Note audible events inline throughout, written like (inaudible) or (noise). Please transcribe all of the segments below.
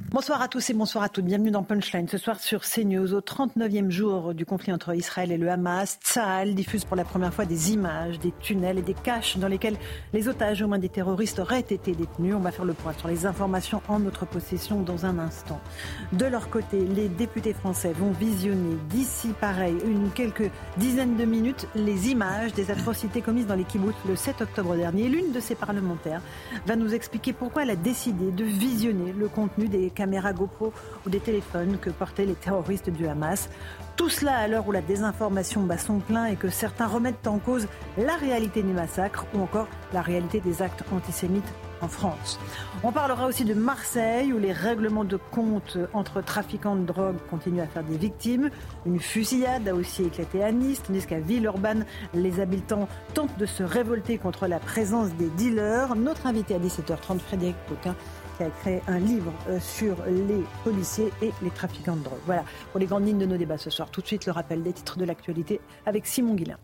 Bonsoir à tous et bonsoir à toutes. Bienvenue dans Punchline. Ce soir sur CNews, au 39e jour du conflit entre Israël et le Hamas, Tsahal diffuse pour la première fois des images, des tunnels et des caches dans lesquels les otages, au moins des terroristes, auraient été détenus. On va faire le point sur les informations en notre possession dans un instant. De leur côté, les députés français vont visionner d'ici, pareil, une quelques dizaines de minutes, les images des atrocités commises dans les kibbutz le 7 octobre dernier. L'une de ces parlementaires va nous expliquer pourquoi elle a décidé de visionner le contenu des caméras GoPro ou des téléphones que portaient les terroristes du Hamas. Tout cela à l'heure où la désinformation bat son plein et que certains remettent en cause la réalité du massacre ou encore la réalité des actes antisémites en France. On parlera aussi de Marseille où les règlements de compte entre trafiquants de drogue continuent à faire des victimes. Une fusillade a aussi éclaté à Nice, tandis qu'à Villeurbanne, les habitants tentent de se révolter contre la présence des dealers. Notre invité à 17h30, Frédéric Coquin, qui a créé un livre euh, sur les policiers et les trafiquants de drogue. Voilà pour les grandes lignes de nos débats ce soir. Tout de suite, le rappel des titres de l'actualité avec Simon Guillain.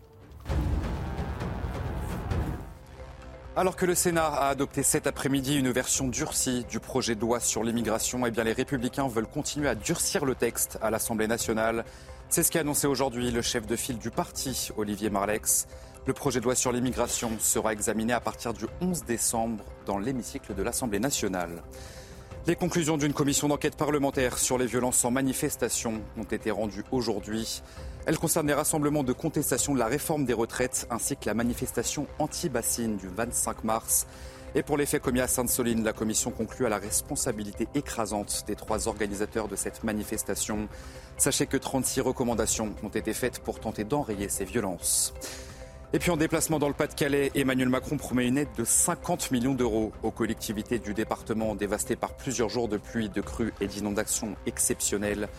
Alors que le Sénat a adopté cet après-midi une version durcie du projet de loi sur l'immigration, eh bien les républicains veulent continuer à durcir le texte à l'Assemblée nationale. C'est ce qu'a annoncé aujourd'hui le chef de file du parti, Olivier Marlex. Le projet de loi sur l'immigration sera examiné à partir du 11 décembre dans l'hémicycle de l'Assemblée nationale. Les conclusions d'une commission d'enquête parlementaire sur les violences en manifestation ont été rendues aujourd'hui. Elles concernent les rassemblements de contestation de la réforme des retraites ainsi que la manifestation anti-bassine du 25 mars. Et pour les faits commis à Sainte-Soline, la commission conclut à la responsabilité écrasante des trois organisateurs de cette manifestation. Sachez que 36 recommandations ont été faites pour tenter d'enrayer ces violences. Et puis en déplacement dans le Pas-de-Calais, Emmanuel Macron promet une aide de 50 millions d'euros aux collectivités du département dévastées par plusieurs jours de pluie, de crues et d'inondations exceptionnelles.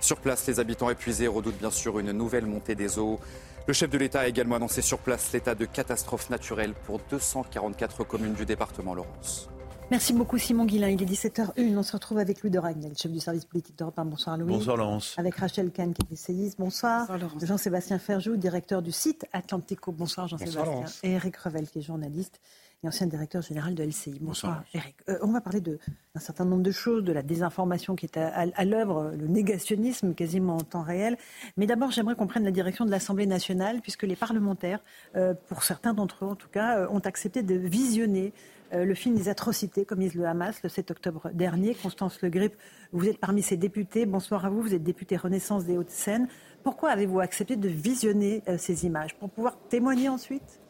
Sur place, les habitants épuisés redoutent bien sûr une nouvelle montée des eaux. Le chef de l'État a également annoncé sur place l'état de catastrophe naturelle pour 244 communes du département Laurence. Merci beaucoup Simon Guillain. Il est 17h01. On se retrouve avec Louis de Ragnel, chef du service politique d'Europe 1. Bonsoir Louis. Bonsoir Laurence. Avec Rachel Kahn qui est essayiste. Bonsoir. Jean-Sébastien Ferjou, directeur du site Atlantico. Bonsoir Jean-Sébastien. Et Eric Revel qui est journaliste et ancien directeur général de LCI. Bonsoir, Eric. Euh, on va parler d'un certain nombre de choses, de la désinformation qui est à, l'œuvre, le négationnisme quasiment en temps réel. Mais d'abord, j'aimerais qu'on prenne la direction de l'Assemblée nationale, puisque les parlementaires, euh, pour certains d'entre eux en tout cas, euh, ont accepté de visionner euh, le film des atrocités commises le Hamas le 7 octobre dernier. Constance Le Grip, vous êtes parmi ces députés. Bonsoir à vous. Vous êtes députée Renaissance des Hauts-de-Seine. Pourquoi avez-vous accepté de visionner euh, ces images? Pour pouvoir témoigner ensuite?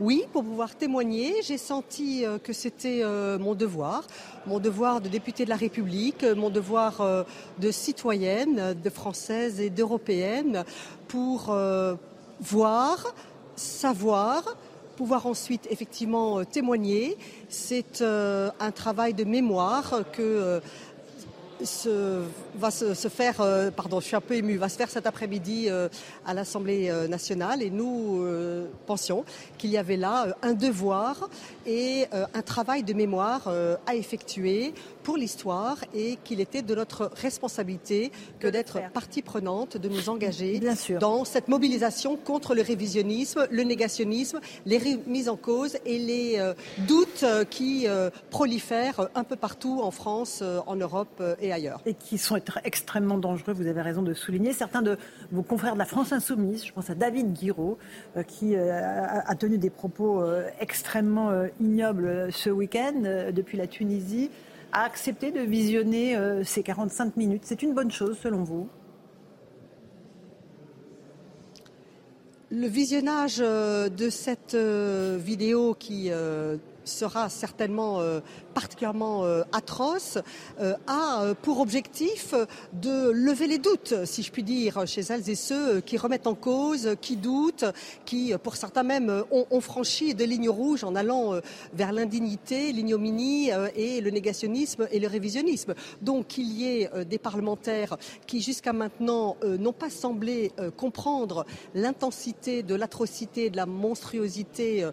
Oui, pour pouvoir témoigner, j'ai senti euh, que c'était mon devoir, mon devoir de députée de la République, mon devoir de citoyenne, de française et d'européenne, pour voir, savoir, pouvoir ensuite effectivement euh, témoigner. C'est euh, un travail de mémoire que euh, va se, faire, pardon, je suis un peu ému, va se faire cet après-midi à l'Assemblée nationale et nous pensions qu'il y avait là un devoir et un travail de mémoire à effectuer pour l'histoire et qu'il était de notre responsabilité que d'être partie prenante, de nous engager dans cette mobilisation contre le révisionnisme, le négationnisme, les remises en cause et les euh, doutes euh, qui euh, prolifèrent un peu partout en France, en Europe et ailleurs. Et qui sont extrêmement dangereux, vous avez raison de souligner. Certains de vos confrères de la France Insoumise, je pense à David Guiraud, qui a tenu des propos extrêmement ignobles ce week-end depuis la Tunisie a accepté de visionner euh, ces 45 minutes. C'est une bonne chose selon vous? Le visionnage euh, de cette euh, vidéo qui sera certainement particulièrement euh, atroce, euh, a euh, pour objectif de lever les doutes, si je puis dire, chez elles et ceux qui remettent en cause, qui doutent, qui, pour certains même, ont, franchi des lignes rouges en allant vers l'indignité, l'ignominie et le négationnisme et le révisionnisme. Donc qu'il y ait des parlementaires qui, jusqu'à maintenant, n'ont pas semblé comprendre l'intensité de l'atrocité, de la monstruosité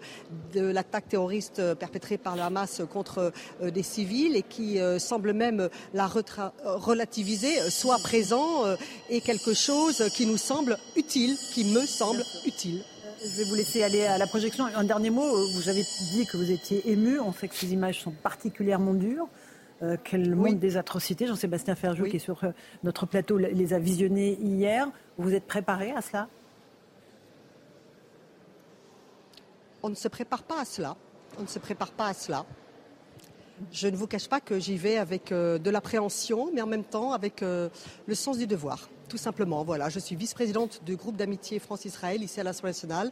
de l'attaque terroriste perpétrée par le Hamas contre des civils et qui euh, semble même la relativiser, euh, soit présent et quelque chose qui nous semble utile, qui me semble utile. Je vais vous laisser aller à la projection. Un dernier mot, vous avez dit que vous étiez ému. On sait que ces images sont particulièrement dures. Euh, qu'elles montrent des atrocités. Jean-Sébastien Ferjou, qui est sur euh, notre plateau, les a visionnées hier. Vous êtes préparé à cela? On ne se prépare pas à cela. On ne se prépare pas à cela. Je ne vous cache pas que j'y vais avec euh, de l'appréhension, mais en même temps avec le sens du devoir tout simplement. Voilà, je suis vice-présidente du groupe d'amitié France-Israël ici à l'Assemblée nationale,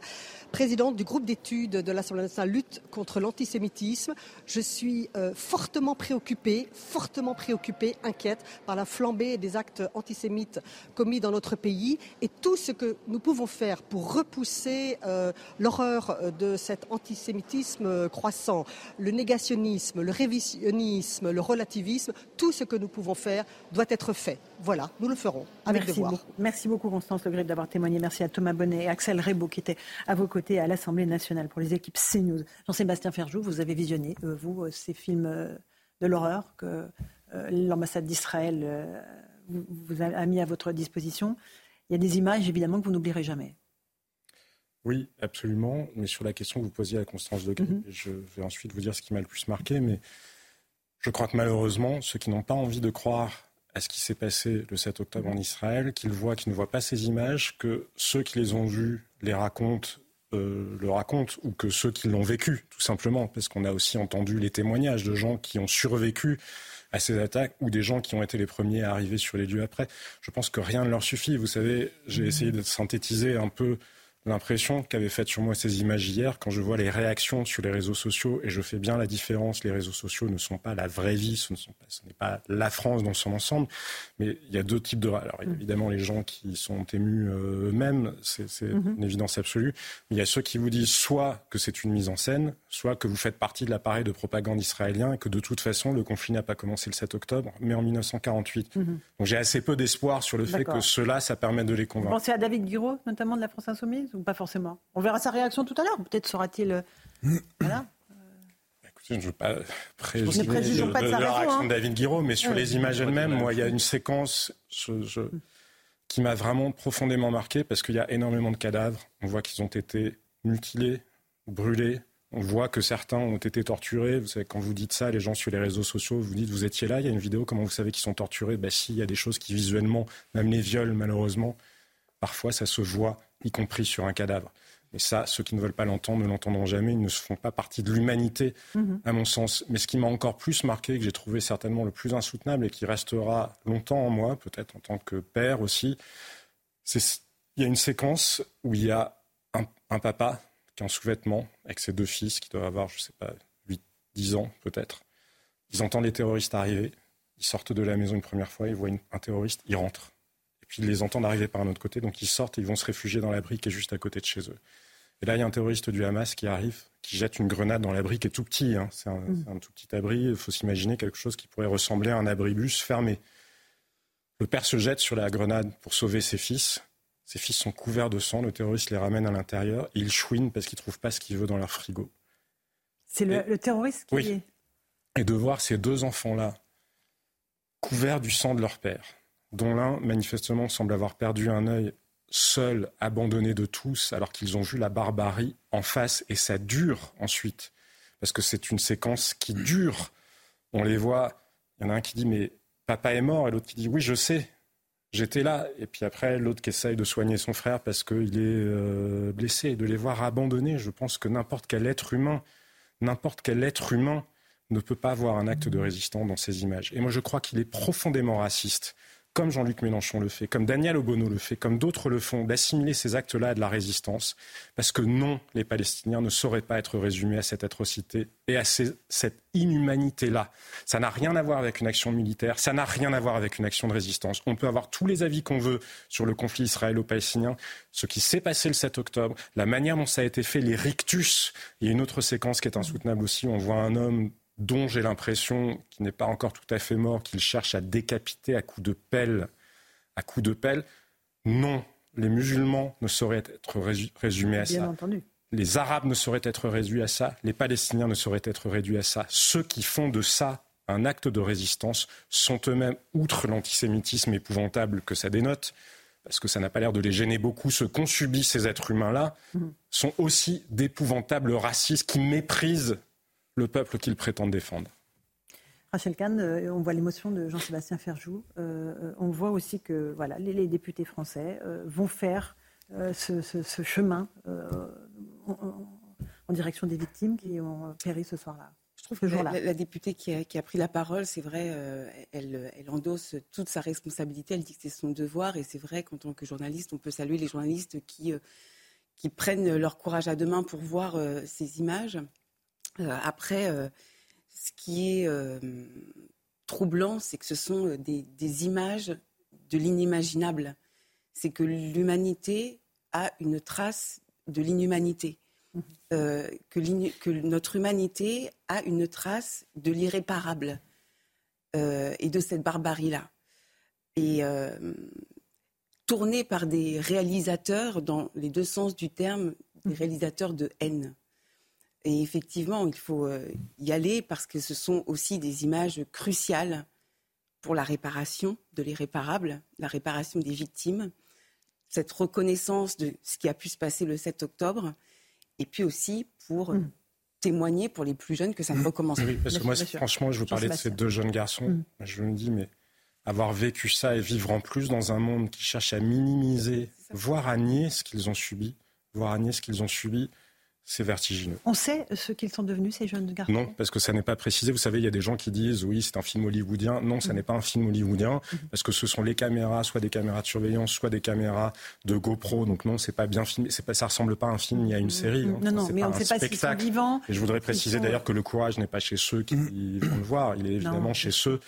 présidente du groupe d'études de l'Assemblée nationale lutte contre l'antisémitisme. Je suis euh, fortement préoccupée, fortement préoccupée, inquiète par la flambée des actes antisémites commis dans notre pays et tout ce que nous pouvons faire pour repousser euh, l'horreur euh, de cet antisémitisme croissant, le négationnisme, le révisionnisme, le relativisme, tout ce que nous pouvons faire doit être fait. Voilà, nous le ferons avec Merci devoir. Beaucoup. Merci beaucoup Constance Le d'avoir témoigné. Merci à Thomas Bonnet et Axel Rebaud qui étaient à vos côtés à l'Assemblée nationale pour les équipes CNews. Jean-Sébastien Ferjou, vous avez visionné, euh, vous, euh, ces films euh, de l'horreur que l'ambassade d'Israël vous a mis à votre disposition. Il y a des images évidemment que vous n'oublierez jamais. Oui, absolument. Mais sur la question que vous posiez à Constance de mm je vais ensuite vous dire ce qui m'a le plus marqué. Mais je crois que malheureusement, ceux qui n'ont pas envie de croire à ce qui s'est passé le 7 octobre en Israël, qu'ils voient, qu'ils ne voient pas ces images, que ceux qui les ont vues les racontent, euh, le racontent, ou que ceux qui l'ont vécu, tout simplement, parce qu'on a aussi entendu les témoignages de gens qui ont survécu à ces attaques ou des gens qui ont été les premiers à arriver sur les lieux après. Je pense que rien ne leur suffit. Vous savez, j'ai essayé de synthétiser un peu l'impression qu'avaient faite sur moi ces images hier quand je vois les réactions sur les réseaux sociaux et je fais bien la différence. Les réseaux sociaux ne sont pas la vraie vie, ce n'est pas, la France dans son ensemble, mais il y a deux types de. Alors mm. évidemment les gens qui sont émus euh, eux-mêmes, c'est mm-hmm. une évidence absolue. Mais il y a ceux qui vous disent soit que c'est une mise en scène, soit que vous faites partie de l'appareil de propagande israélien et que de toute façon le conflit n'a pas commencé le 7 octobre, mais en 1948. Mm-hmm. Donc j'ai assez peu d'espoir sur le fait que cela, ça permet de les convaincre. Vous pensez à David Guiraud, notamment de la France Insoumise pas forcément On verra sa réaction tout à l'heure. Peut-être sera-t-il. Euh, voilà. je ne veux pas préjuger de, la réaction de hein. David Guiraud, mais sur les images elles-mêmes, moi, il y a une séquence qui m'a vraiment profondément marqué parce qu'il y a énormément de cadavres. On voit qu'ils ont été mutilés, brûlés. On voit que certains ont été torturés. Vous savez, quand vous dites ça, les gens sur les réseaux sociaux, vous dites, vous étiez là, il y a une vidéo, comment vous savez qu'ils sont torturés? Ben si, il y a des choses qui visuellement, même les viols, malheureusement, parfois ça se voit y compris sur un cadavre. Et ça, ceux qui ne veulent pas l'entendre ne l'entendront jamais. Ils ne font pas partie de l'humanité, mhm. à mon sens. Mais ce qui m'a encore plus marqué, que j'ai trouvé certainement le plus insoutenable et qui restera longtemps en moi, peut-être en tant que père aussi, c'est il y a une séquence où il y a un, papa qui est en sous-vêtements avec ses deux fils qui doivent avoir, je ne sais pas, 8, 10 ans peut-être. Ils entendent les terroristes arriver. Ils sortent de la maison une première fois, ils voient un terroriste, ils rentrent puis ils les entendent arriver par un autre côté, donc ils sortent et ils vont se réfugier dans l'abri qui est juste à côté de chez eux. Et là, il y a un terroriste du Hamas qui arrive, qui jette une grenade dans l'abri qui est tout petit. Hein. C'est mm. un, tout petit abri. Il faut s'imaginer quelque chose qui pourrait ressembler à un abribus fermé. Le père se jette sur la grenade pour sauver ses fils. Ses fils sont couverts de sang. Le terroriste les ramène à l'intérieur. Et il chouine parce qu'il ne trouve pas ce qu'il veut dans leur frigo. C'est le, terroriste qui oui. Et de voir ces deux enfants-là couverts du sang de leur père dont l'un, manifestement, semble avoir perdu un œil seul, abandonné de tous, alors qu'ils ont vu la barbarie en face. Et ça dure ensuite, parce que c'est une séquence qui dure. On les voit, il y en a un qui dit, mais papa est mort, et l'autre qui dit, oui, je sais, j'étais là. Et puis après, l'autre qui essaye de soigner son frère parce qu'il est euh, blessé. Et de les voir abandonnés, je pense que n'importe quel être humain, n'importe quel être humain ne peut pas avoir un acte de résistance dans ces images. Et moi, je crois qu'il est profondément raciste comme Jean-Luc Mélenchon le fait, comme Daniel Obono le fait, comme d'autres le font, d'assimiler ces actes-là à de la résistance, parce que non, les Palestiniens ne sauraient pas être résumés à cette atrocité et à cette inhumanité-là. Ça n'a rien à voir avec une action militaire, ça n'a rien à voir avec une action de résistance. On peut avoir tous les avis qu'on veut sur le conflit israélo-palestinien, ce qui s'est passé le 7 octobre, la manière dont ça a été fait, les rictus. Il y a une autre séquence qui est insoutenable aussi, on voit un homme dont j'ai l'impression qu'il n'est pas encore tout à fait mort, qu'il cherche à décapiter à coups de pelle, à coups de pelle. Non, les musulmans ne sauraient être résumés à Bien ça. Entendu. Les Arabes ne sauraient être réduits à ça, les Palestiniens ne sauraient être réduits à ça. Ceux qui font de ça un acte de résistance sont eux-mêmes, outre l'antisémitisme épouvantable que ça dénote, parce que ça n'a pas l'air de les gêner beaucoup, ce qu'ont subi ces êtres humains-là, mhm. sont aussi d'épouvantables racistes qui méprisent le peuple qu'ils prétendent défendre. Rachel Kahn, euh, on voit l'émotion de Jean-Sébastien Ferjou. Euh, on voit aussi que voilà, les, députés français euh, vont faire ce, chemin en, direction des victimes qui ont péri ce soir-là. Je trouve que la, députée qui a, pris la parole, c'est vrai, elle, elle, endosse toute sa responsabilité. Elle dit que c'est son devoir. Et c'est vrai qu'en tant que journaliste, on peut saluer les journalistes qui, qui prennent leur courage à deux mains pour voir ces images. Après ce qui est euh, troublant, c'est que ce sont euh, des, images de l'inimaginable. C'est que l'humanité a une trace de l'inhumanité. Euh, que, notre humanité a une trace de l'irréparable et de cette barbarie-là. Et tournée par des réalisateurs, dans les deux sens du terme, des mhm. réalisateurs de haine. Et effectivement, il faut euh, y aller parce que ce sont aussi des images cruciales pour la réparation de l'irréparable, la réparation des victimes, cette reconnaissance de ce qui a pu se passer le 7 octobre, et puis aussi pour mm. témoigner pour les plus jeunes que ça ne recommence pas. Oui, parce que moi, franchement, je veux parler de ces deux jeunes garçons. Mm. Je me dis, mais avoir vécu ça et vivre en plus dans un monde qui cherche à minimiser, voire à nier ce qu'ils ont subi, voire à nier ce qu'ils ont subi, c'est vertigineux. On sait ce qu'ils sont devenus, ces jeunes garçons? Non, parce que ça n'est pas précisé. Vous savez, il y a des gens qui disent oui, c'est un film hollywoodien. Non, ça mm. n'est pas un film hollywoodien, mm. parce que ce sont les caméras, soit des caméras de surveillance, soit des caméras de GoPro. Donc non, c'est pas bien filmé. Pas, ça ressemble pas à un film, il y a une mm. série. Hein. Non, non, mais on ne sait pas s'ils sont vivants. Et je voudrais préciser d'ailleurs que le courage n'est pas chez ceux qui (clears throat) vont le voir. Il est évidemment chez ceux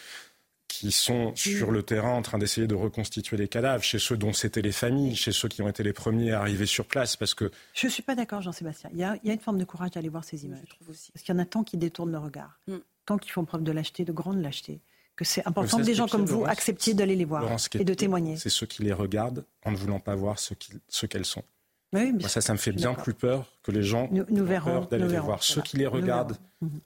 qui sont sur le terrain en train d'essayer de reconstituer les cadavres, chez ceux dont c'était les familles, chez ceux qui ont été les premiers à arriver sur place. Parce que... Je ne suis pas d'accord, Jean-Sébastien. Il, y, a, une forme de courage d'aller voir ces images. Aussi. Parce qu'il y en a tant qui détournent le regard, mm. tant qui font preuve de lâcheté, de grande lâcheté, que c'est important que des gens comme vous acceptiez d'aller les voir et de témoigner. C'est ceux qui les regardent en ne voulant pas voir ce qu'elles sont. Oui, Moi, ça, ça me fait bien plus peur que les gens nous, nous verrons, d'aller les voir. Ceux qui les regardent mhm.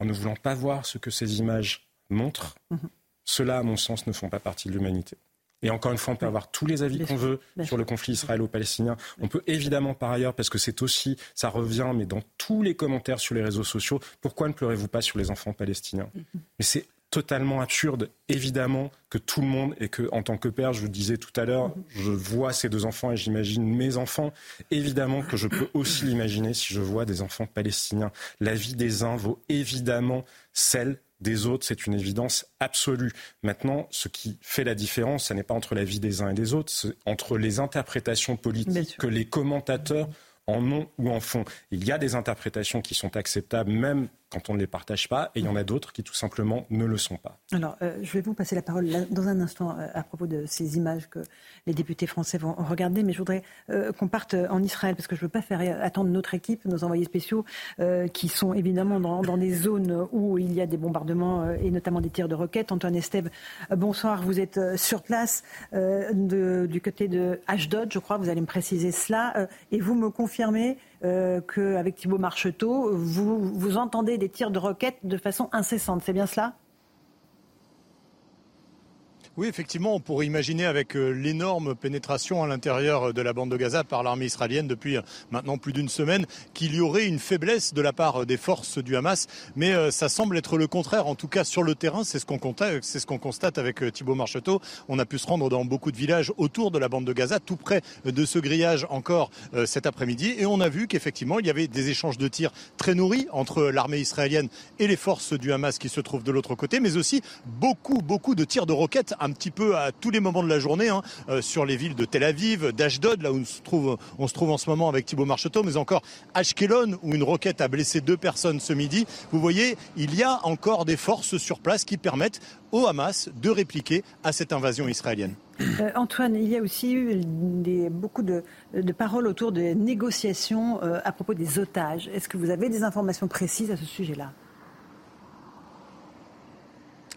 en ne voulant pas voir ce que ces images montrent, mhm. Ceux-là, à mon sens, ne font pas partie de l'humanité. Et encore une fois, on peut avoir tous les avis qu'on veut sur le conflit israélo-palestinien. On peut évidemment, par ailleurs, parce que c'est aussi, ça revient, mais dans tous les commentaires sur les réseaux sociaux, pourquoi ne pleurez-vous pas sur les enfants palestiniens? Mm-hmm. Mais c'est totalement absurde, évidemment, que tout le monde, et que, en tant que père, je vous disais tout à l'heure, mm-hmm. je vois ces deux enfants et j'imagine mes enfants. Évidemment que je peux aussi l'imaginer si je vois des enfants palestiniens. La vie des uns vaut évidemment celle des autres, c'est une évidence absolue. Maintenant, ce qui fait la différence, ce n'est pas entre la vie des uns et des autres, c'est entre les interprétations politiques que les commentateurs en ont ou en font. Il y a des interprétations qui sont acceptables, même quand on ne les partage pas, et il y en a d'autres qui tout simplement ne le sont pas. Alors, euh, je vais vous passer la parole dans un instant euh, à propos de ces images que les députés français vont regarder, mais je voudrais euh, qu'on parte en Israël, parce que je ne veux pas faire attendre notre équipe, nos envoyés spéciaux, qui sont évidemment dans, dans, des zones où il y a des bombardements et notamment des tirs de roquettes. Antoine Estève, bonsoir, vous êtes sur place de, du côté de Ashdod, je crois, vous allez me préciser cela, et vous me confirmez euh, qu'avec Thibault Marcheteau, vous, vous entendez des tirs de roquettes de façon incessante. C'est bien cela? Oui, effectivement, on pourrait imaginer avec euh, l'énorme pénétration à l'intérieur de la bande de Gaza par l'armée israélienne depuis euh, maintenant plus d'une semaine qu'il y aurait une faiblesse de la part des forces du Hamas. Mais euh, ça semble être le contraire. En tout cas, sur le terrain, c'est ce qu'on constate, ce constate avec Thibault Marcheteau. On a pu se rendre dans beaucoup de villages autour de la bande de Gaza, tout près de ce grillage encore cet après-midi. Et on a vu qu'effectivement, il y avait des échanges de tirs très nourris entre l'armée israélienne et les forces du Hamas qui se trouvent de l'autre côté, mais aussi beaucoup, beaucoup de tirs de roquettes un petit peu à tous les moments de la journée hein, euh, sur les villes de Tel Aviv, d'Ashdod, là où on se, trouve, en ce moment avec Thibault Marcheteau, mais encore Ashkelon, où une roquette a blessé deux personnes ce midi. Vous voyez, il y a encore des forces sur place qui permettent au Hamas de répliquer à cette invasion israélienne. Euh, Antoine, il y a aussi eu beaucoup de, paroles autour des négociations euh, à propos des otages. Est-ce que vous avez des informations précises à ce sujet-là?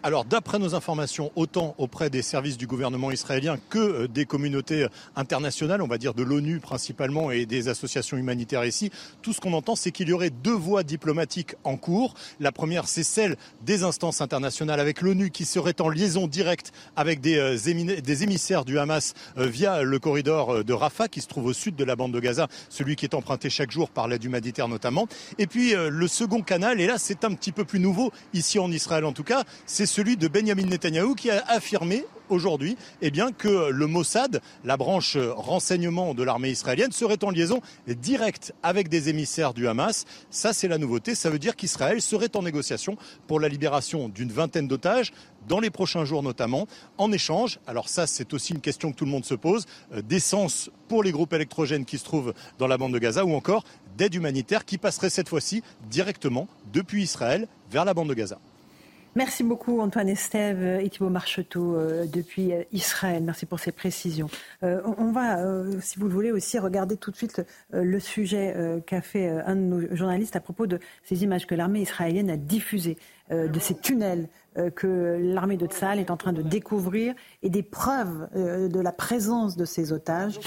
Alors d'après nos informations, autant auprès des services du gouvernement israélien que euh, des communautés internationales, on va dire de l'ONU principalement et des associations humanitaires ici, tout ce qu'on entend c'est qu'il y aurait deux voies diplomatiques en cours. La première c'est celle des instances internationales avec l'ONU qui serait en liaison directe avec des, euh, émissaires du Hamas euh, via le corridor de Rafah qui se trouve au sud de la bande de Gaza, celui qui est emprunté chaque jour par l'aide humanitaire notamment. Et puis le second canal, et là c'est un petit peu plus nouveau, ici en Israël en tout cas, c'est celui de Benjamin Netanyahou qui a affirmé aujourd'hui eh que le Mossad, la branche renseignement de l'armée israélienne, serait en liaison directe avec des émissaires du Hamas. Ça, c'est la nouveauté. Ça veut dire qu'Israël serait en négociation pour la libération d'une vingtaine d'otages dans les prochains jours notamment, en échange, alors ça c'est aussi une question que tout le monde se pose, euh, d'essence pour les groupes électrogènes qui se trouvent dans la bande de Gaza ou encore d'aide humanitaire qui passerait cette fois-ci directement depuis Israël vers la bande de Gaza. Merci beaucoup Antoine Estève et Thibault Marcheteau euh, depuis euh, Israël. Merci pour ces précisions. Euh, on va, si vous le voulez, aussi regarder tout de suite le sujet qu'a fait un de nos journalistes à propos de ces images que l'armée israélienne a diffusées, de ces tunnels que l'armée de Tsahal est en train de découvrir et des preuves de la présence de ces otages,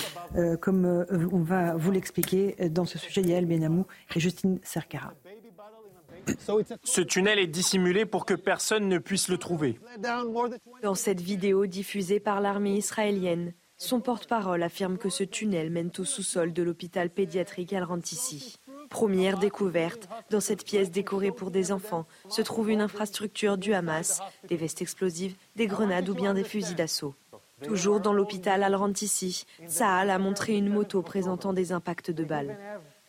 comme on va vous l'expliquer dans ce sujet Yael Benamou et Justine Serkara. Ce tunnel est dissimulé pour que personne ne puisse le trouver. Dans cette vidéo diffusée par l'armée israélienne, son porte-parole affirme que ce tunnel mène au sous-sol de l'hôpital pédiatrique Al-Rantissi. Première découverte, dans cette pièce décorée pour des enfants, se trouve une infrastructure du Hamas, des vestes explosives, des grenades ou bien des fusils d'assaut. Toujours dans l'hôpital Al-Rantissi, Saal a montré une moto présentant des impacts de balles.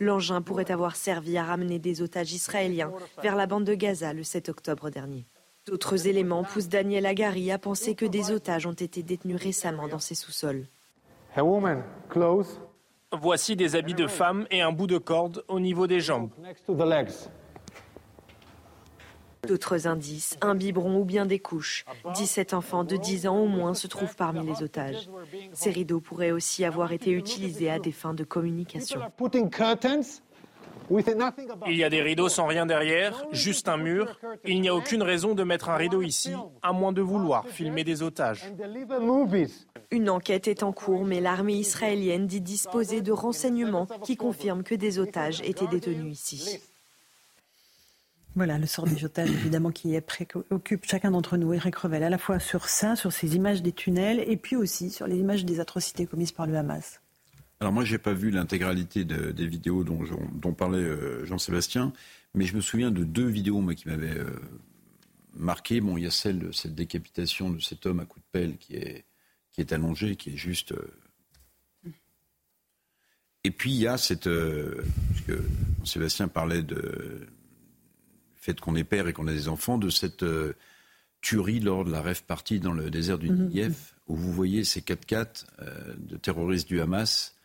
L'engin pourrait avoir servi à ramener des otages israéliens vers la bande de Gaza le 7 octobre dernier. D'autres éléments poussent Daniel Agari à penser que des otages ont été détenus récemment dans ces sous-sols. Voici des habits de femme et un bout de corde au niveau des jambes. D'autres indices, un biberon ou bien des couches. 17 enfants de 10 ans au moins se trouvent parmi les otages. Ces rideaux pourraient aussi avoir été utilisés à des fins de communication. Il y a des rideaux sans rien derrière, juste un mur. Il n'y a aucune raison de mettre un rideau ici, à moins de vouloir filmer des otages. Une enquête est en cours, mais l'armée israélienne dit disposer de renseignements qui confirment que des otages étaient détenus ici. Voilà, le sort des otages, évidemment, qui préoccupe chacun d'entre nous. Eric Revel, à la fois sur ça, sur ces images des tunnels, et puis aussi sur les images des atrocités commises par le Hamas. Alors moi, je n'ai pas vu l'intégralité des vidéos dont, parlait euh, Jean-Sébastien, mais je me souviens de deux vidéos qui m'avaient euh, marqué. Bon, il y a celle de cette décapitation de cet homme à coup de pelle qui est, allongé, qui est juste... Euh, et puis il y a cette... parce que Jean-Sébastien parlait de fait qu'on est père et qu'on a des enfants, de cette euh, tuerie lors de la rêve partie dans le désert du mhm. Nief, où vous voyez ces 4x4 euh, de terroristes du Hamas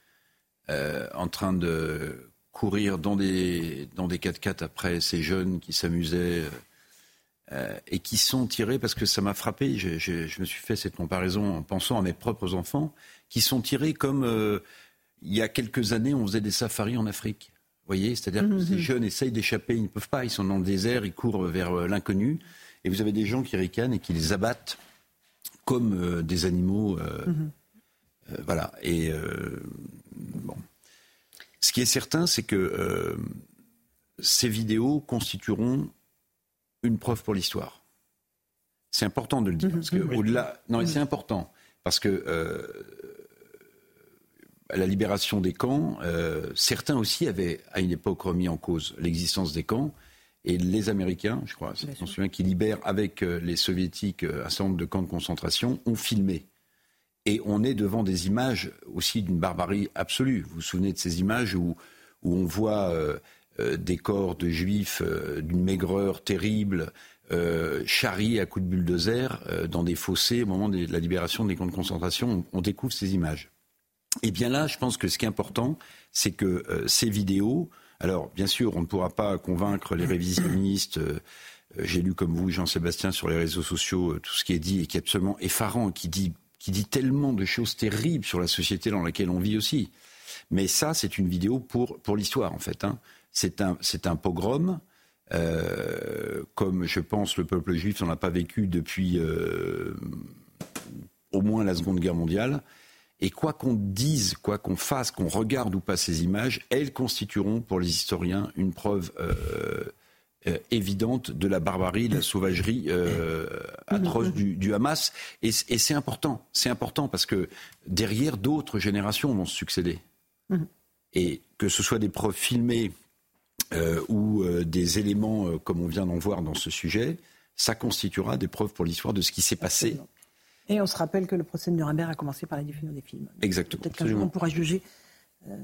euh, en train de courir dans des, dans des 4x4 après ces jeunes qui s'amusaient et qui sont tirés, parce que ça m'a frappé, je, je, me suis fait cette comparaison en pensant à mes propres enfants, qui sont tirés comme il y a quelques années on faisait des safaris en Afrique voyez, c'est-à-dire que ces mhm. jeunes essayent d'échapper, ils ne peuvent pas, ils sont dans le désert, ils courent vers euh, l'inconnu, et vous avez des gens qui ricanent et qui les abattent comme euh, des animaux. Euh, mhm. voilà. Et bon. Ce qui est certain, c'est que ces vidéos constitueront une preuve pour l'histoire. C'est important de le dire, mhm. parce que au-delà, non, c'est important parce que à la libération des camps, euh, certains aussi avaient à une époque remis en cause l'existence des camps. Et les Américains, je crois, on souvient, qui libèrent avec euh, les Soviétiques euh, un certain nombre de camps de concentration, ont filmé. Et on est devant des images aussi d'une barbarie absolue. Vous vous souvenez de ces images où, où on voit des corps de juifs d'une maigreur terrible, charriés à coups de bulldozer dans des fossés au moment de la libération des camps de concentration. on découvre ces images. Et bien là, je pense que ce qui est important, c'est que euh, ces vidéos, alors bien sûr, on ne pourra pas convaincre les révisionnistes. Euh, j'ai lu comme vous, Jean-Sébastien, sur les réseaux sociaux, euh, tout ce qui est dit et qui est absolument effarant, qui dit, qui dit tellement de choses terribles sur la société dans laquelle on vit aussi. Mais ça, c'est une vidéo pour, pour l'histoire, en fait. Hein. C'est un, un pogrom. comme je pense le peuple juif n'en a pas vécu depuis au moins la Seconde Guerre mondiale. Et quoi qu'on dise, quoi qu'on fasse, qu'on regarde ou pas ces images, elles constitueront pour les historiens une preuve euh, évidente de la barbarie, de la sauvagerie euh, atroce du, Hamas. Et, c'est important, c'est important parce que derrière, d'autres générations vont se succéder. Mhm. Et que ce soit des preuves filmées euh, ou des éléments comme on vient d'en voir dans ce sujet, ça constituera des preuves pour l'histoire de ce qui s'est passé. Et on se rappelle que le procès de Nuremberg a commencé par la diffusion des films. Exactement. Peut-être qu'un jour on pourra juger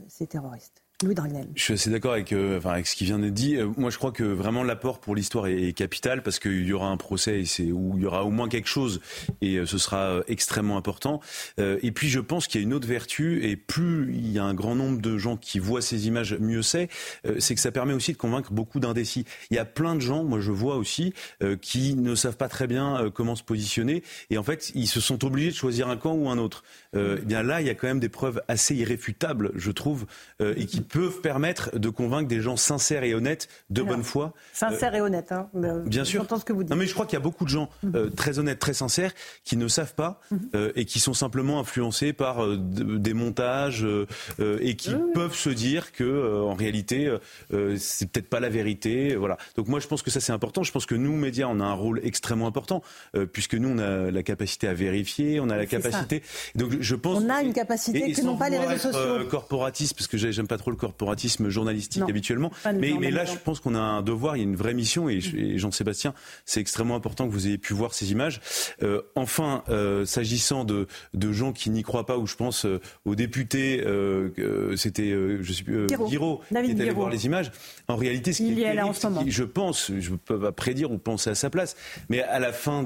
ces terroristes. Louis Je suis assez d'accord avec, euh, enfin, avec ce qui vient d'être dit. Euh, moi, je crois que vraiment l'apport pour l'histoire est, capital parce qu'il y aura un procès et où il y aura au moins quelque chose et euh, ce sera extrêmement important. et puis, je pense qu'il y a une autre vertu et plus il y a un grand nombre de gens qui voient ces images, mieux c'est. c'est que ça permet aussi de convaincre beaucoup d'indécis. Il y a plein de gens, moi je vois aussi, qui ne savent pas très bien comment se positionner et en fait, ils se sont obligés de choisir un camp ou un autre. Eh bien là, il y a quand même des preuves assez irréfutables, je trouve, et qui peuvent permettre de convaincre des gens sincères et honnêtes, de bonne foi. Sincères et honnêtes, hein. Bien sûr. ce que vous dites. Non, mais je crois qu'il y a beaucoup de gens euh, très honnêtes, très sincères, qui ne savent pas euh, et qui sont simplement influencés par euh, des montages et qui peuvent se dire que en réalité, c'est peut-être pas la vérité. Voilà. Donc moi, je pense que ça c'est important. Je pense que nous, médias, on a un rôle extrêmement important puisque nous, on a la capacité à vérifier, on a la capacité. Donc je pense. On a une capacité que n'ont pas les réseaux sociaux. corporatiste, parce que j'aime pas trop le corporatisme journalistique habituellement. Mais, mais, là, je pense qu'on a un devoir, il y a une vraie mission. Et, Jean-Sébastien, c'est extrêmement important que vous ayez pu voir ces images. Euh, enfin, euh, s'agissant de, de, gens qui n'y croient pas, ou je pense euh, aux députés, c'était, je sais plus, Guiraud, qui est allé voir les images. En réalité, ce qui il est, là en ce moment. je pense, je peux pas prédire ou penser à sa place, mais à la fin,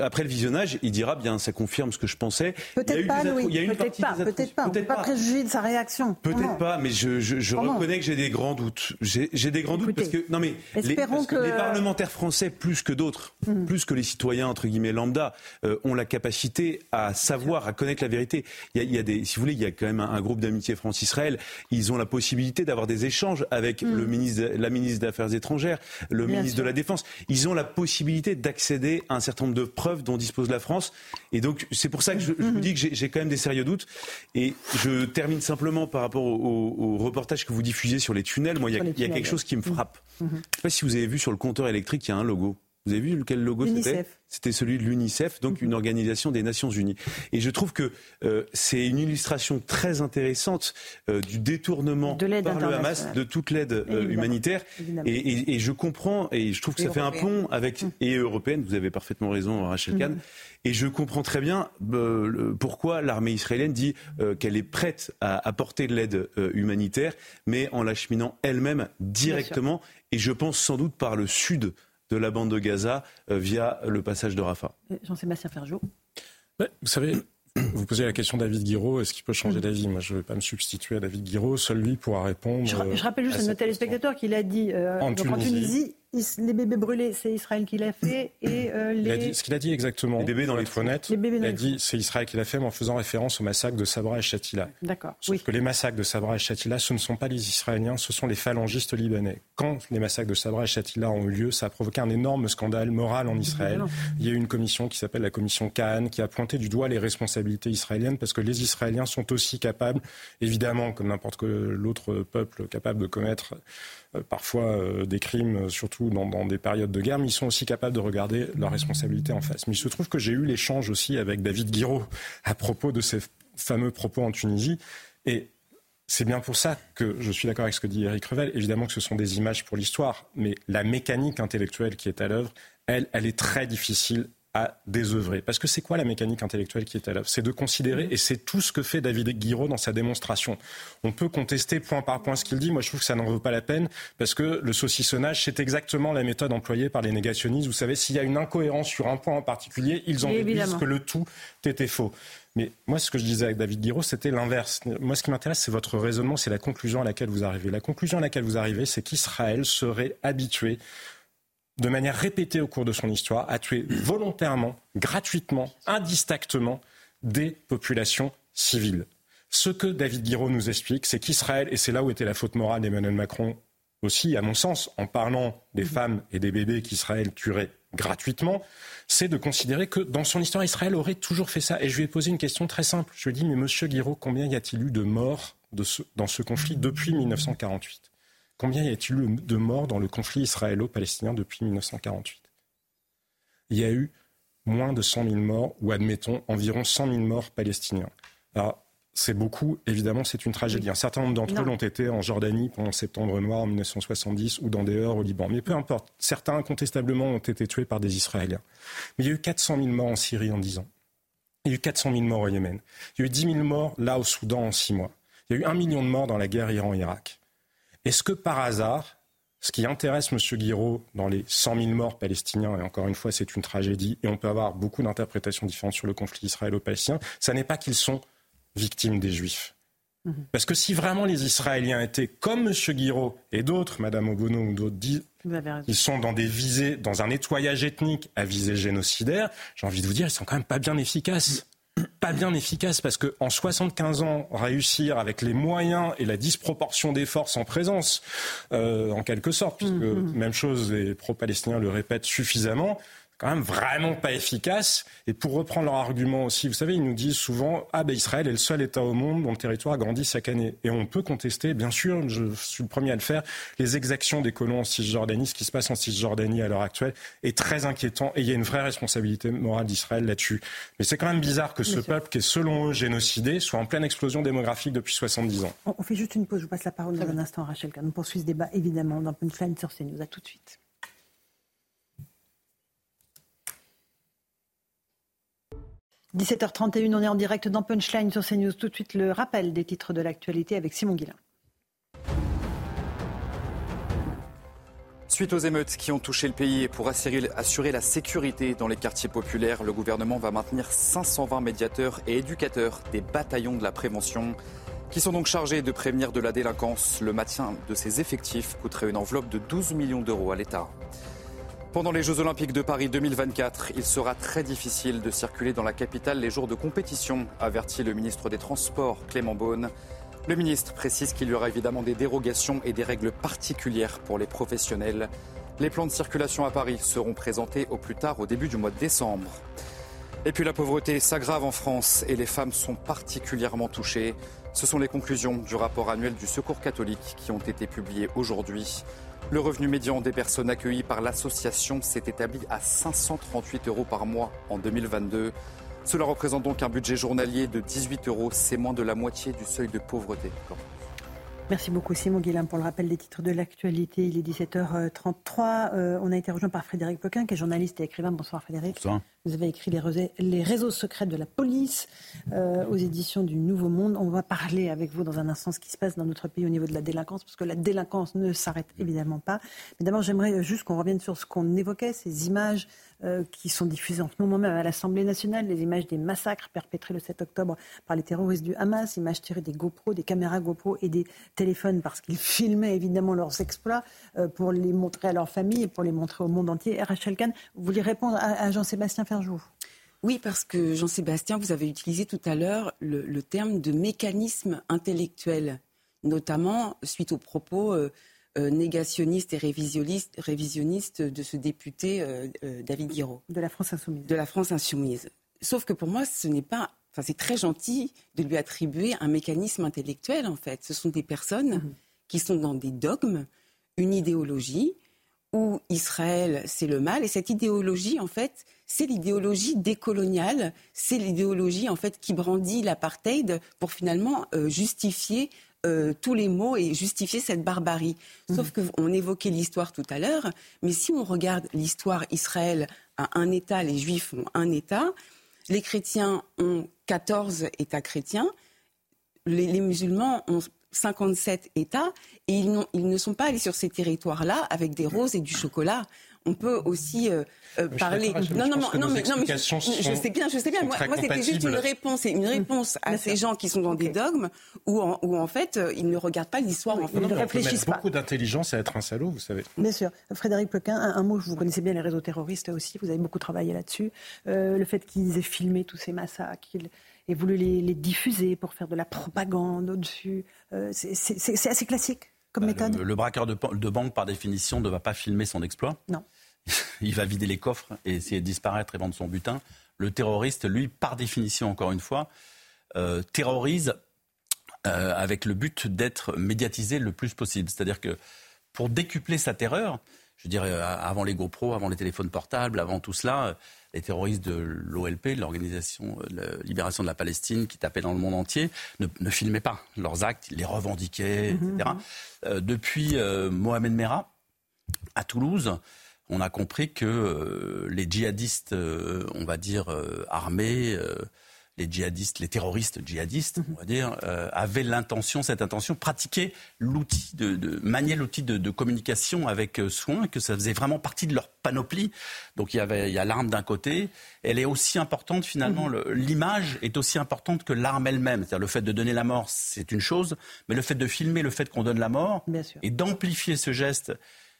après le visionnage, il dira bien, ça confirme ce que je pensais. Peut-être pas, Louis. Peut-être pas. Peut-être pas. Peut-être pas préjuger de sa réaction. Peut-être pas, mais je, je, reconnais que j'ai des grands doutes. J'ai des grands doutes parce que non mais les, parlementaires français plus que d'autres, hmm. plus que les citoyens entre guillemets lambda, euh, ont la capacité à savoir, à connaître la vérité. Il y a, des, si vous voulez, il y a quand même un, groupe d'amitié France-Israël. Ils ont la possibilité d'avoir des échanges avec hmm. le ministre, la ministre des Affaires étrangères, le ministre de la Défense. Ils ont la possibilité d'accéder à un certain nombre de preuves dont dispose la France. Et donc c'est pour ça que je, vous hmm. dis que j'ai quand même des sérieux doutes. Et je termine simplement par rapport au, au reportage que vous diffusez sur les tunnels, moi, il y, a quelque chose qui me frappe. Mhm. Je ne sais pas si vous avez vu sur le compteur électrique, il y a un logo. Vous avez vu quel logo c'était C'était celui de l'UNICEF, donc mhm. une organisation des Nations Unies. Et je trouve que euh, c'est une illustration très intéressante euh, du détournement par le Hamas de toute l'aide euh, humanitaire. Et, je comprends, et je trouve que ça fait un pont avec mhm. et européenne. Vous avez parfaitement raison, Rachel Kahn. Et je comprends très bien pourquoi l'armée israélienne dit qu'elle est prête à apporter de l'aide humanitaire, mais en l'acheminant elle-même directement. Et je pense sans doute par le sud de la bande de Gaza euh, via le passage de Rafah. Jean-Sébastien Ferjot. vous savez, (coughs) vous posez la question David Guiraud, est-ce qu'il peut changer mm. d'avis? Moi, je ne vais pas me substituer à David Guiraud, seul lui pourra répondre. Je, rappelle juste à, nos téléspectateurs qu'il a dit euh, en, Tunisie les bébés brûlés, c'est Israël qui l'a fait. Et euh, les... ce qu'il a dit exactement, les bébés dans les toilettes, il a dit c'est Israël qui l'a fait, mais en faisant référence au massacre de Sabra et Shatila. D'accord. Sauf que les massacres de Sabra et Shatila, ce ne sont pas les Israéliens, ce sont les phalangistes libanais. Quand les massacres de Sabra et Shatila ont eu lieu, ça a provoqué un énorme scandale moral en Israël. Il y a eu une commission qui s'appelle la commission Kahan qui a pointé du doigt les responsabilités israéliennes parce que les Israéliens sont aussi capables, évidemment, comme n'importe quel autre peuple, capable de commettre parfois euh, des crimes, surtout dans, des périodes de guerre, mais ils sont aussi capables de regarder leurs responsabilités en face. Mais il se trouve que j'ai eu l'échange aussi avec David Guiraud à propos de ces fameux propos en Tunisie. Et c'est bien pour ça que je suis d'accord avec ce que dit Eric Revel. Évidemment que ce sont des images pour l'histoire, mais la mécanique intellectuelle qui est à l'œuvre, elle, elle est très difficile à désœuvrer. Parce que c'est quoi la mécanique intellectuelle qui est à l'œuvre? C'est de considérer, et c'est tout ce que fait David Guiraud dans sa démonstration. On peut contester point par point ce qu'il dit. Moi, je trouve que ça n'en vaut pas la peine, parce que le saucissonnage, c'est exactement la méthode employée par les négationnistes. Vous savez, s'il y a une incohérence sur un point en particulier, ils en déduisent que le tout était faux. Mais moi, ce que je disais avec David Guiraud, c'était l'inverse. Moi, ce qui m'intéresse, c'est votre raisonnement, c'est la conclusion à laquelle vous arrivez. La conclusion à laquelle vous arrivez, c'est qu'Israël serait habitué de manière répétée au cours de son histoire, a tué volontairement, gratuitement, indistinctement des populations civiles. Ce que David Guiraud nous explique, c'est qu'Israël, et c'est là où était la faute morale d'Emmanuel Macron aussi, à mon sens, en parlant des femmes et des bébés qu'Israël tuerait gratuitement, c'est de considérer que dans son histoire, Israël aurait toujours fait ça. Et je lui ai posé une question très simple. Je lui ai dit, mais monsieur Guiraud, combien y a-t-il eu de morts dans ce conflit depuis 1948 Combien y a-t-il eu de morts dans le conflit israélo-palestinien depuis 1948 Il y a eu moins de 100 000 morts, ou admettons environ 100 000 morts palestiniens. Alors, c'est beaucoup, évidemment, c'est une tragédie. Un certain nombre d'entre eux l'ont été en Jordanie pendant Septembre Noir en 1970 ou dans des heures au Liban. Mais peu importe, certains incontestablement ont été tués par des Israéliens. Mais il y a eu 400 000 morts en Syrie en 10 ans. Il y a eu 400 000 morts au Yémen. Il y a eu 10 000 morts là au Soudan en 6 mois. Il y a eu un million de morts dans la guerre Iran-Irak. Est-ce que par hasard, ce qui intéresse M. Guiraud dans les 100 000 morts palestiniens, et encore une fois, c'est une tragédie, et on peut avoir beaucoup d'interprétations différentes sur le conflit israélo-palestinien, ce n'est pas qu'ils sont victimes des Juifs. Mhm. Parce que si vraiment les Israéliens étaient comme M. Guiraud et d'autres, Mme Obono ou d'autres, disent ils sont dans des visées, dans un nettoyage ethnique à visée génocidaire, j'ai envie de vous dire, ils sont quand même pas bien efficaces pas bien efficace parce que en 75 ans réussir avec les moyens et la disproportion des forces en présence euh, en quelque sorte puisque mm-hmm. même chose les pro-palestiniens le répètent suffisamment quand même vraiment pas efficace. Et pour reprendre leur argument aussi, vous savez, ils nous disent souvent Ah ben Israël est le seul État au monde dont le territoire grandit chaque année. Et on peut contester, bien sûr, je suis le premier à le faire, les exactions des colons en Cisjordanie. Ce qui se passe en Cisjordanie à l'heure actuelle est très inquiétant et il y a une vraie responsabilité morale d'Israël là-dessus. Mais c'est quand même bizarre que ce peuple, qui est selon eux génocidé, soit en pleine explosion démographique depuis 70 ans. On fait juste une pause, je vous passe la parole dans un instant, Rachel Kahn. On poursuit ce débat évidemment dans Punchline sur CNews. À tout de suite. 17h31, on est en direct dans Punchline sur CNews. Tout de suite, le rappel des titres de l'actualité avec Simon Guillain. Suite aux émeutes qui ont touché le pays et pour assurer la sécurité dans les quartiers populaires, le gouvernement va maintenir 520 médiateurs et éducateurs des bataillons de la prévention qui sont donc chargés de prévenir de la délinquance. Le maintien de ces effectifs coûterait une enveloppe de 12 millions d'euros à l'État. Pendant les Jeux Olympiques de Paris 2024, il sera très difficile de circuler dans la capitale les jours de compétition, avertit le ministre des Transports Clément Beaune. Le ministre précise qu'il y aura évidemment des dérogations et des règles particulières pour les professionnels. Les plans de circulation à Paris seront présentés au plus tard au début du mois de décembre. Et puis la pauvreté s'aggrave en France et les femmes sont particulièrement touchées. Ce sont les conclusions du rapport annuel du Secours catholique qui ont été publiées aujourd'hui. Le revenu médian des personnes accueillies par l'association s'est établi à 538 euros par mois en 2022. Cela représente donc un budget journalier de 18 euros. C'est moins de la moitié du seuil de pauvreté. Merci beaucoup Simon Guillain pour le rappel des titres de l'actualité. Il est 17h33. Euh, on a été rejoint par Frédéric Poquin, qui est journaliste et écrivain. Bonsoir Frédéric. Bonsoir. Vous avez écrit les, réseaux secrets de la police euh, aux éditions du Nouveau Monde. On va parler avec vous dans un instant ce qui se passe dans notre pays au niveau de la délinquance, parce que la délinquance ne s'arrête évidemment pas. Mais d'abord, j'aimerais juste qu'on revienne sur ce qu'on évoquait, ces images euh, qui sont diffusées en ce moment même à l'Assemblée nationale, les images des massacres perpétrés le 7 octobre par les terroristes du Hamas, images tirées des GoPro, des caméras GoPro et des téléphones, parce qu'ils (laughs) filmaient évidemment leurs exploits euh, pour les montrer à leur famille et pour les montrer au monde entier. Rachel Kahn, vous voulez répondre à, Jean-Sébastien oui, parce que Jean-Sébastien, vous avez utilisé tout à l'heure le, terme de mécanisme intellectuel, notamment suite aux propos euh, euh, négationnistes et révisionnistes, de ce député euh, David Guiraud. De la France insoumise. De la France insoumise. Sauf que pour moi, ce n'est pas. Enfin, c'est très gentil de lui attribuer un mécanisme intellectuel, en fait. Ce sont des personnes mhm. qui sont dans des dogmes, une idéologie, où Israël, c'est le mal. Et cette idéologie, en fait, c'est l'idéologie décoloniale, c'est l'idéologie, en fait, qui brandit l'apartheid pour finalement euh, justifier euh, tous les mots et justifier cette barbarie. Sauf mmh. qu'on évoquait l'histoire tout à l'heure, mais si on regarde l'histoire, Israël a un État, les Juifs ont un État, les chrétiens ont 14 États chrétiens, les musulmans ont 57 États et ils, ils, ne sont pas allés sur ces territoires-là avec des roses et du chocolat. On peut aussi euh, euh, parler. Non, non, non, mais, non, mais je, sais bien, je sais bien. Moi, c'était juste une réponse, une réponse à ces gens qui sont dans des dogmes où, en, où en fait, euh, ils ne regardent pas l'histoire. en fait. Ils ne réfléchissent pas. beaucoup d'intelligence à être un salaud, vous savez. Bien sûr. Frédéric Plequin, un, mot, vous connaissez bien les réseaux terroristes aussi, vous avez beaucoup travaillé là-dessus. le fait qu'ils aient filmé tous ces massacres, qu'ils et voulu les, diffuser pour faire de la propagande au-dessus. Euh, c'est assez classique. Comme bah, méthode le, braqueur de, de, banque, par définition, ne va pas filmer son exploit. Non. (laughs) Il va vider les coffres et essayer de disparaître et vendre son butin. Le terroriste, lui, par définition, encore une fois, euh, terrorise euh, avec le but d'être médiatisé le plus possible. C'est-à-dire que pour décupler sa terreur, je dirais avant les GoPro, avant les téléphones portables, avant tout cela, les terroristes de l'OLP, l'Organisation de euh, Libération de la Palestine, qui tapaient dans le monde entier, ne, filmaient pas leurs actes, ils les revendiquaient, etc. Mhm. depuis Mohamed Merah, à Toulouse, on a compris que les djihadistes, on va dire, armés, les djihadistes, les terroristes djihadistes, on va dire, euh, avaient l'intention, cette intention, pratiquer l'outil de, de, manier l'outil de, communication avec euh, soin, que ça faisait vraiment partie de leur panoplie. Donc il y avait, il y a l'arme d'un côté, elle est aussi importante finalement, mhm. l'image est aussi importante que l'arme elle-même. C'est-à-dire le fait de donner la mort, c'est une chose, mais le fait de filmer le fait qu'on donne la mort et d'amplifier ce geste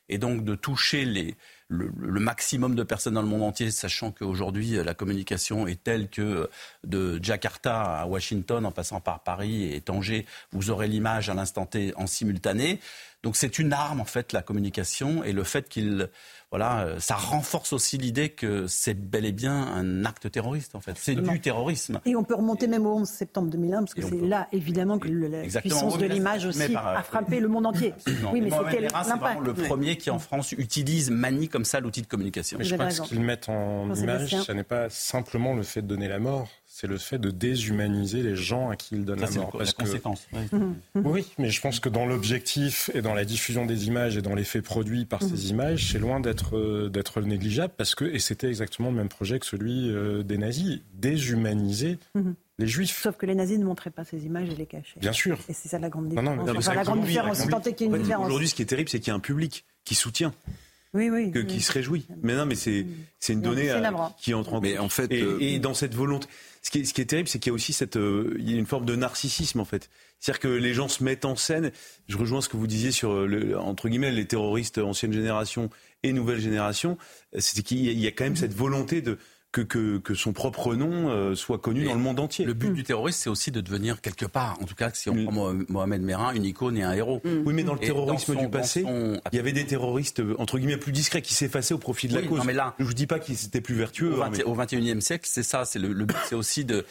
et donc de toucher les, le, maximum de personnes dans le monde entier, sachant qu'aujourd'hui la communication est telle que de Jakarta à Washington, en passant par Paris et Tanger, vous aurez l'image à l'instant T en simultané. Donc c'est une arme en fait la communication et le fait qu'il voilà, euh, ça renforce aussi l'idée que c'est bel et bien un acte terroriste, en fait. C'est du terrorisme. Et on peut remonter même au 11 septembre 2001, parce que c'est là, évidemment, que la puissance de l'image aussi a frappé le monde entier. Oui, mais c'était l'impact. le premier qui, en France, utilise, manie comme ça l'outil de communication. Mais je crois que ce qu'ils mettent en image, ce n'est pas simplement le fait de donner la mort, c'est le fait de déshumaniser les gens à qui ils donnent la mort. la conséquence. Oui. mais je pense que dans l'objectif et dans la diffusion des images et dans l'effet produit par ces images, c'est loin d'être euh, d'être négligeable parce que et c'était exactement le même projet que celui euh, des nazis, déshumaniser les juifs. Sauf que les nazis ne montraient pas ces images et les cachaient. Bien sûr. Et c'est ça la grande différence. Non, non, la grande différence. Aujourd'hui, ce qui est terrible, c'est qu'il y a un public qui soutient oui, oui, que, qui se réjouit. Mais non, mais c'est c'est une donnée qui entre en Mais en fait, et, euh, dans cette volonté, ce qui est, ce qui est terrible, c'est qu'il y a aussi cette euh, il y a une forme de narcissisme en fait. C'est-à-dire que les gens se mettent en scène. Je rejoins ce que vous disiez sur euh, le, entre guillemets les terroristes ancienne génération et nouvelle génération. C'est qu'il y a quand même cette volonté de que, que, que, son propre nom euh, soit connu dans le monde entier. Le but mm. du terroriste, c'est aussi de devenir quelque part, en tout cas si on mm. prend Mohamed Merah, une icône et un héros. Mm. Oui, mais dans le terrorisme du passé, il y avait des terroristes euh, entre guillemets plus discrets qui s'effaçaient au profit de la cause. Non, mais là, je vous dis pas qu'ils étaient plus vertueux. Au, XXIe hein, siècle, c'est ça. C'est le, but, c'est aussi de,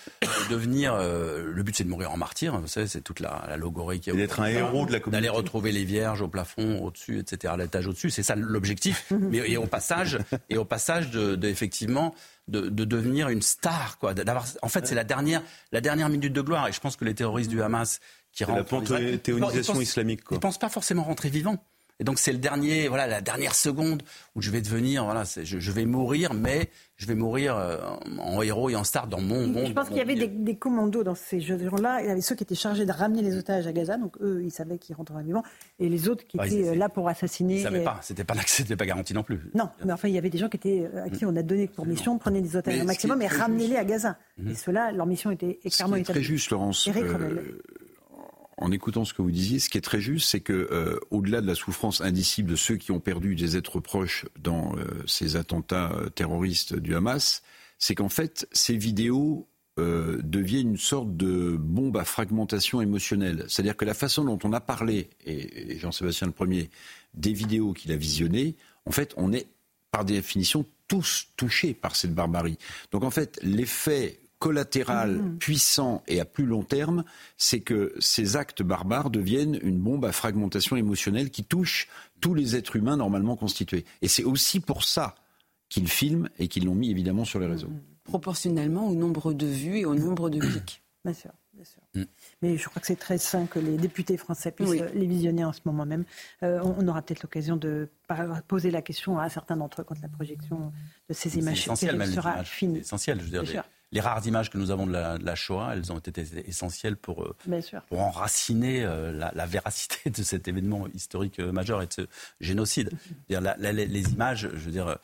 devenir. Euh, le but, c'est de mourir en martyr. Vous savez, c'est toute la, la logorie qui. D'être un héros de la communauté. D'aller retrouver les vierges au plafond, au-dessus, etc. À l'étage au-dessus, c'est ça l'objectif. (laughs) mais et au passage, et au passage de, de effectivement de, devenir une star, quoi. D'avoir, en fait, c'est la dernière, la dernière minute de gloire. Et je pense que les terroristes du Hamas qui rentrent, la panthéonisation islamique, quoi. Ils pensent pas forcément rentrer vivants. Et donc c'est le dernier, voilà, la dernière seconde où je vais devenir, voilà, je, je, vais mourir, mais je vais mourir euh, en héros et en star dans mon monde. Je pense qu'il y avait des, commandos dans ces jeux-là. Il y avait ceux qui étaient chargés de ramener les otages à Gaza, donc eux, ils savaient qu'ils rentreraient vivants, et les autres qui étaient euh, là pour assassiner. Ils ne savaient pas, c'était pas, pas garanti non plus. Non, mais enfin, il y avait des gens qui étaient, euh, à qui on a donné pour mission, prenez des otages au maximum et ramenez-les à Gaza. Mhm. Et ceux-là, leur mission était clairement établie. Très juste, Laurence en écoutant ce que vous disiez, ce qui est très juste, c'est que euh, au-delà de la souffrance indicible de ceux qui ont perdu des êtres proches dans euh, ces attentats euh, terroristes du Hamas, c'est qu'en fait ces vidéos deviennent une sorte de bombe à fragmentation émotionnelle. C'est-à-dire que la façon dont on a parlé, et, Jean-Sébastien le premier, des vidéos qu'il a visionnées, en fait, on est par définition tous touchés par cette barbarie. Donc en fait, l'effet collatéral mm-hmm. puissant et à plus long terme, c'est que ces actes barbares deviennent une bombe à fragmentation émotionnelle qui touche tous les êtres humains normalement constitués. Et c'est aussi pour ça qu'ils filment et qu'ils l'ont mis évidemment sur les réseaux. Mm-hmm. Proportionnellement au nombre de vues et au nombre de clics. (coughs) Bien sûr. Bien sûr. Mm. Mais je crois que c'est très sain que les députés français puissent les visionner en ce moment même. Euh, on aura peut-être l'occasion de poser la question à certains d'entre eux quand la projection de ces images sera finie. C'est essentiel, je veux dire les rares images que nous avons de la, Shoah, elles ont été essentielles pour, euh, pour enraciner euh, la, véracité de cet événement historique euh, majeur et de ce génocide. (laughs) les images, je veux dire,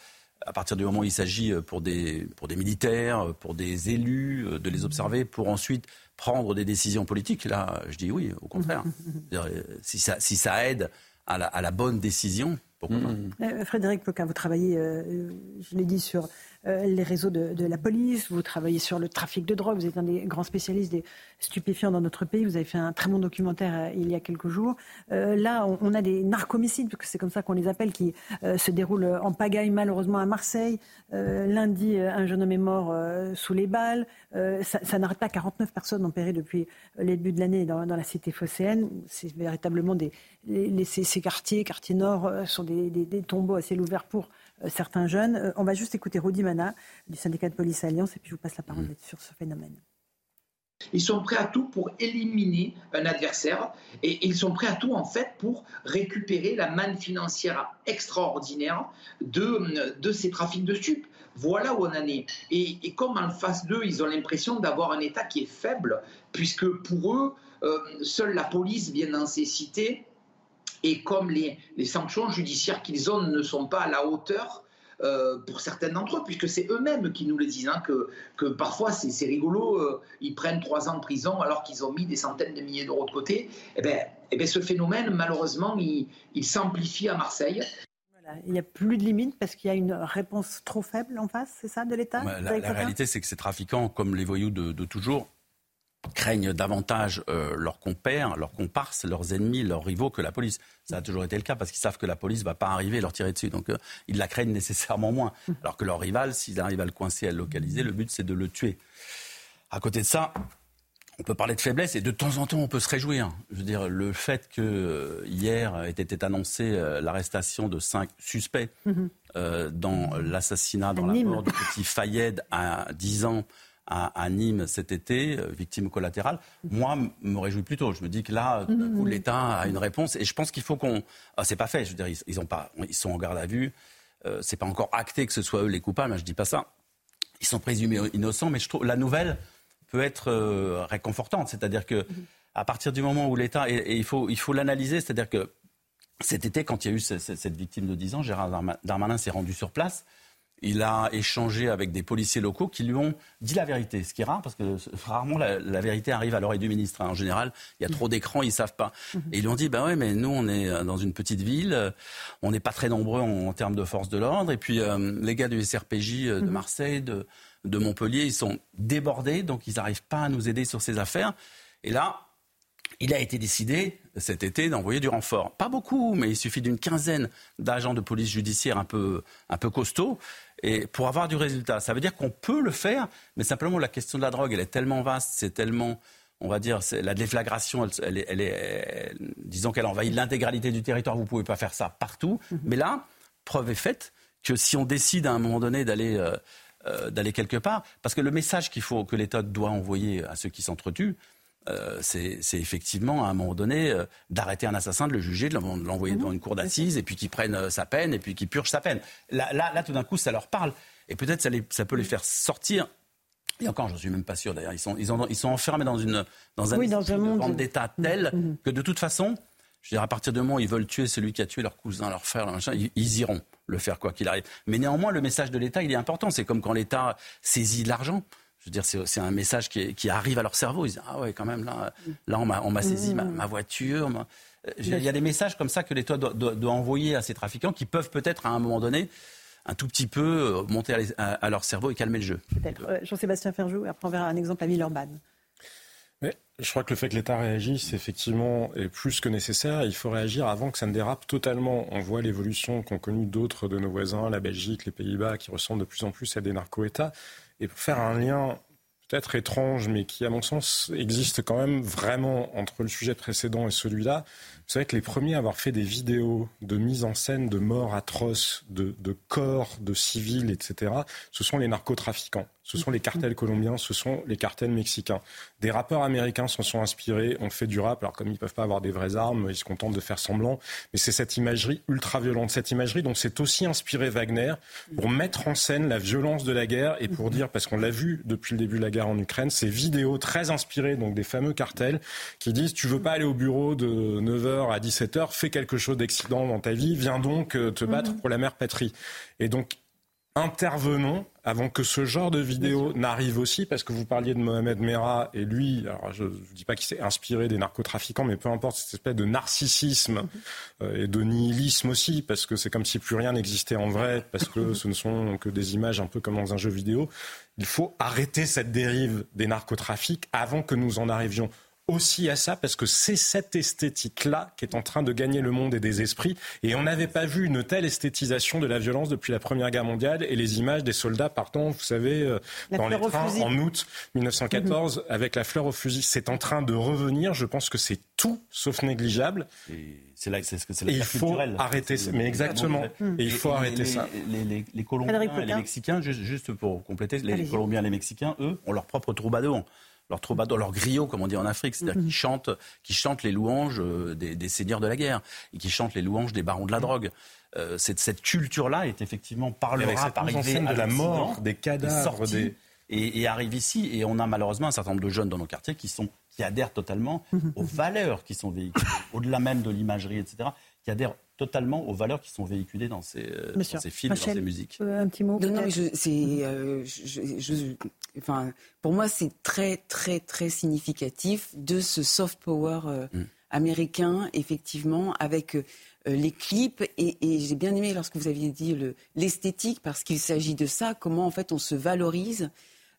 à partir du moment où il s'agit pour des, pour des militaires, pour des élus, de les observer, pour ensuite prendre des décisions politiques, là, je dis oui, au contraire. (laughs) Si ça, si ça aide à la, bonne décision, pourquoi pas Frédéric Poquin, vous travaillez, je l'ai dit, sur les réseaux de, la police, vous travaillez sur le trafic de drogue, vous êtes un des grands spécialistes des stupéfiants dans notre pays, vous avez fait un très bon documentaire il y a quelques jours. là, on, a des narcomicides, parce que c'est comme ça qu'on les appelle, qui se déroulent en pagaille malheureusement à Marseille. lundi, un jeune homme est mort sous les balles. ça, n'arrête pas, 49 personnes ont péri depuis le début de l'année dans, la cité phocéenne. C'est véritablement des, ces, quartiers, quartiers nord, sont des, des tombeaux à ciel ouvert pour euh, certains jeunes. Euh, on va juste écouter Rodi Mana du syndicat de police Alliance et puis je vous passe la parole mmh. sur ce phénomène. Ils sont prêts à tout pour éliminer un adversaire et ils sont prêts à tout en fait pour récupérer la manne financière extraordinaire de, de ces trafics de stupes. Voilà où on en est. Et, et comme en face d'eux, ils ont l'impression d'avoir un État qui est faible, puisque pour eux, euh, seule la police vient dans ces cités et comme les, sanctions judiciaires qu'ils ont ne sont pas à la hauteur euh, pour certains d'entre eux, puisque c'est eux-mêmes qui nous le disent, hein, que, que, parfois c'est rigolo, euh, ils prennent trois ans de prison alors qu'ils ont mis des centaines de milliers d'euros de côté. Eh bien, eh ben, ce phénomène, malheureusement, il, s'amplifie à Marseille. Il n'y a plus de limite parce qu'il y a une réponse trop faible en face, c'est ça, de l'État La, réalité, c'est que ces trafiquants, comme les voyous de toujours, craignent davantage euh, leurs compères, leurs comparses, leurs ennemis, leurs rivaux que la police. Ça a toujours été le cas parce qu'ils savent que la police ne va pas arriver et leur tirer dessus. Donc euh, ils la craignent nécessairement moins. Alors que leur rival, s'ils arrivent à le coincer, à le localiser, le but c'est de le tuer. À côté de ça, on peut parler de faiblesse et de temps en temps on peut se réjouir. Je veux dire, le fait que euh, hier était annoncé l'arrestation de cinq suspects mhm. dans l'assassinat, dans la mort du petit Fayed à 10 ans à, Nîmes cet été, euh, victime collatérale, moi, me réjouis plutôt. Je me dis que là, mmh. l'État a une réponse. Et je pense qu'il faut qu'on. Ah, c'est pas fait. Je veux dire, ils, ont pas, ils sont en garde à vue. Euh, c'est pas encore acté que ce soit eux les coupables. Mais je dis pas ça. Ils sont présumés innocents. Mais je trouve la nouvelle peut être euh, réconfortante. C'est-à-dire que à partir du moment où l'État et, il faut il faut l'analyser. C'est-à-dire que cet été, quand il y a eu cette, cette victime de 10 ans, Gérard Darmanin s'est rendu sur place. Il a échangé avec des policiers locaux qui lui ont dit la vérité, ce qui est rare parce que rarement la, vérité arrive à l'oreille du ministre. Hein. En général, il y a trop d'écrans, ils savent pas. Mhm. Et ils lui ont dit, ben ouais, mais nous on est dans une petite ville, on n'est pas très nombreux en, termes de force de l'ordre, et puis euh, les gars du SRPJ euh, de mhm. Marseille, de, de Montpellier, ils sont débordés, donc ils n'arrivent pas à nous aider sur ces affaires. Et là, il a été décidé cet été d'envoyer du renfort. Pas beaucoup, mais il suffit d'une quinzaine d'agents de police judiciaire un peu, un peu costauds et pour avoir du résultat. Ça veut dire qu'on peut le faire, mais simplement la question de la drogue, elle est tellement vaste, c'est tellement, on va dire, la déflagration, elle, est, disons qu'elle envahit l'intégralité du territoire. Vous ne pouvez pas faire ça partout. Mhm. Mais là, preuve est faite que si on décide à un moment donné d'aller euh, euh, d'aller quelque part, parce que le message qu'il faut que l'État doit envoyer à ceux qui s'entretuent, euh, c'est effectivement à un moment donné euh, d'arrêter un assassin, de le juger, de l'envoyer mhm. devant une cour d'assises, et puis qu'il prenne euh, sa peine, et puis qu'il purge sa peine. Là, là, tout d'un coup, ça leur parle, et peut-être ça, ça, peut les faire sortir. Et encore, je ne suis même pas sûr d'ailleurs. Ils sont, ils, ils sont enfermés dans, une, dans un, dans un monde d'état tel mhm. Mhm. que de toute façon, je veux dire, à partir du moment où ils veulent tuer celui qui a tué leur cousin, leur frère, leur machin, ils, ils iront le faire quoi qu'il arrive. Mais néanmoins, le message de l'État, il est important. C'est comme quand l'État saisit de l'argent. Je veux dire, c'est un message qui, arrive à leur cerveau. Ils disent Ah ouais, quand même, là, là on m'a saisi ma, ma, voiture. Il y a des messages comme ça que l'État doit, envoyer à ces trafiquants qui peuvent peut-être, à un moment donné, un tout petit peu euh, monter à, leur cerveau et calmer le jeu. Peut-être. Euh, Jean-Sébastien Ferjou, après on verra un exemple à Villeurbanne. Mais je crois que le fait que l'État réagisse, effectivement, est plus que nécessaire. Il faut réagir avant que ça ne dérape totalement. On voit l'évolution qu'ont connue d'autres de nos voisins, la Belgique, les Pays-Bas, qui ressemblent de plus en plus à des narco-États. Et pour faire un lien peut-être étrange, mais qui, à mon sens, existe quand même vraiment entre le sujet précédent et celui-là, vous savez que les premiers à avoir fait des vidéos de mise en scène de morts atroces, de, corps de civils, etc., ce sont les narcotrafiquants. Ce sont les cartels colombiens, ce sont les cartels mexicains. Des rappeurs américains s'en sont inspirés, ont fait du rap. Alors comme ils ne peuvent pas avoir des vraies armes, ils se contentent de faire semblant. Mais c'est cette imagerie ultra violente, cette imagerie dont c'est aussi inspiré Wagner pour mettre en scène la violence de la guerre et pour dire, parce qu'on l'a vu depuis le début de la guerre en Ukraine, ces vidéos très inspirées donc des fameux cartels qui disent tu veux pas aller au bureau de 9h à 17h, fais quelque chose d'excitant dans ta vie, viens donc euh, te battre mhm. pour la mère patrie. Et donc, intervenons avant que ce genre de vidéo n'arrive aussi, parce que vous parliez de Mohamed Merah, et lui, alors je ne dis pas qu'il s'est inspiré des narcotrafiquants, mais peu importe, cette espèce de narcissisme euh, et de nihilisme aussi, parce que c'est comme si plus rien n'existait en vrai, parce que ce ne sont que des images un peu comme dans un jeu vidéo. Il faut arrêter cette dérive des narcotrafics avant que nous en arrivions aussi à ça parce que c'est cette esthétique-là qui est en train de gagner le monde et des esprits. Et on n'avait pas vu une telle esthétisation de la violence depuis la Première Guerre mondiale et les images des soldats partant, vous savez, euh, dans les trains en août 1914 mhm. avec la fleur au fusil. C'est en train de revenir. Je pense que c'est tout sauf négligeable. Et c'est là, c'est ce que c'est la il faut arrêter ça. Mais exactement. Et il faut arrêter ça. Les, Colombiens et les Mexicains, juste, pour compléter, les Colombiens et les Mexicains, eux, ont leur propre troubadour leur troubadour, leur griot, comme on dit en Afrique, c'est-à-dire mhm. qui chantent, qui chantent les louanges euh, des, seigneurs de la guerre et qui chantent les louanges des barons de la drogue. Euh, cette, cette culture-là est effectivement parlera par arriver de la mort, des cadavres, et, arrive ici. Et on a malheureusement un certain nombre de jeunes dans nos quartiers qui sont qui adhèrent totalement mhm. aux valeurs qui sont véhiculées, au-delà même de l'imagerie, etc., qui adhèrent totalement aux valeurs qui sont véhiculées dans ces, euh, dans ces films, dans ces musiques. un petit mot. Non, non, mais c'est, je, enfin, pour moi, c'est très, très, très significatif de ce soft power euh, mm. américain, effectivement, avec euh, les clips. Et, j'ai bien aimé lorsque vous aviez dit l'esthétique, parce qu'il s'agit de ça, comment en fait on se valorise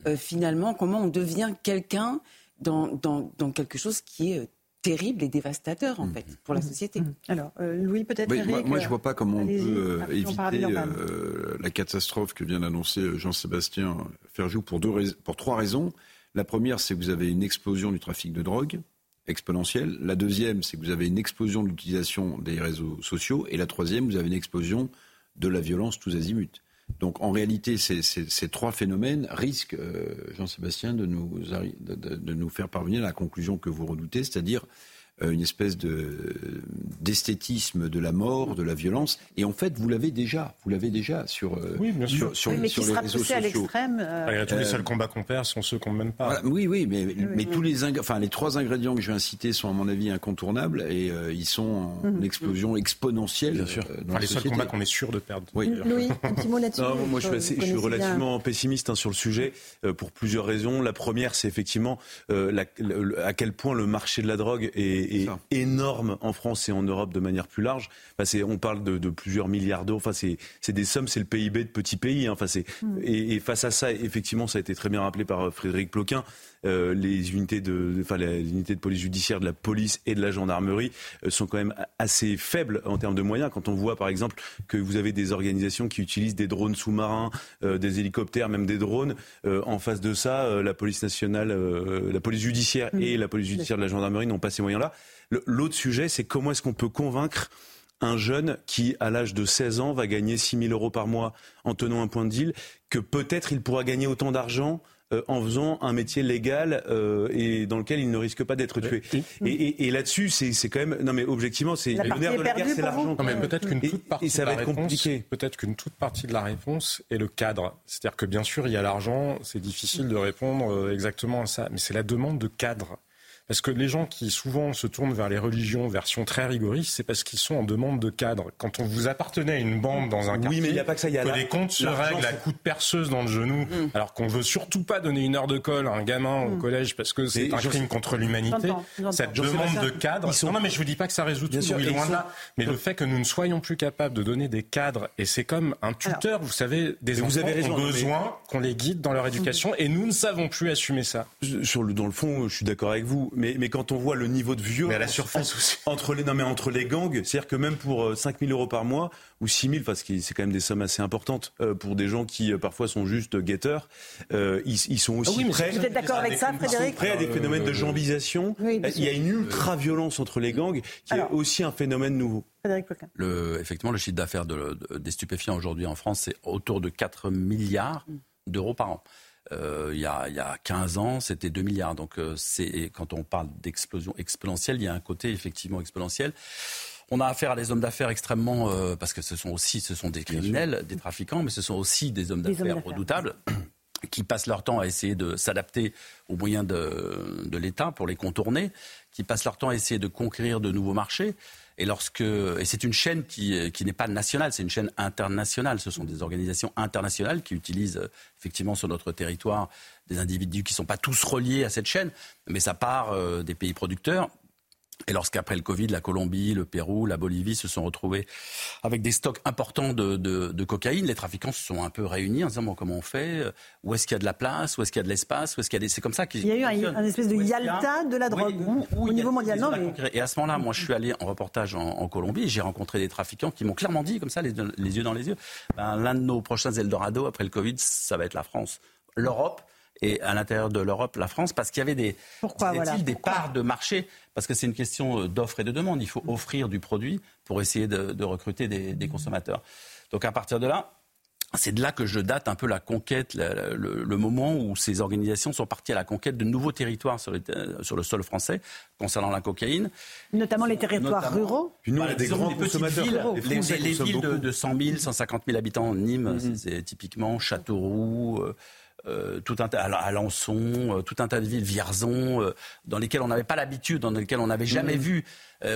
euh, finalement, comment on devient quelqu'un dans, dans, dans, quelque chose qui est terrible et dévastateur en mhm. fait pour la mhm. société. Mhm. Alors euh, Louis peut-être. moi, je je vois pas comment on peut euh, éviter euh, la catastrophe que vient d'annoncer Jean-Sébastien Ferjou pour deux pour trois raisons. La première, c'est que vous avez une explosion du trafic de drogue exponentielle. La deuxième, c'est que vous avez une explosion de l'utilisation des réseaux sociaux. Et la troisième, vous avez une explosion de la violence tous azimuts. Donc en réalité, ces, trois phénomènes risquent, euh, Jean-Sébastien, de nous, de, nous faire parvenir à la conclusion que vous redoutez, c'est-à-dire une espèce d'esthétisme de la mort, de la violence. Et en fait, vous l'avez déjà, vous l'avez déjà sur, euh, oui, bien sûr. sur, mais qui les sera réseaux à l'extrême. tous les seuls combats qu'on perd sont ceux qu'on ne mène pas. oui, oui, mais, mais tous les, enfin, les trois ingrédients que je viens de citer sont à mon avis incontournables et ils sont en mhm. explosion exponentielle. Bien sûr. les seuls combats qu'on est sûr de perdre. Oui, Louis, un petit mot là-dessus. moi, je suis, je suis relativement pessimiste hein, sur le sujet pour plusieurs raisons. La première, c'est effectivement à quel point le marché de la drogue est est énorme en France et en Europe de manière plus large. Enfin, on parle de, plusieurs milliards d'euros. Enfin, c'est des sommes, c'est le PIB de petits pays. Hein. Enfin, mm. et, face à ça, effectivement, ça a été très bien rappelé par euh, Frédéric Ploquin. Euh, les unités de, enfin, les unités de police judiciaire, de la police et de la gendarmerie euh, sont quand même assez faibles en termes de moyens. Quand on voit, par exemple, que vous avez des organisations qui utilisent des drones sous-marins, des hélicoptères, même des drones, en face de ça, la police nationale, la police judiciaire et la police judiciaire de la gendarmerie n'ont pas ces moyens-là. L'autre sujet, c'est comment est-ce qu'on peut convaincre un jeune qui, à l'âge de 16 ans, va gagner 6 000 euros par mois en tenant un point de deal, que peut-être il pourra gagner autant d'argent euh, en faisant un métier légal euh, et dans lequel il ne risque pas d'être tué. Et, là-dessus, c'est quand même non mais objectivement, c'est le nerf de la guerre, c'est l'argent. mais peut-être qu'une toute partie ça va être compliqué. Peut-être qu'une toute partie de la réponse est le cadre. C'est-à-dire que bien sûr, il y a l'argent, c'est difficile de répondre euh, exactement à ça, mais c'est la demande de cadre. Parce que les gens qui souvent se tournent vers les religions, version très rigoriste, c'est parce qu'ils sont en demande de cadre. Quand on vous appartenait à une bande dans un quartier, oui, mais il n'y a pas que ça. Y a que les comptes se règlent à coups de perceuse dans le genou, mm. alors qu'on veut surtout pas donner une heure de colle à un gamin au mm. collège parce que c'est un crime contre l'humanité. Cette demande de cadre. Sont... Non, mais je vous dis pas que ça résout tout, sûr, loin là. Mais le fait que nous ne soyons plus capables de donner des cadres, et c'est comme un tuteur, vous savez, des enfants vous avez ont besoin qu'on les guide dans leur éducation, et nous ne savons plus assumer ça. Sur le, dans le fond, je suis d'accord avec vous mais, quand on voit le niveau de violence. à la surface aussi. (laughs) Entre les, non, mais entre les gangs, c'est-à-dire que même pour 5 euh, 000 euros par mois, ou 6 000, parce que c'est quand même des sommes assez importantes euh, pour des gens qui euh, parfois sont juste guetteurs, ils, sont aussi prêts. Vous êtes d'accord avec ça, Frédéric Prêts à des phénomènes de jambisation. il y a une ultra-violence entre les gangs qui est aussi un phénomène nouveau. Frédéric le, effectivement, le chiffre d'affaires des stupéfiants aujourd'hui en France, c'est autour de 4 milliards d'euros par an. Euh, il, y a, il, y a, 15 ans, c'était 2 milliards. Donc, euh, c'est, quand on parle d'explosion exponentielle, il y a un côté effectivement exponentiel. On a affaire à des hommes d'affaires extrêmement, euh, parce que ce sont aussi, ce sont des criminels, des trafiquants, mais ce sont aussi des hommes d'affaires redoutables (clears throat) qui passent leur temps à essayer de s'adapter aux moyens de, de l'État pour les contourner, qui passent leur temps à essayer de conquérir de nouveaux marchés. Et lorsque et c'est une chaîne qui, qui n'est pas nationale, c'est une chaîne internationale. Ce sont des organisations internationales qui utilisent effectivement sur notre territoire des individus qui ne sont pas tous reliés à cette chaîne, mais ça part euh, des pays producteurs. Et lorsqu'après le Covid, la Colombie, le Pérou, la Bolivie se sont retrouvés avec des stocks importants de, de, cocaïne, les trafiquants se sont un peu réunis en disant bon, comment on fait? Où est-ce qu'il y a de la place? Où est-ce qu'il y a de l'espace? Où est-ce qu'il y a des... C'est comme ça qu'il y a eu un, espèce de Yalta de la drogue au niveau mondial. Non, Et à ce moment-là, moi, je suis allé en reportage en, Colombie et j'ai rencontré des trafiquants qui m'ont clairement dit comme ça, les, yeux dans les yeux, ben, l'un de nos prochains Eldorado après le Covid, ça va être la France, l'Europe et à l'intérieur de l'Europe, la France, parce qu'il y avait des, Pourquoi, des parts de marché, parce que c'est une question euh, d'offre et de demande. Il faut offrir du produit pour essayer de, recruter des, consommateurs. Donc à partir de là, c'est de là que je date un peu la conquête, le, moment où ces organisations sont parties à la conquête de nouveaux territoires sur, sur le sol français concernant la cocaïne. Notamment les territoires ruraux Puis nous, on a des grands consommateurs. Villes, les, villes de, de, 100 000, 150 000 habitants, Nîmes, mm-hmm. c'est typiquement Châteauroux, euh, euh, tout un tas, à Alençon, euh, tout un tas de villes, Vierzon, euh, dans lesquelles on n'avait pas l'habitude, dans lesquelles on n'avait jamais mmh. vu,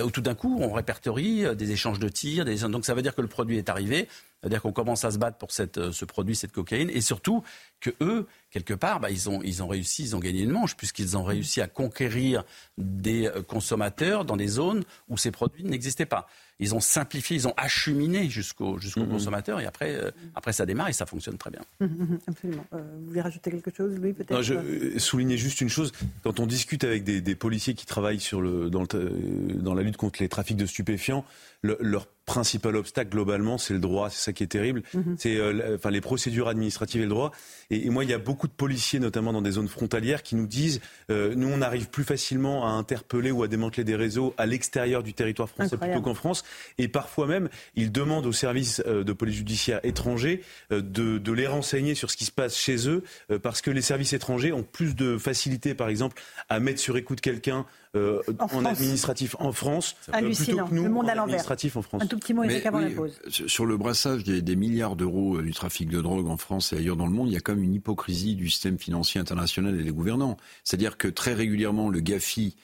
où tout d'un coup on répertorie des échanges de tirs, donc ça veut dire que le produit est arrivé, c'est-à-dire qu'on commence à se battre pour cette, ce produit, cette cocaïne, et surtout que eux, quelque part, bah, ils, ont, ils ont réussi, ils ont gagné une manche, puisqu'ils ont réussi à conquérir des consommateurs dans des zones où ces produits n'existaient pas ils ont simplifié, ils ont acheminé jusqu'au jusqu'au mm-hmm. consommateur et après, euh, après ça démarre et ça fonctionne très bien. Mm-hmm, absolument. Euh, vous voulez rajouter quelque chose, Louis, peut-être? Je euh, souligner juste une chose. Quand on discute avec des, des policiers qui travaillent sur le, dans, le, dans la lutte contre les trafics de stupéfiants, leur principal obstacle globalement, c'est le droit. C'est ça qui est terrible. Mhm. C'est euh, enfin les procédures administratives et le droit. Et, moi, il y a beaucoup de policiers, notamment dans des zones frontalières, qui nous disent euh, nous, on arrive plus facilement à interpeller ou à démanteler des réseaux à l'extérieur du territoire français plutôt qu'en France. Et parfois même, ils demandent aux services euh, de police judiciaire étrangers de, de, les renseigner sur ce qui se passe chez eux, parce que les services étrangers ont plus de facilité, par exemple, à mettre sur écoute quelqu'un euh, en, administratif en France, euh, Hallucinant. nous, le monde à l'envers. en France. Un tout petit mot, avant la pause. Sur le brassage des, des milliards d'euros euh, du trafic de drogue en France et ailleurs dans le monde, il y a quand même une hypocrisie du système financier international et des gouvernants. C'est-à-dire que très régulièrement, le GAFI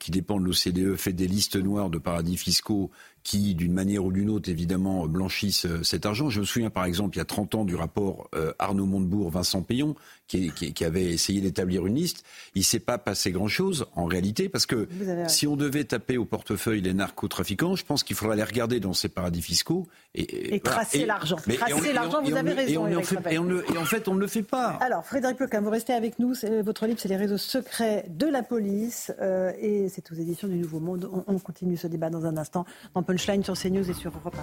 qui dépend de l'OCDE, fait des listes noires de paradis fiscaux qui, d'une manière ou d'une autre, évidemment, blanchissent cet argent. Je me souviens, par exemple, il y a 30 ans, du rapport Arnaud Montebourg, Vincent Payon, qui, avait essayé d'établir une liste. Il ne s'est pas passé grand-chose en réalité, parce que si on devait taper au portefeuille les narcotrafiquants, je pense qu'il faudrait les regarder dans ces paradis fiscaux. Et, tracer l'argent. Tracer l'argent, vous avez raison. Et, en fait, on ne le fait pas. Alors, Frédéric Lequin, vous restez avec nous. Votre livre, c'est Les réseaux secrets de la police. Euh, et c'est aux éditions du Nouveau Monde. On, continue ce débat dans un instant dans Punchline sur CNews et sur Europe 1.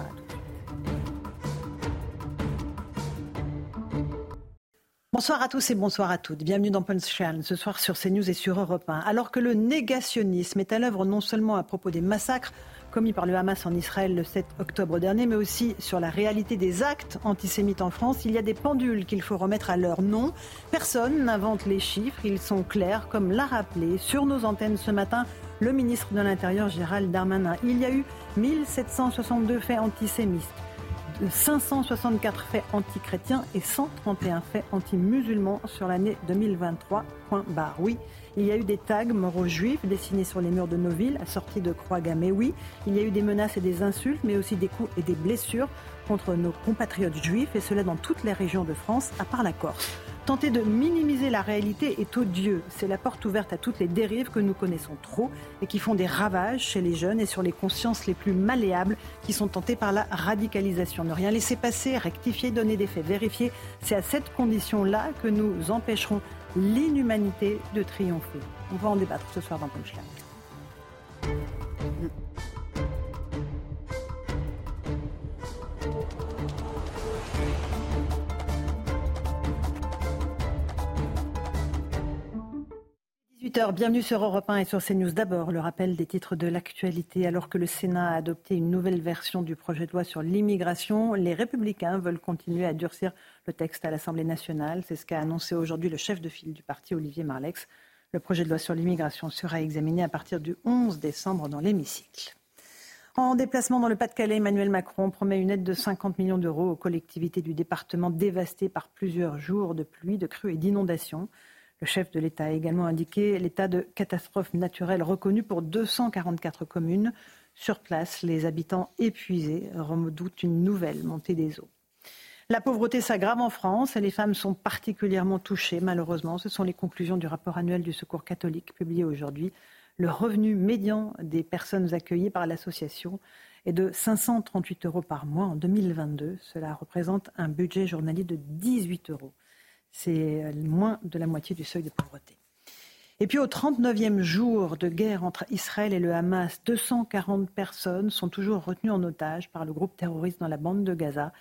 Bonsoir à tous et bonsoir à toutes. Bienvenue dans Punchline ce soir sur CNews et sur Europe 1. Alors que le négationnisme est à l'œuvre non seulement à propos des massacres commis par le Hamas en Israël le 7 octobre dernier, mais aussi sur la réalité des actes antisémites en France, il y a des pendules qu'il faut remettre à leur nom. Personne n'invente les chiffres, ils sont clairs, comme l'a rappelé sur nos antennes ce matin le ministre de l'Intérieur Gérald Darmanin. Il y a eu 1762 faits antisémites 564 faits antichrétiens et 131 faits anti-musulmans sur l'année 2023. Point barre. Oui, il y a eu des tags moraux juifs dessinés sur les murs de nos villes, assortis de croix gammées. Oui, il y a eu des menaces et des insultes, mais aussi des coups et des blessures contre nos compatriotes juifs, et cela dans toutes les régions de France, à part la Corse. Tenter de minimiser la réalité est odieux. C'est la porte ouverte à toutes les dérives que nous connaissons trop et qui font des ravages chez les jeunes et sur les consciences les plus malléables qui sont tentées par la radicalisation. Ne rien laisser passer, rectifier, donner des faits, vérifier, c'est à cette condition-là que nous empêcherons l'inhumanité de triompher. On va en débattre ce soir dans Punchline. 18h, bienvenue sur Europe 1 et sur CNews. D'abord, le rappel des titres de l'actualité. Alors que le Sénat a adopté une nouvelle version du projet de loi sur l'immigration, les Républicains veulent continuer à durcir le texte à l'Assemblée nationale. C'est ce qu'a annoncé aujourd'hui le chef de file du parti, Olivier Marlex. Le projet de loi sur l'immigration sera examiné à partir du 11 décembre dans l'hémicycle. En déplacement dans le Pas-de-Calais, Emmanuel Macron promet une aide de 50 millions d'euros aux collectivités du département dévastées par plusieurs jours de pluie, de crues et d'inondations. Le chef de l'État a également indiqué l'état de catastrophe naturelle reconnu pour 244 communes. Sur place, les habitants épuisés redoutent une nouvelle montée des eaux. La pauvreté s'aggrave en France et les femmes sont particulièrement touchées, malheureusement. Ce sont les conclusions du rapport annuel du Secours catholique publié aujourd'hui. Le revenu médian des personnes accueillies par l'association est de 538 euros par mois en 2022. Cela représente un budget journalier de 18 euros. C'est moins de la moitié du seuil de pauvreté. Et puis au 39e jour de guerre entre Israël et le Hamas, 240 personnes sont toujours retenues en otage par le groupe terroriste dans la bande de Gaza.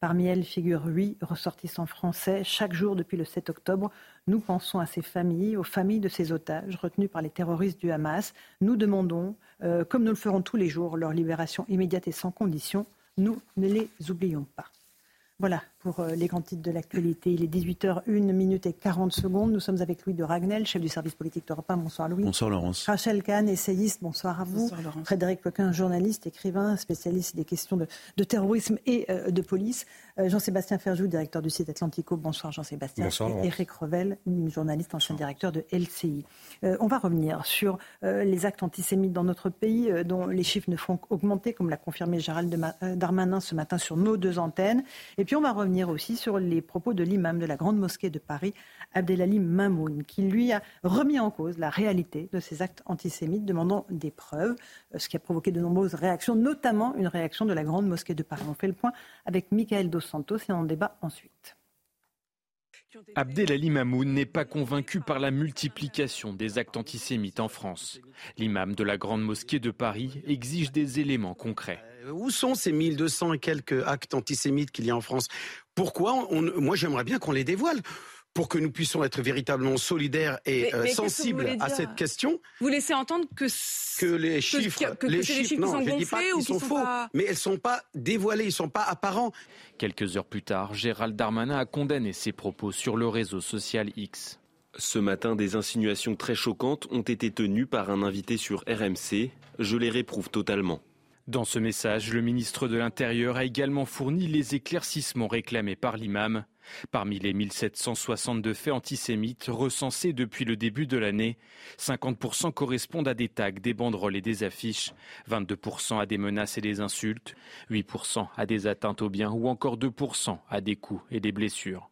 Parmi elles figurent huit ressortissants français. Chaque jour depuis le 7 octobre, nous pensons à ces familles, aux familles de ces otages retenus par les terroristes du Hamas. Nous demandons, euh, comme nous le ferons tous les jours, leur libération immédiate et sans condition. Nous ne les oublions pas. Voilà pour euh, les grands titres de l'actualité. Il est 18h, 1 minute et 40 secondes. Nous sommes avec Louis de Ragnel, chef du service politique d'Europe 1. Bonsoir Louis. Bonsoir Laurence. Rachel Kahn, essayiste. Bonsoir à vous. Bonsoir Laurence. Frédéric Pequin, journaliste, écrivain, spécialiste des questions de, terrorisme et euh, de police. Euh, Jean-Sébastien Ferjou, directeur du site Atlantico. Bonsoir Jean-Sébastien. Bonsoir et Eric Revel, journaliste, ancien directeur de LCI. on va revenir sur les actes antisémites dans notre pays, dont les chiffres ne font qu'augmenter, comme l'a confirmé Gérald Darmanin ce matin sur nos deux antennes. Et puis on va revenir aussi sur les propos de l'imam de la Grande Mosquée de Paris, Abdelali Mamoun, qui lui a remis en cause la réalité de ces actes antisémites, demandant des preuves, euh, ce qui a provoqué de nombreuses réactions, notamment une réaction de la Grande Mosquée de Paris. On fait le point avec Michael Dos Santos et on débat ensuite. Abdelali Mamoun n'est pas convaincu par la multiplication des actes antisémites en France. L'imam de la Grande Mosquée de Paris exige des éléments concrets. Euh, où sont ces 1200 et quelques actes antisémites qu'il y a en France? Pourquoi Moi, j'aimerais bien qu'on les dévoile pour que nous puissions être véritablement solidaires et euh, sensibles à cette question. Vous laissez entendre que, que les chiffres, les, chiffres, non, je dis pas qu'ils sont, faux, mais elles sont pas dévoilées, ils sont pas apparents. Quelques heures plus tard, Gérald Darmanin a condamné ses propos sur le réseau social X. Ce matin, des insinuations très choquantes ont été tenues par un invité sur RMC. Je les réprouve totalement. Dans ce message, le ministre de l'Intérieur a également fourni les éclaircissements réclamés par l'imam. Parmi les 1762 faits antisémites recensés depuis le début de l'année, 50% correspondent à des tags, des banderoles et des affiches, 22% à des menaces et des insultes, 8% à des atteintes aux biens ou encore 2% à des coups et des blessures.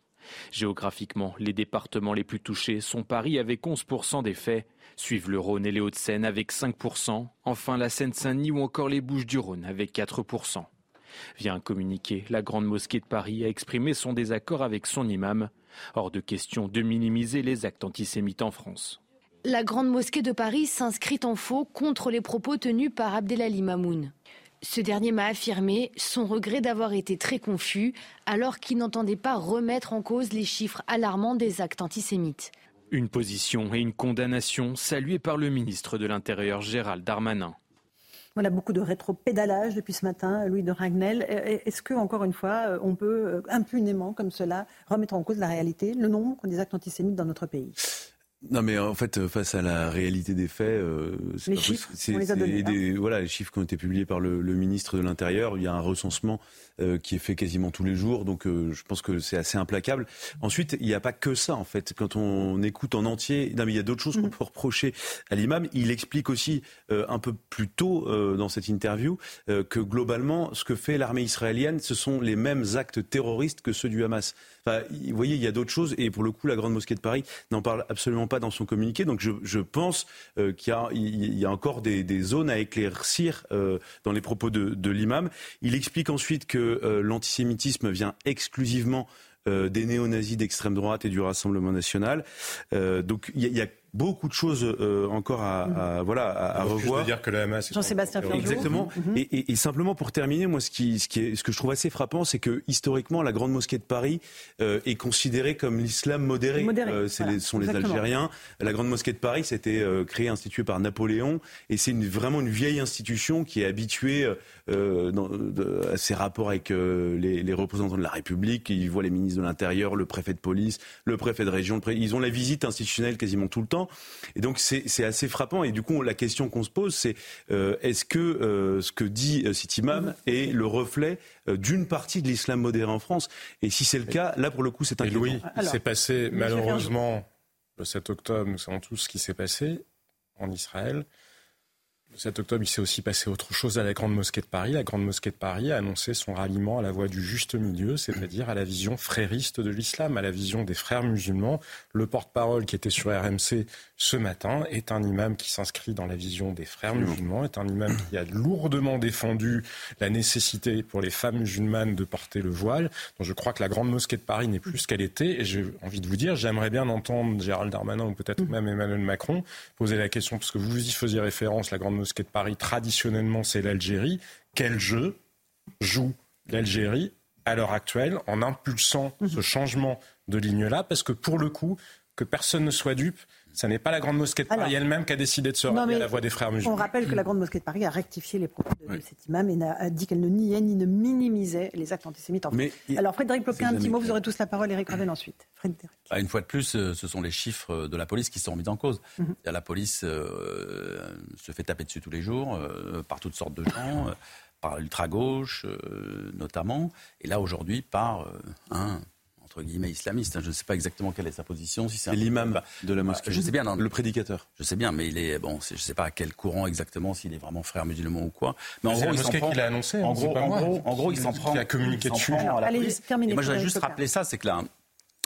Géographiquement, les départements les plus touchés sont Paris avec 11% des faits, suivent le Rhône et les Hauts-de-Seine avec 5%, enfin la Seine-Saint-Denis ou encore les Bouches-du-Rhône avec 4%. Via un communiqué, la Grande Mosquée de Paris a exprimé son désaccord avec son imam. Hors de question de minimiser les actes antisémites en France. La Grande Mosquée de Paris s'inscrit en faux contre les propos tenus par Abdelali Mamoun. Ce dernier m'a affirmé son regret d'avoir été très confus alors qu'il n'entendait pas remettre en cause les chiffres alarmants des actes antisémites. Une position et une condamnation saluées par le ministre de l'Intérieur Gérald Darmanin. Voilà beaucoup de rétro-pédalage depuis ce matin, Louis de Ragnel. Est-ce que, encore une fois, on peut impunément, comme cela, remettre en cause la réalité, le nombre des actes antisémites dans notre pays? Non, mais en fait, face à la réalité des faits, euh, les chiffres, on les a donnés, hein. voilà, les chiffres qui ont été publiés par le, le ministre de l'Intérieur. Il y a un recensement euh, qui est fait quasiment tous les jours, donc euh, je pense que c'est assez implacable. Ensuite, il n'y a pas que ça, en fait. Quand on écoute en entier, non, mais il y a d'autres choses qu'on mm. peut reprocher à l'imam. Il explique aussi euh, un peu plus tôt dans cette interview que globalement, ce que fait l'armée israélienne, ce sont les mêmes actes terroristes que ceux du Hamas. Enfin, vous voyez, il y a d'autres choses, et pour le coup, la Grande Mosquée de Paris n'en parle absolument pas dans son communiqué. Donc je, pense euh, qu'il y, a encore des, zones à éclaircir euh, dans les propos de, l'imam. Il explique ensuite que euh, l'antisémitisme vient exclusivement des néo-nazis d'extrême droite et du Rassemblement national. donc il y, a beaucoup de choses euh, encore à, à, voilà à, à revoir. dire que la. Jean-Sébastien Exactement. Mhm. et, et, et, simplement pour terminer, moi, ce qui, ce qui est, ce que je trouve assez frappant, c'est que historiquement, la grande mosquée de Paris euh, est considérée comme l'islam modéré. modéré euh, voilà. les, sont les Algériens. La grande mosquée de Paris, c'était euh, créée, instituée par Napoléon, et c'est une, vraiment une vieille institution qui est habituée euh, dans, de, à ses rapports avec les, les, représentants de la République. Ils voient les ministres de l'Intérieur, le préfet de police, le préfet de région. Ils ont la visite institutionnelle quasiment tout le temps. Et donc c'est assez frappant. Et du coup, la question qu'on se pose, c'est euh, est-ce que euh, ce que dit euh, cet imam est le reflet euh, d'une partie de l'islam modéré en France? Et si c'est le cas, là pour le coup, c'est inquiétant. Louis, il s'est passé malheureusement le 7 octobre, nous savons tous ce qui s'est passé en Israël. 7 octobre, il s'est aussi passé autre chose à la Grande Mosquée de Paris. La Grande Mosquée de Paris a annoncé son ralliement à la voie du juste milieu, c'est-à-dire à la vision frériste de l'islam, à la vision des frères musulmans. Le porte-parole qui était sur RMC ce matin est un imam qui s'inscrit dans la vision des frères musulmans, est un imam qui a lourdement défendu la nécessité pour les femmes musulmanes de porter le voile. Donc je crois que la Grande Mosquée de Paris n'est plus ce qu'elle était. Et j'ai envie de vous dire, j'aimerais bien entendre Gérald Darmanin ou peut-être même Emmanuel Macron poser la question, parce que vous y faisiez référence, la Grande Mosquée de Paris, traditionnellement, c'est l'Algérie. Quel jeu joue l'Algérie à l'heure actuelle en impulsant mhm. ce changement de ligne-là? Parce que pour le coup, que personne ne soit dupe, ce n'est pas la Grande Mosquée de Paris elle-même qui a décidé de se rallier à la voix des frères musulmans. On rappelle que la Grande Mosquée de Paris a rectifié les propos de, cet imam et a dit qu'elle ne niait ni ne minimisait les actes antisémites en France. Alors Frédéric Ploquin, un petit mot, vous aurez tous la parole, Eric Ravel ensuite. Frédéric. Bah, une fois de plus, euh, ce sont les chiffres de la police qui sont mis en cause. Mhm. La police euh, se fait taper dessus tous les jours euh, par toutes sortes de gens. par l'ultra-gauche notamment, et là aujourd'hui par un guillemets islamiste. Hein. Je ne sais pas exactement quelle est sa position. Si c'est l'imam de la mosquée. Je sais bien. le prédicateur. Je sais bien, mais il est bon. Je ne sais pas à quel courant exactement, s'il est vraiment frère musulman ou quoi. Mais en gros, il s'en prend. Qu'il a annoncé. En gros, en gros, il s'en prend. Il a communiqué dessus. Moi, je voudrais juste rappeler ça, c'est que là,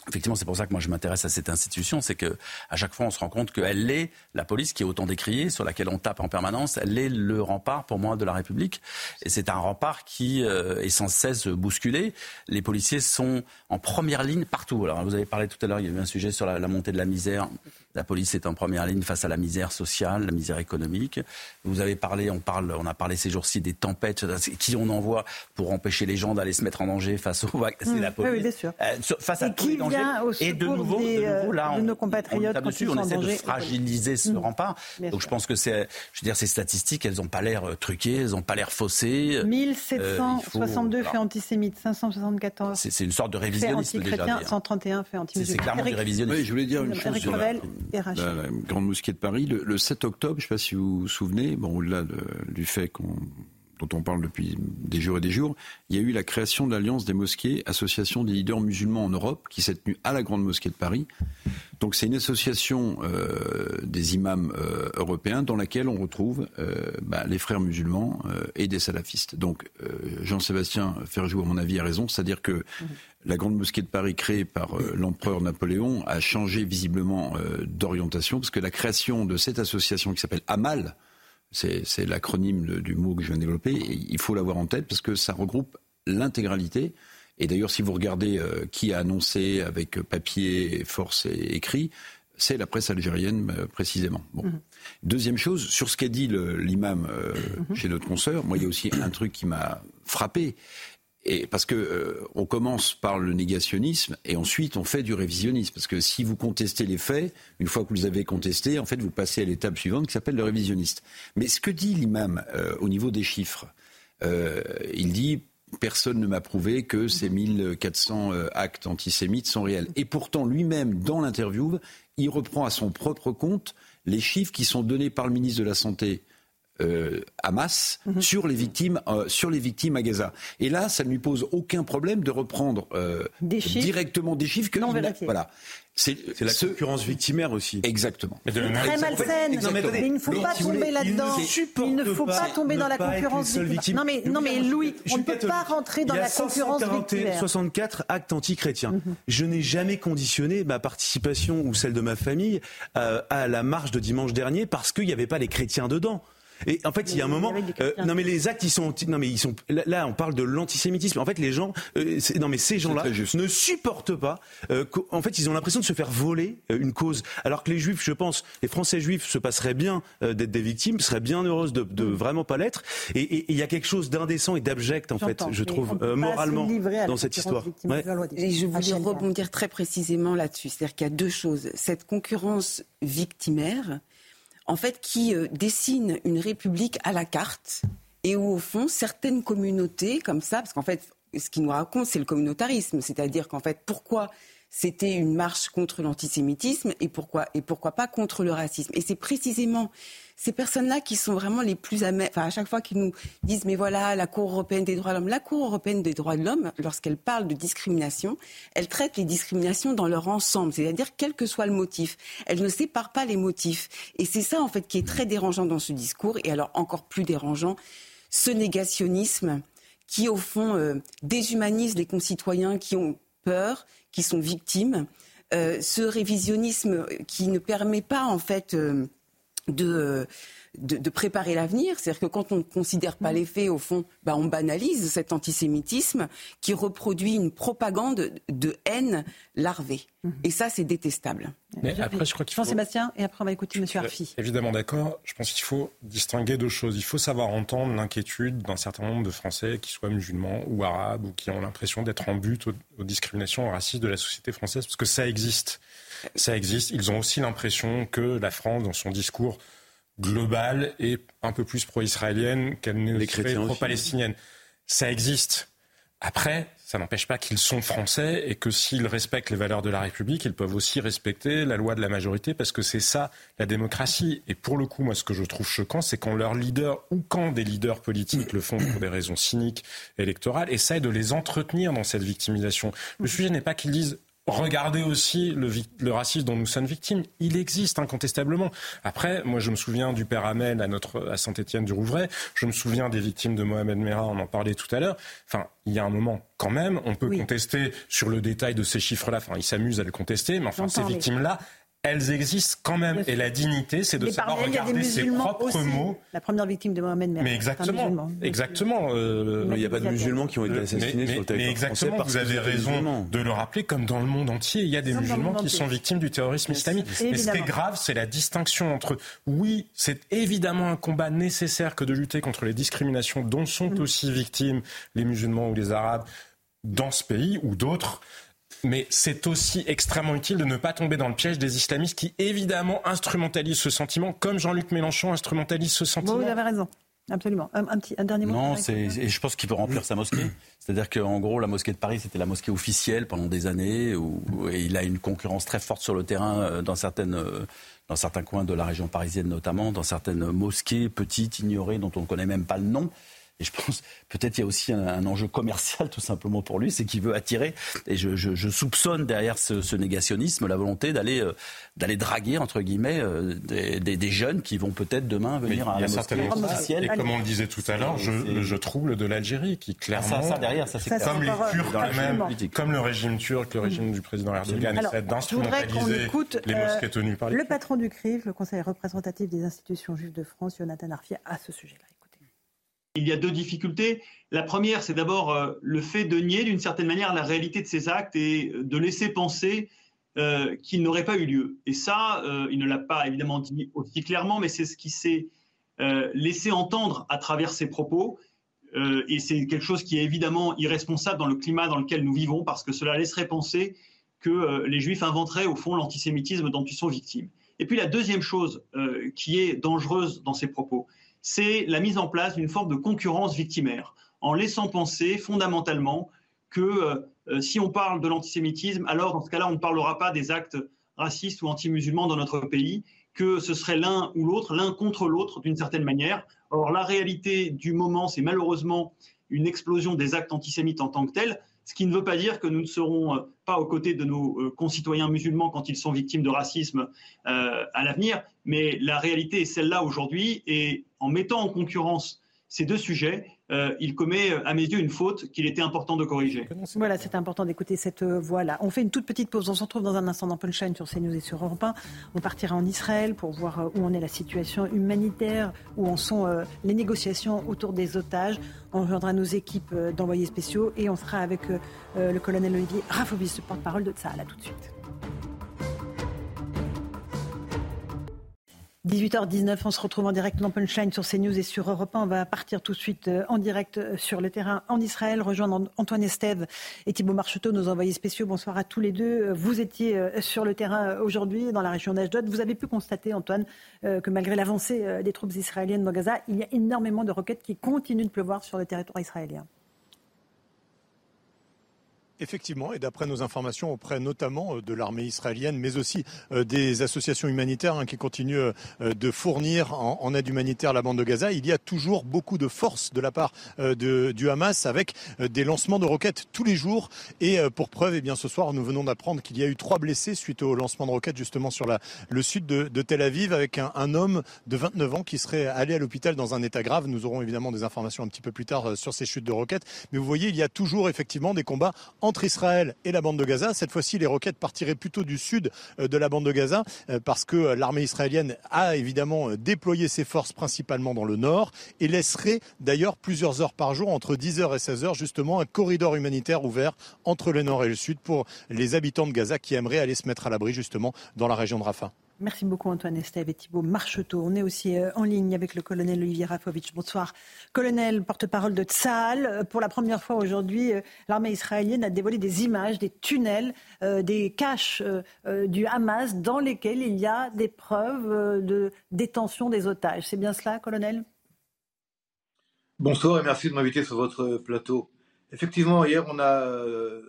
Effectivement, c'est pour ça que moi je m'intéresse à cette institution, c'est que à chaque fois on se rend compte qu'elle est la police qui est autant décriée, sur laquelle on tape en permanence, elle est le rempart pour moi de la République, et c'est un rempart qui euh, est sans cesse bousculé. Les policiers sont en première ligne partout. Alors vous avez parlé tout à l'heure, il y a eu un sujet sur la montée de la misère. La police est en première ligne face à la misère sociale, la misère économique. Vous avez parlé, on parle, on a parlé ces jours-ci des tempêtes, qui on envoie pour empêcher les gens d'aller se mettre en danger face aux vagues. C'est la mmh. police. Oui, bien sûr. Euh, face à tous les dangers. et de nouveau, de nouveau, là, on, nos compatriotes on, dessus, on essaie de fragiliser ce mmh. rempart. Donc je pense que c'est, je veux dire, ces statistiques, elles n'ont pas l'air euh, truquées, elles n'ont pas l'air faussées. 1762 euh, faits antisémites, 574. C'est une sorte de révisionnisme déjà. 131 faits antisémites. C'est clairement du révisionnisme. Oui, je voulais dire une chose la, Grande Mosquée de Paris, le, 7 octobre, je ne sais pas si vous vous souvenez, bon, au-delà du fait qu'on dont on parle depuis des jours et des jours, il y a eu la création de l'Alliance des mosquées, association des leaders musulmans en Europe, qui s'est tenue à la Grande Mosquée de Paris. Donc c'est une association euh, des imams euh, européens dans laquelle on retrouve euh, bah, les frères musulmans et des salafistes. Donc Jean-Sébastien Ferjou, à mon avis, a raison, c'est-à-dire que la grande mosquée de Paris créée par euh, l'empereur Napoléon a changé visiblement euh, d'orientation parce que la création de cette association qui s'appelle Amal, c'est l'acronyme du mot que je viens de développer, il faut l'avoir en tête parce que ça regroupe l'intégralité. Et d'ailleurs, si vous regardez euh, qui a annoncé avec papier, force et écrit, c'est la presse algérienne précisément. Bon. Mhm. Deuxième chose, sur ce qu'a dit l'imam mhm. chez notre consoeur, moi il y a aussi un truc qui m'a frappé, parce que euh, on commence par le négationnisme et ensuite on fait du révisionnisme. Parce que si vous contestez les faits, une fois que vous les avez contestés, en fait vous passez à l'étape suivante qui s'appelle le révisionniste. Mais ce que dit l'imam euh, au niveau des chiffres, euh, il dit personne ne m'a prouvé que ces 1400 actes antisémites sont réels. Et pourtant lui-même dans l'interview, il reprend à son propre compte les chiffres qui sont donnés par le ministre de la Santé euh, Hamas mhm. sur les victimes euh, sur les victimes à Gaza. Et là, ça ne lui pose aucun problème de reprendre euh, directement des chiffres que non voilà. C'est la concurrence victimaire aussi. Exactement. Mais très malsaine. Mais, il ne faut pas tomber là-dedans. Il ne faut pas, tomber dans la concurrence victimaire. Non mais, non mais Louis, on ne peut pas rentrer dans la concurrence victimaire. 64 actes antichrétiens. Mhm. Je n'ai jamais conditionné ma participation ou celle de ma famille à la marche de dimanche dernier parce qu'il n'y avait pas les chrétiens dedans. Et en fait, il y a un moment. Euh, non, mais les actes, ils sont. Non, mais ils sont. Là, on parle de l'antisémitisme. En fait, les gens. Euh, non, mais ces gens-là ne supportent pas. Euh, en fait, ils ont l'impression de se faire voler une cause. Alors que les Juifs, je pense, les Français juifs se passeraient bien d'être des victimes, seraient bien heureuses de, de vraiment pas l'être. Et il y a quelque chose d'indécent et d'abject, en fait, je trouve, moralement, dans cette histoire. Et je voulais rebondir très précisément là-dessus. C'est-à-dire qu'il y a deux choses. Cette concurrence victimaire en fait, qui euh, dessine une république à la carte et où, au fond, certaines communautés, comme ça, parce qu'en fait, ce qui nous raconte, c'est le communautarisme. C'est-à-dire qu'en fait, pourquoi c'était une marche contre l'antisémitisme et pourquoi, et pourquoi pas contre le racisme. Et c'est précisément ces personnes-là qui sont vraiment les plus amères. À chaque fois qu'ils nous disent, mais voilà, la Cour européenne des droits de l'homme, la Cour européenne des droits de l'homme, lorsqu'elle parle de discrimination, elle traite les discriminations dans leur ensemble, c'est-à-dire quel que soit le motif. Elle ne sépare pas les motifs. Et c'est ça, en fait, qui est très dérangeant dans ce discours, et alors encore plus dérangeant, ce négationnisme qui, au fond, euh, déshumanise les concitoyens qui ont peur, qui sont victimes, euh, ce révisionnisme qui ne permet pas, en fait, euh, de, de, préparer l'avenir. C'est-à-dire que quand on ne considère pas les faits, au fond, bah, on banalise cet antisémitisme qui reproduit une propagande de haine larvée. Mm-hmm. Et ça, c'est détestable. Mais après, je crois qu'il Jean-Sébastien, et après, on va écouter M. Arfi. Évidemment d'accord. Je pense qu'il faut distinguer deux choses. Il faut savoir entendre l'inquiétude d'un certain nombre de Français, qui soient musulmans ou arabes, ou qui ont l'impression d'être en but aux, aux discriminations racistes de la société française, parce que ça existe ça existe. Ils ont aussi l'impression que la France, dans son discours global, est un peu plus pro-israélienne qu'elle n'est pro-palestinienne. Ça existe. Après, ça n'empêche pas qu'ils sont français et que s'ils respectent les valeurs de la République, ils peuvent aussi respecter la loi de la majorité parce que c'est ça la démocratie. Et pour le coup, moi, ce que je trouve choquant, c'est quand leurs leaders ou quand des leaders politiques le font pour des raisons cyniques, électorales, essayent de les entretenir dans cette victimisation. Le sujet n'est pas qu'ils disent Regardez aussi le, racisme dont nous sommes victimes. Il existe incontestablement. Après, moi, je me souviens du père Hamel à, notre, à Saint-Étienne du Rouvray. Je me souviens des victimes de Mohamed Merah, on en parlait tout à l'heure. Enfin, il y a un moment, quand même, on peut contester sur le détail de ces chiffres-là. Enfin, ils s'amusent à le contester, mais enfin, ces victimes-là, elles existent quand même. Et la dignité, c'est de savoir regarder ses propres mots. La première victime de Mohamed Merah. Mais exactement. Exactement. Euh, il n'y a pas de musulmans qui ont été assassinés sur le territoire Mais exactement, vous avez raison de le rappeler, comme dans le monde entier, il y a des musulmans qui sont victimes du terrorisme islamique. Mais ce qui est grave, c'est la distinction entre, oui, c'est évidemment un combat nécessaire que de lutter contre les discriminations dont sont mm. aussi victimes les musulmans ou les arabes dans ce pays ou d'autres mais c'est aussi extrêmement utile de ne pas tomber dans le piège des islamistes qui, évidemment, instrumentalisent ce sentiment, comme Jean-Luc Mélenchon instrumentalise ce sentiment. vous avez raison. Absolument. Un, petit, un dernier mot. Non, et je pense qu'il peut remplir sa mosquée. C'est-à-dire qu'en gros, la mosquée de Paris, c'était la mosquée officielle pendant des années, où, et il a une concurrence très forte sur le terrain euh, dans certaines euh, dans certains coins de la région parisienne notamment, dans certaines mosquées petites, ignorées, dont on ne connaît même pas le nom. Et je pense, peut-être il y a aussi un, enjeu commercial tout simplement pour lui, c'est qu'il veut attirer. Et je, soupçonne derrière ce, négationnisme la volonté d'aller euh, d'aller draguer entre guillemets euh, des, jeunes qui vont peut-être demain venir à la mosquée officielle. Et comme on le disait tout à l'heure, je, trouble de l'Algérie qui ah, clairement, ça, derrière, ça c'est comme les Turcs même, comme le régime turc, le régime du président Erdogan essaie d'instrumentaliser les euh, mosquées tenues par les Le patron du CRIF, le Conseil représentatif des institutions juives de France, Jonathan Arfier, à ce sujet-là. Il y a deux difficultés. La première, c'est d'abord euh, le fait de nier d'une certaine manière la réalité de ces actes et de laisser penser euh, qu'ils n'auraient pas eu lieu. Et ça, euh, il ne l'a pas évidemment dit aussi clairement, mais c'est ce qui s'est laissé entendre à travers ses propos. et c'est quelque chose qui est évidemment irresponsable dans le climat dans lequel nous vivons, parce que cela laisserait penser que les Juifs inventeraient au fond l'antisémitisme dont ils sont victimes. Et puis la deuxième chose qui est dangereuse dans ces propos, c'est la mise en place d'une forme de concurrence victimaire, en laissant penser fondamentalement que euh, euh, si on parle de l'antisémitisme, alors dans ce cas-là, on ne parlera pas des actes racistes ou anti-musulmans dans notre pays, que ce serait l'un ou l'autre, l'un contre l'autre d'une certaine manière. Or, la réalité du moment, c'est malheureusement une explosion des actes antisémites en tant que tels, ce qui ne veut pas dire que nous ne serons euh, pas aux côtés de nos concitoyens musulmans quand ils sont victimes de racisme à l'avenir, mais la réalité est celle-là aujourd'hui, et en mettant en concurrence ces deux sujets, euh, il commet, à mes yeux, une faute qu'il était important de corriger. Voilà, c'est important d'écouter cette euh, voix-là. On fait une toute petite pause. On se retrouve dans un instant dans Punchline sur CNews et sur Europe 1. On partira en Israël pour voir euh, où en est la situation humanitaire, où en sont les négociations autour des otages. On rejoindra nos équipes d'envoyés spéciaux et on sera avec le colonel Olivier Rafobis, porte-parole de Tsahal. À tout de suite. 18h19, on se retrouve en direct dans Punchline sur CNews et sur Europe 1. On va partir tout de suite euh, en direct euh, sur le terrain en Israël, rejoindre Antoine Estève et Thibault Marcheteau, nos envoyés spéciaux. Bonsoir à tous les deux. Euh, vous étiez sur le terrain aujourd'hui dans la région d'Ashdod. Vous avez pu constater, Antoine, que malgré l'avancée des troupes israéliennes dans Gaza, il y a énormément de roquettes qui continuent de pleuvoir sur le territoire israélien. Effectivement, et d'après nos informations auprès notamment de l'armée israélienne, mais aussi des associations humanitaires hein, qui continuent de fournir en, aide humanitaire la bande de Gaza, il y a toujours beaucoup de force de la part du Hamas avec des lancements de roquettes tous les jours. Et pour preuve, eh bien, ce soir, nous venons d'apprendre qu'il y a eu trois blessés suite au lancement de roquettes justement sur le sud de, Tel Aviv avec un, homme de 29 ans qui serait allé à l'hôpital dans un état grave. Nous aurons évidemment des informations un petit peu plus tard euh, sur ces chutes de roquettes. Mais vous voyez, il y a toujours effectivement des combats entre Israël et la bande de Gaza. Cette fois-ci, les roquettes partiraient plutôt du sud euh, de la bande de Gaza euh, parce que l'armée israélienne a évidemment déployé ses forces principalement dans le nord et laisserait d'ailleurs plusieurs heures par jour, entre 10h et 16h, justement un corridor humanitaire ouvert entre le nord et le sud pour les habitants de Gaza qui aimeraient aller se mettre à l'abri justement dans la région de Rafah. Merci beaucoup Antoine Estève et Thibault Marcheteau. On est aussi euh, en ligne avec le colonel Olivier Rafovitch. Bonsoir. Colonel, porte-parole de Tsahal. Euh, pour la première fois aujourd'hui, euh, l'armée israélienne a dévoilé des images, des tunnels, des caches du Hamas dans lesquels il y a des preuves de détention des otages. C'est bien cela, colonel? Bonsoir et merci de m'inviter sur votre plateau. Effectivement, hier, on a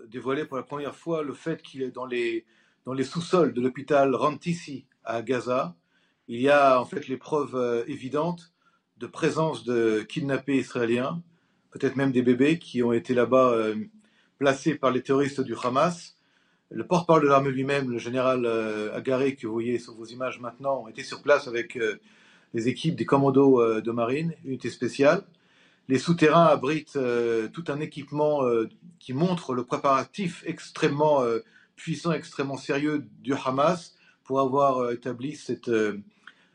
dévoilé pour la première fois le fait qu'il est dans les, dans les sous-sols de l'hôpital Rantissi à Gaza, il y a en fait les preuves euh, évidentes de présence de kidnappés israéliens, peut-être même des bébés qui ont été là-bas euh, placés par les terroristes du Hamas. Le porte-parole de l'armée lui-même, le général euh, Agaré, que vous voyez sur vos images maintenant, était sur place avec les équipes des commandos de marine, unité spéciale. Les souterrains abritent tout un équipement qui montre le préparatif extrêmement puissant, extrêmement sérieux du Hamas pour avoir euh, établi euh,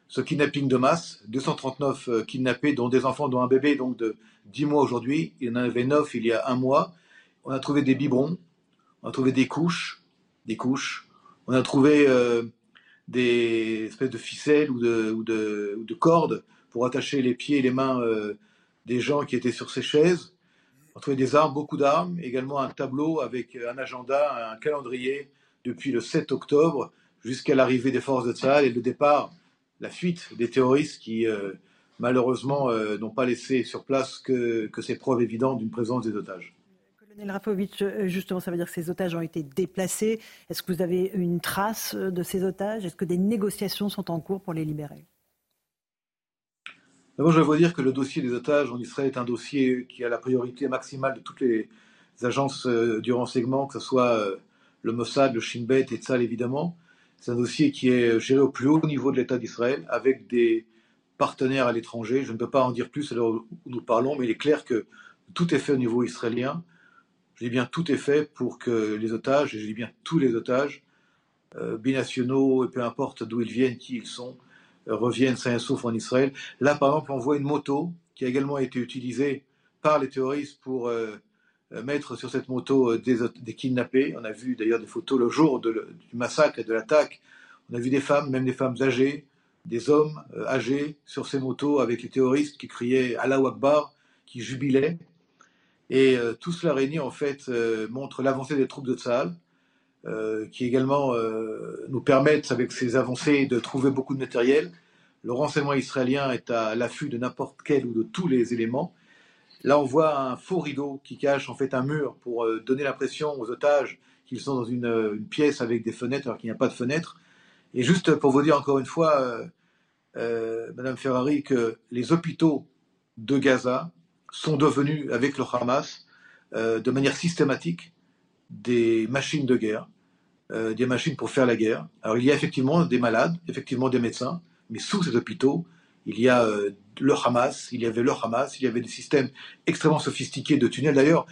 ce kidnapping de masse. 239 euh, kidnappés, dont des enfants, dont un bébé donc de 10 mois aujourd'hui. Il y en avait 9 il y a un mois. On a trouvé des biberons, on a trouvé des couches, des couches. On a trouvé des espèces de ficelles ou de, cordes pour attacher les pieds et les mains des gens qui étaient sur ces chaises. On a trouvé des armes, beaucoup d'armes, également un tableau avec un agenda, un calendrier depuis le 7 octobre jusqu'à l'arrivée des forces de Tsahal et le départ, la fuite des terroristes qui, euh, malheureusement, euh, n'ont pas laissé sur place que, que ces preuves évidentes d'une présence des otages. Colonel Rafovitch, euh, justement, ça veut dire que ces otages ont été déplacés. Est-ce que vous avez une trace de ces otages? Est-ce que des négociations sont en cours pour les libérer? D'abord, je vous dire que le dossier des otages en Israël est un dossier qui a la priorité maximale de toutes les agences du renseignement, que ce soit le Mossad, le Shin Bet et Tzal évidemment. C'est un dossier qui est géré au plus haut niveau de l'État d'Israël avec des partenaires à l'étranger. Je ne peux pas en dire plus à l'heure où nous parlons, mais il est clair que tout est fait au niveau israélien. Je dis bien tout est fait pour que les otages, et je dis bien tous les otages, euh, binationaux, et peu importe d'où ils viennent, qui ils sont, euh, reviennent sains et saufs en Israël. Là, par exemple, on voit une moto qui a également été utilisée par les terroristes pour euh, mettre sur cette moto euh, des, kidnappés. On a vu d'ailleurs des photos le jour du massacre et de l'attaque. On a vu des femmes, même des femmes âgées, des hommes euh, âgés sur ces motos avec les terroristes qui criaient Allah Akbar, qui jubilaient. Et tout cela réuni en fait montre l'avancée des troupes de Tsahal, qui également nous permettent avec ces avancées de trouver beaucoup de matériel. Le renseignement israélien est à l'affût de n'importe quel ou de tous les éléments. Là, on voit un faux rideau qui cache en fait un mur pour euh, donner l'impression aux otages qu'ils sont dans euh, une, pièce avec des fenêtres alors qu'il n'y a pas de fenêtres. Et juste pour vous dire encore une fois, euh, Madame Ferrari, que les hôpitaux de Gaza sont devenus, avec le Hamas, de manière systématique, des machines de guerre, des machines pour faire la guerre. Alors il y a effectivement des malades, effectivement des médecins, mais sous ces hôpitaux, il y a le Hamas, il y avait le Hamas, il y avait des systèmes extrêmement sophistiqués de tunnels. D'ailleurs,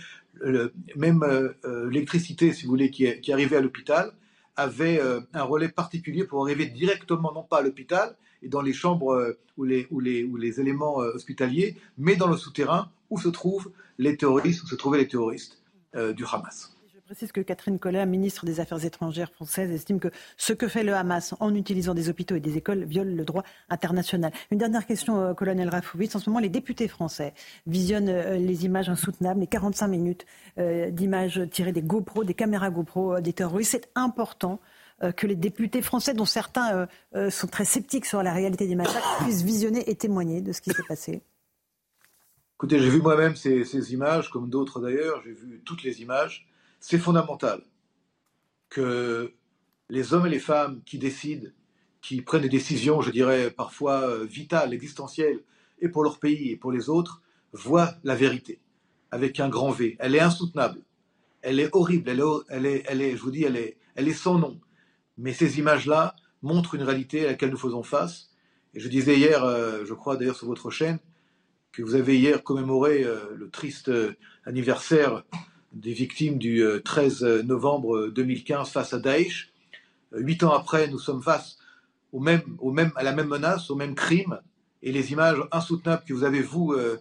même euh, euh, l'électricité, si vous voulez, qui, arrivait à l'hôpital, avait un relais particulier pour arriver directement, non pas à l'hôpital et dans les chambres ou les éléments hospitaliers, mais dans le souterrain où se trouvent les terroristes, où se trouvaient les terroristes du Hamas précise que Catherine Collet, ministre des Affaires étrangères française, estime que ce que fait le Hamas en utilisant des hôpitaux et des écoles viole le droit international. Une dernière question, euh, colonel Rafovitz. En ce moment, les députés français visionnent euh, les images insoutenables, les 45 minutes euh, d'images tirées des GoPro, des caméras GoPro des terroristes. C'est important que les députés français, dont certains sont très sceptiques sur la réalité des massacres, (coughs) puissent visionner et témoigner de ce qui s'est passé. Écoutez, j'ai vu moi-même ces, images, comme d'autres d'ailleurs, j'ai vu toutes les images. C'est fondamental que les hommes et les femmes qui décident, qui prennent des décisions, je dirais, parfois euh, vitales, existentielles, et pour leur pays et pour les autres, voient la vérité, avec un grand V. Elle est insoutenable, elle est horrible, elle est, elle est, je vous dis, elle est, elle est sans nom. Mais ces images-là montrent une réalité à laquelle nous faisons face. Et je disais hier, euh, je crois d'ailleurs sur votre chaîne, que vous avez hier commémoré euh, le triste anniversaire des victimes du 13 novembre 2015 face à Daesh. Huit ans après, nous sommes face au même, au même, à la même menace, au même crime, et les images insoutenables que vous avez, vous, euh,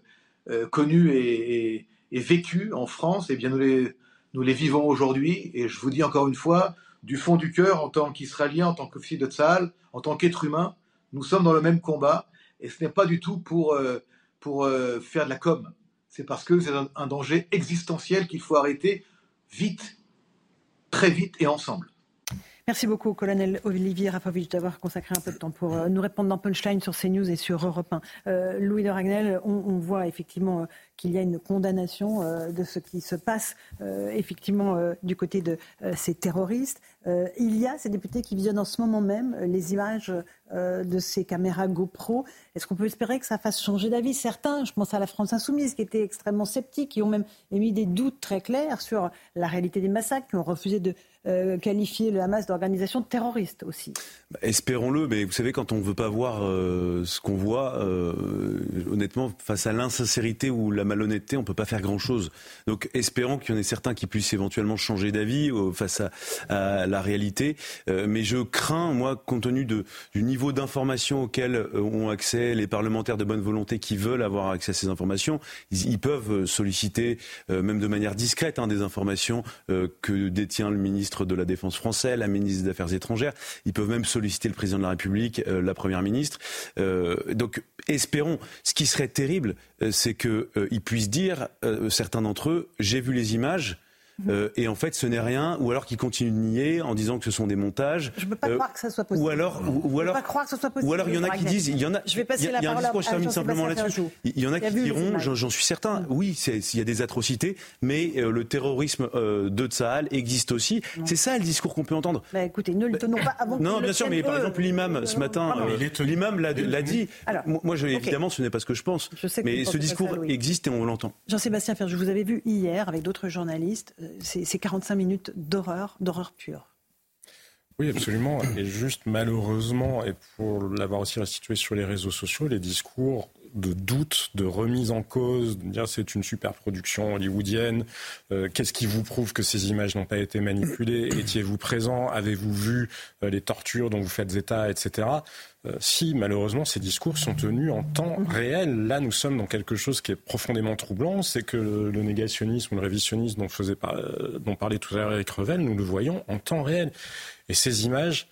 euh, connues et, vécues en France, eh bien, nous les, vivons aujourd'hui. Et je vous dis encore une fois, du fond du cœur, en tant qu'Israélien, en tant qu'officier de Tzahal, en tant qu'être humain, nous sommes dans le même combat. Et ce n'est pas du tout pour, euh, pour faire de la com. C'est parce que c'est un danger existentiel qu'il faut arrêter vite, très vite et ensemble. Merci beaucoup, colonel Olivier Rafovitch, d'avoir consacré un peu de temps pour euh, nous répondre dans Punchline sur CNews et sur Europe 1. Euh, Louis de Ragnel, on, voit effectivement euh, qu'il y a une condamnation de ce qui se passe effectivement du côté de ces terroristes. Il y a ces députés qui visionnent en ce moment même les images de ces caméras GoPro. Est-ce qu'on peut espérer que ça fasse changer d'avis Certains, je pense à la France insoumise, qui étaient extrêmement sceptiques, qui ont même émis des doutes très clairs sur la réalité des massacres, qui ont refusé de euh, qualifier le Hamas d'organisation terroriste aussi. Bah, espérons-le, mais vous savez, quand on ne veut pas voir euh, ce qu'on voit, euh, honnêtement, face à l'insincérité ou la malhonnêteté, on ne peut pas faire grand-chose. Donc espérons qu'il y en ait certains qui puissent éventuellement changer d'avis face à, la réalité. mais je crains, moi, compte tenu de, du niveau d'information auquel ont accès les parlementaires de bonne volonté qui veulent avoir accès à ces informations, ils, peuvent solliciter, même de manière discrète, hein, des informations que détient le ministre de la Défense français, la ministre des Affaires étrangères. Ils peuvent même solliciter le président de la République, euh, la Première ministre. Euh, donc espérons. Ce qui serait terrible, euh, c'est qu'ils puissent dire, certains d'entre eux, j'ai vu les images. Euh, et en fait, ce n'est rien, ou alors qu'ils continuent de nier en disant que ce sont des montages. Je ne peux pas euh, croire que ça soit possible. Ou alors, ou, alors, pas croire que ce soit possible. Ou alors, il y en a qui disent, il y en a. Je vais passer la il y a un discours, je termine simplement là-dessus. Il y en a qui diront, j'en suis certain, mm. oui, il y a des atrocités, mais euh, le terrorisme de Tsahal existe aussi. C'est ça le discours qu'on peut entendre. Bah, écoutez, ne le tenons pas avant. Non, bien sûr, mais par exemple, l'imam ce matin, l'imam l'a dit. Moi, évidemment, ce n'est pas ce que je pense. Mais ce discours existe et on l'entend. Jean-Sébastien Ferre, je vous avais vu hier avec d'autres journalistes. 40 cinq minutes d'horreur, d'horreur pure. Oui, absolument. Et juste malheureusement, et pour l'avoir aussi restitué sur les réseaux sociaux, les discours de doute, de remise en cause, de dire c'est une super production hollywoodienne, euh, qu'est-ce qui vous prouve que ces images n'ont pas été manipulées, (coughs) étiez-vous présent, avez-vous vu euh, les tortures dont vous faites état, etc. Euh, si malheureusement ces discours sont tenus en temps réel, là nous sommes dans quelque chose qui est profondément troublant, c'est que le, négationnisme ou le révisionnisme dont, faisait dont parlait tout à l'heure Eric Revel, nous le voyons en temps réel. Et ces images,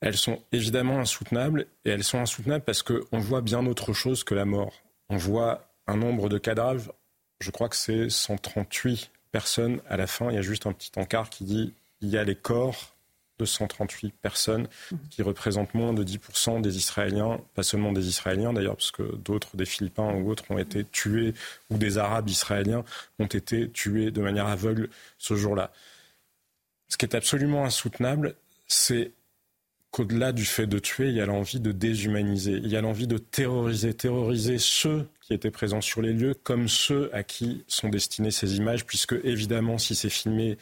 elles sont évidemment insoutenables, et elles sont insoutenables parce qu'on voit bien autre chose que la mort. On voit un nombre de cadavres, je crois que c'est 138 personnes à la fin, il y a juste un petit encart qui dit il y a les corps de 138 personnes qui représentent moins de 10% des Israéliens, pas seulement des Israéliens d'ailleurs, parce que d'autres, des Philippins ou autres, ont été tués, ou des Arabes israéliens ont été tués de manière aveugle ce jour-là. Ce qui est absolument insoutenable, c'est qu'au-delà du fait de tuer, il y a l'envie de déshumaniser, il y a l'envie de terroriser, terroriser ceux qui étaient présents sur les lieux comme ceux à qui sont destinées ces images, puisque évidemment, si c'est filmé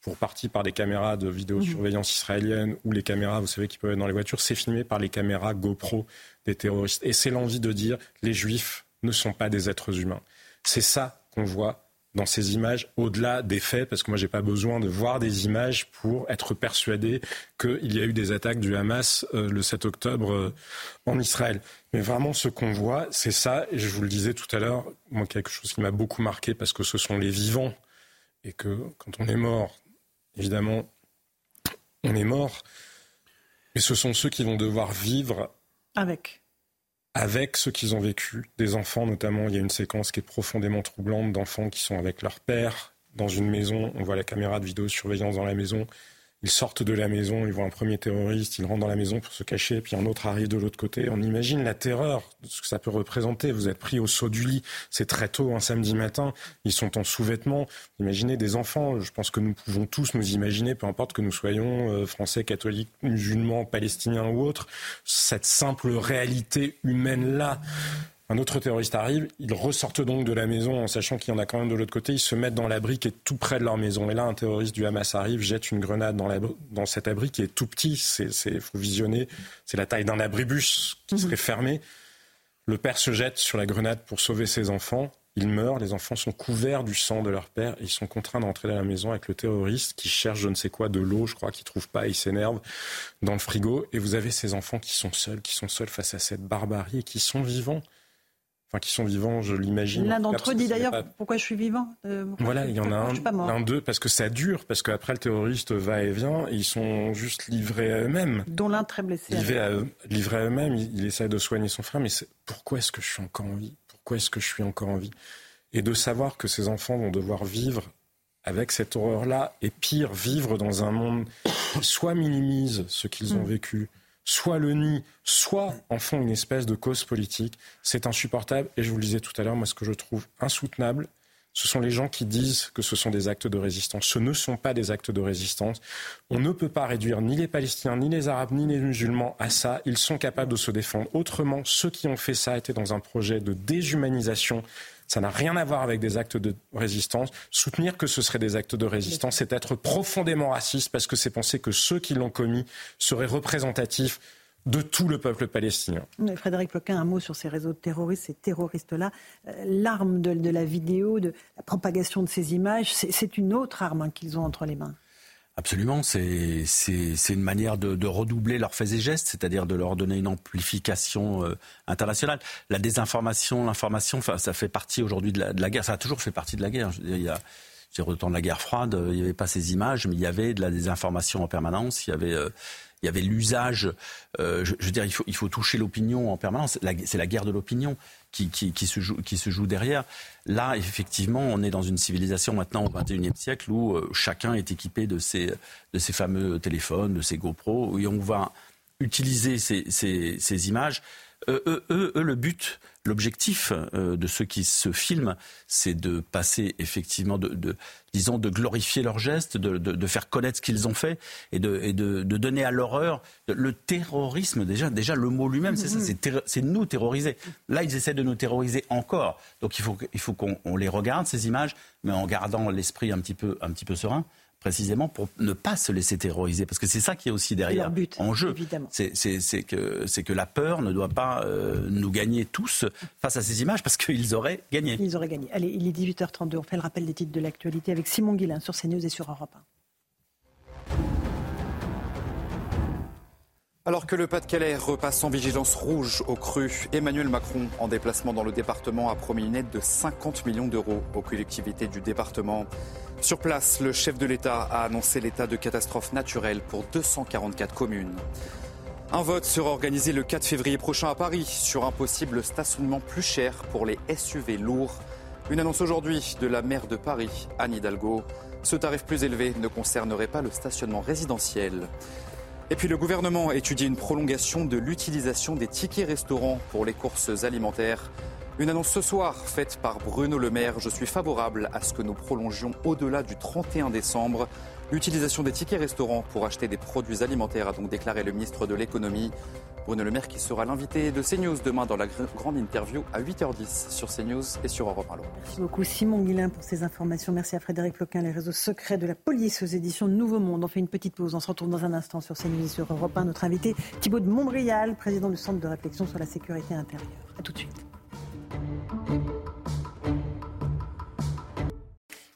pour partie par des caméras de vidéosurveillance israélienne ou les caméras, vous savez, qui peuvent être dans les voitures, c'est filmé par les caméras GoPro des terroristes. Et c'est l'envie de dire les juifs ne sont pas des êtres humains. C'est ça qu'on voit dans ces images au-delà des faits, parce que moi, j'ai pas besoin de voir des images pour être persuadé qu'il y a eu des attaques du Hamas euh, le 7 octobre euh, en Israël. Mais vraiment, ce qu'on voit, c'est ça. Et je vous le disais tout à l'heure, moi, quelque chose qui m'a beaucoup marqué, parce que ce sont les vivants, et que quand on est mort, évidemment, on est mort. Mais ce sont ceux qui vont devoir vivre avec avec ce qu'ils ont vécu, des enfants notamment. Il y a une séquence qui est profondément troublante d'enfants qui sont avec leur père dans une maison. On voit la caméra de vidéosurveillance dans la maison. Ils sortent de la maison, ils voient un premier terroriste, ils rentrent dans la maison pour se cacher, puis un autre arrive de l'autre côté. On imagine la terreur, ce que ça peut représenter. Vous êtes pris au saut du lit, c'est très tôt, un samedi matin, ils sont en sous-vêtements. Imaginez des enfants, je pense que nous pouvons tous nous imaginer, peu importe que nous soyons euh, français, catholiques, musulmans, palestiniens ou autres, cette simple réalité humaine-là. Un autre terroriste arrive, ils ressortent donc de la maison en sachant qu'il y en a quand même de l'autre côté, ils se mettent dans l'abri qui est tout près de leur maison. Et là, un terroriste du Hamas arrive, jette une grenade dans, dans cet abri qui est tout petit, il faut visionner, c'est la taille d'un abribus qui mhm. serait fermé. Le père se jette sur la grenade pour sauver ses enfants. Il meurt, les enfants sont couverts du sang de leur père et ils sont contraints d'entrer dans la maison avec le terroriste qui cherche je ne sais quoi, de l'eau, je crois, qu'il trouve pas, il s'énerve dans le frigo. Et vous avez ces enfants qui sont seuls, qui sont seuls face à cette barbarie et qui sont vivants enfin qui sont vivants, je l'imagine. L'un d'entre eux dit d'ailleurs pourquoi je suis vivant. Euh, voilà, il y en a un, l'un d'eux parce que ça dure, parce qu'après le terroriste va et vient, et ils sont juste livrés à eux-mêmes. Dont l'un très blessé. Livrés à, livrés à eux-mêmes, il, essaie de soigner son frère, mais pourquoi est-ce que je suis encore en vie? Pourquoi est-ce que je suis encore en vie? Et de savoir que ces enfants vont devoir vivre avec cette horreur-là, et pire, vivre dans un monde qui soit minimise ce qu'ils ont mm. vécu, soit le nient, soit en font une espèce de cause politique. C'est insupportable. Et je vous le disais tout à l'heure, moi, ce que je trouve insoutenable, ce sont les gens qui disent que ce sont des actes de résistance. Ce ne sont pas des actes de résistance. On ne peut pas réduire ni les Palestiniens, ni les Arabes, ni les musulmans à ça. Ils sont capables de se défendre. Autrement, ceux qui ont fait ça étaient dans un projet de déshumanisation ça n'a rien à voir avec des actes de résistance. Soutenir que ce seraient des actes de résistance, c'est être profondément raciste parce que c'est penser que ceux qui l'ont commis seraient représentatifs de tout le peuple palestinien. Frédéric Ploquin, un mot sur ces réseaux terroristes, ces terroristes-là. Euh, l'arme de, la vidéo, de la propagation de ces images, c'est une autre arme hein, qu'ils ont entre les mains. Absolument, c'est une manière de, redoubler leurs faits et gestes, c'est-à-dire de leur donner une amplification euh, internationale. La désinformation, l'information, ça fait partie aujourd'hui de, la guerre, ça a toujours fait partie de la guerre. il y a, au temps de la guerre froide, il n'y avait pas ces images, mais il y avait de la désinformation en permanence, il y avait... Euh, il y avait l'usage. Euh, je, veux dire, il faut, il faut toucher l'opinion en permanence. C'est la guerre de l'opinion qui, qui, qui, se joue, qui se joue derrière. Là, effectivement, on est dans une civilisation maintenant au XXIe siècle où euh, chacun est équipé de ces, de ces fameux téléphones, de ces GoPro, et on va utiliser ces images. Eux, eux, eux, le but, L'objectif euh, de ceux qui se filment, c'est de passer effectivement, de, disons, de glorifier leurs gestes, de, faire connaître ce qu'ils ont fait et de, donner à l'horreur le terrorisme. Déjà, déjà le mot lui-même, c'est ça, mm-hmm. c'est nous terroriser. Là, ils essaient de nous terroriser encore. Donc, il faut, il faut qu'on les regarde ces images, mais en gardant l'esprit un petit peu, un petit peu serein précisément pour ne pas se laisser terroriser. Parce que c'est ça qui est aussi derrière but, en jeu. C'est que, que la peur ne doit pas euh, nous gagner tous face à ces images parce qu'ils auraient gagné. Ils auraient gagné. Allez, il est 18h32. On fait le rappel des titres de l'actualité avec Simon Guillain sur CNews et sur Europe 1. Alors que le Pas-de-Calais repasse en vigilance rouge au cru, Emmanuel Macron, en déplacement dans le département, a promis une aide de 50 millions d'euros aux collectivités du département. Sur place, le chef de l'État a annoncé l'état de catastrophe naturelle pour 244 communes. Un vote sera organisé le 4 février prochain à Paris sur un possible stationnement plus cher pour les SUV lourds. Une annonce aujourd'hui de la maire de Paris, Anne Hidalgo. Ce tarif plus élevé ne concernerait pas le stationnement résidentiel. Et puis le gouvernement étudie une prolongation de l'utilisation des tickets restaurants pour les courses alimentaires. Une annonce ce soir faite par Bruno Le Maire. Je suis favorable à ce que nous prolongions au-delà du 31 décembre. L'utilisation des tickets restaurants pour acheter des produits alimentaires a donc déclaré le ministre de l'économie. Bruno Le Maire qui sera l'invité de CNews demain dans la grande interview à 8h10 sur CNews et sur Europe 1. Merci beaucoup Simon Guillain pour ces informations. Merci à Frédéric Loquin, les réseaux secrets de la police aux éditions Nouveau Monde. On fait une petite pause, on se retrouve dans un instant sur CNews et sur Europe 1. Notre invité Thibaut de Montbrial, président du Centre de réflexion sur la sécurité intérieure. A tout de suite.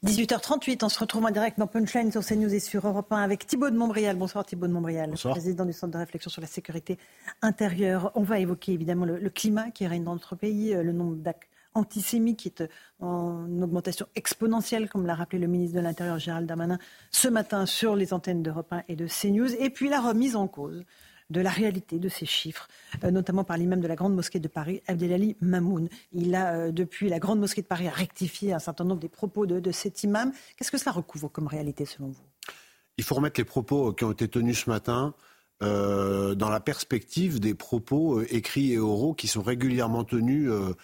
18h38, on se retrouve en direct dans Punchline sur CNews et sur Europe 1 avec Thibaut de Montbrial. Bonsoir Thibaut de Montbrial, président du Centre de réflexion sur la sécurité intérieure. On va évoquer évidemment le, climat qui règne dans notre pays, euh, le nombre d'actes antisémites qui est euh, en augmentation exponentielle, comme l'a rappelé le ministre de l'Intérieur Gérald Darmanin ce matin sur les antennes d'Europe 1 et de CNews, et puis la remise en cause de la réalité de ces chiffres, euh, notamment par l'imam de la Grande Mosquée de Paris, Abdelali Mamoun. Il a, euh, depuis la Grande Mosquée de Paris, rectifié un certain nombre des propos de, cet imam. Qu'est-ce que cela recouvre comme réalité selon vous? Il faut remettre les propos qui ont été tenus ce matin euh, dans la perspective des propos euh, écrits et oraux qui sont régulièrement tenus euh,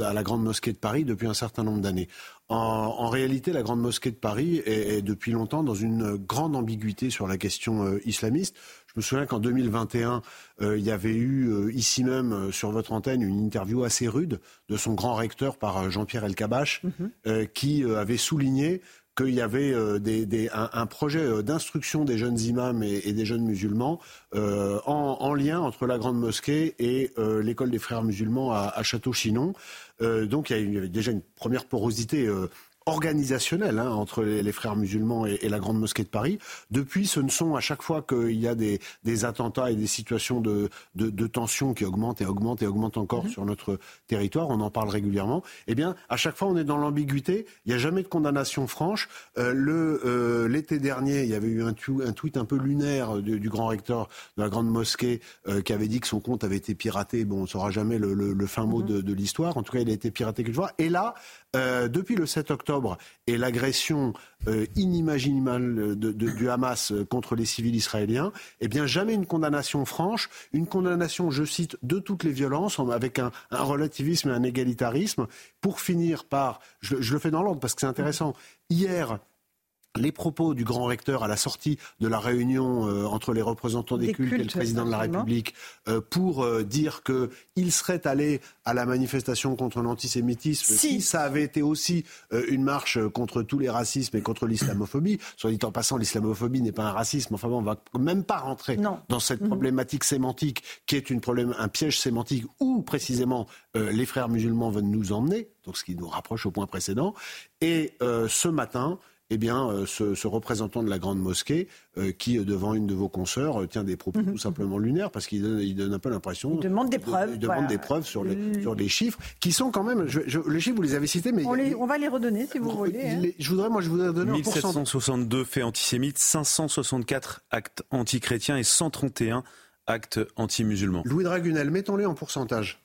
à la Grande Mosquée de Paris depuis un certain nombre d'années. En, réalité, la Grande Mosquée de Paris est, depuis longtemps dans une grande ambiguïté sur la question islamiste. Je me souviens qu'en 2021, il y avait eu ici même sur votre antenne une interview assez rude de son grand recteur par Jean-Pierre Elkabach, mm qui avait souligné qu'il y avait euh, un, projet euh, d'instruction des jeunes imams et, des jeunes musulmans euh, en, lien entre la Grande Mosquée et l'école des frères musulmans à, Château-Chinon. donc il y, avait déjà une première porosité organisationnel hein, entre les, frères musulmans et, la Grande Mosquée de Paris. Depuis, ce ne sont à chaque fois qu'il y a des, attentats et des situations de, de, tension qui augmentent et augmentent et augmentent encore mhm. sur notre territoire, on en parle régulièrement, eh bien, à chaque fois, on est dans l'ambiguïté. Il n'y a jamais de condamnation franche. Euh, euh, l'été dernier, il y avait eu un, un tweet un peu lunaire du, grand recteur de la Grande Mosquée euh, qui avait dit que son compte avait été piraté. Bon, on ne saura jamais le, fin mot mhm. de, de l'histoire. En tout cas, il a été piraté quelque fois. Et là, euh, depuis le 7 octobre et l'agression euh, inimaginable du Hamas contre les civils israéliens, eh bien jamais une condamnation franche, une condamnation, je cite, de toutes les violences, avec un, relativisme et un égalitarisme, pour finir par, je le fais dans l'ordre parce que c'est intéressant, hier, les propos du grand recteur à la sortie de la réunion euh, entre les représentants des, cultes, et le président de la République euh, pour euh, dire qu'il serait allé à la manifestation contre l'antisémitisme si. ça avait été aussi une marche contre tous les racismes et contre l'islamophobie. Soit dit en passant, l'islamophobie n'est pas un racisme. Enfin bon, on va même pas rentrer dans cette mhm. problématique sémantique qui est une problème, un piège sémantique où précisément les frères musulmans veulent nous emmener, donc ce qui nous rapproche au point précédent. Et ce matin, eh bien, euh, ce, représentant de la grande mosquée, euh, qui, euh, devant une de vos consoeurs, tient des propos mhm. tout simplement lunaires, parce qu'il donne, il donne un peu l'impression... Il demande des preuves. il demande des preuves sur les, sur les chiffres, qui sont quand même... Je, les chiffres, vous les avez cités, mais... On, va les redonner, si vous voulez. Hein. je voudrais, moi, je voudrais donner 1762 faits antisémites, 564 actes antichrétiens et 131 actes anti-musulmans. Louis Dragunel, mettons-les en pourcentage.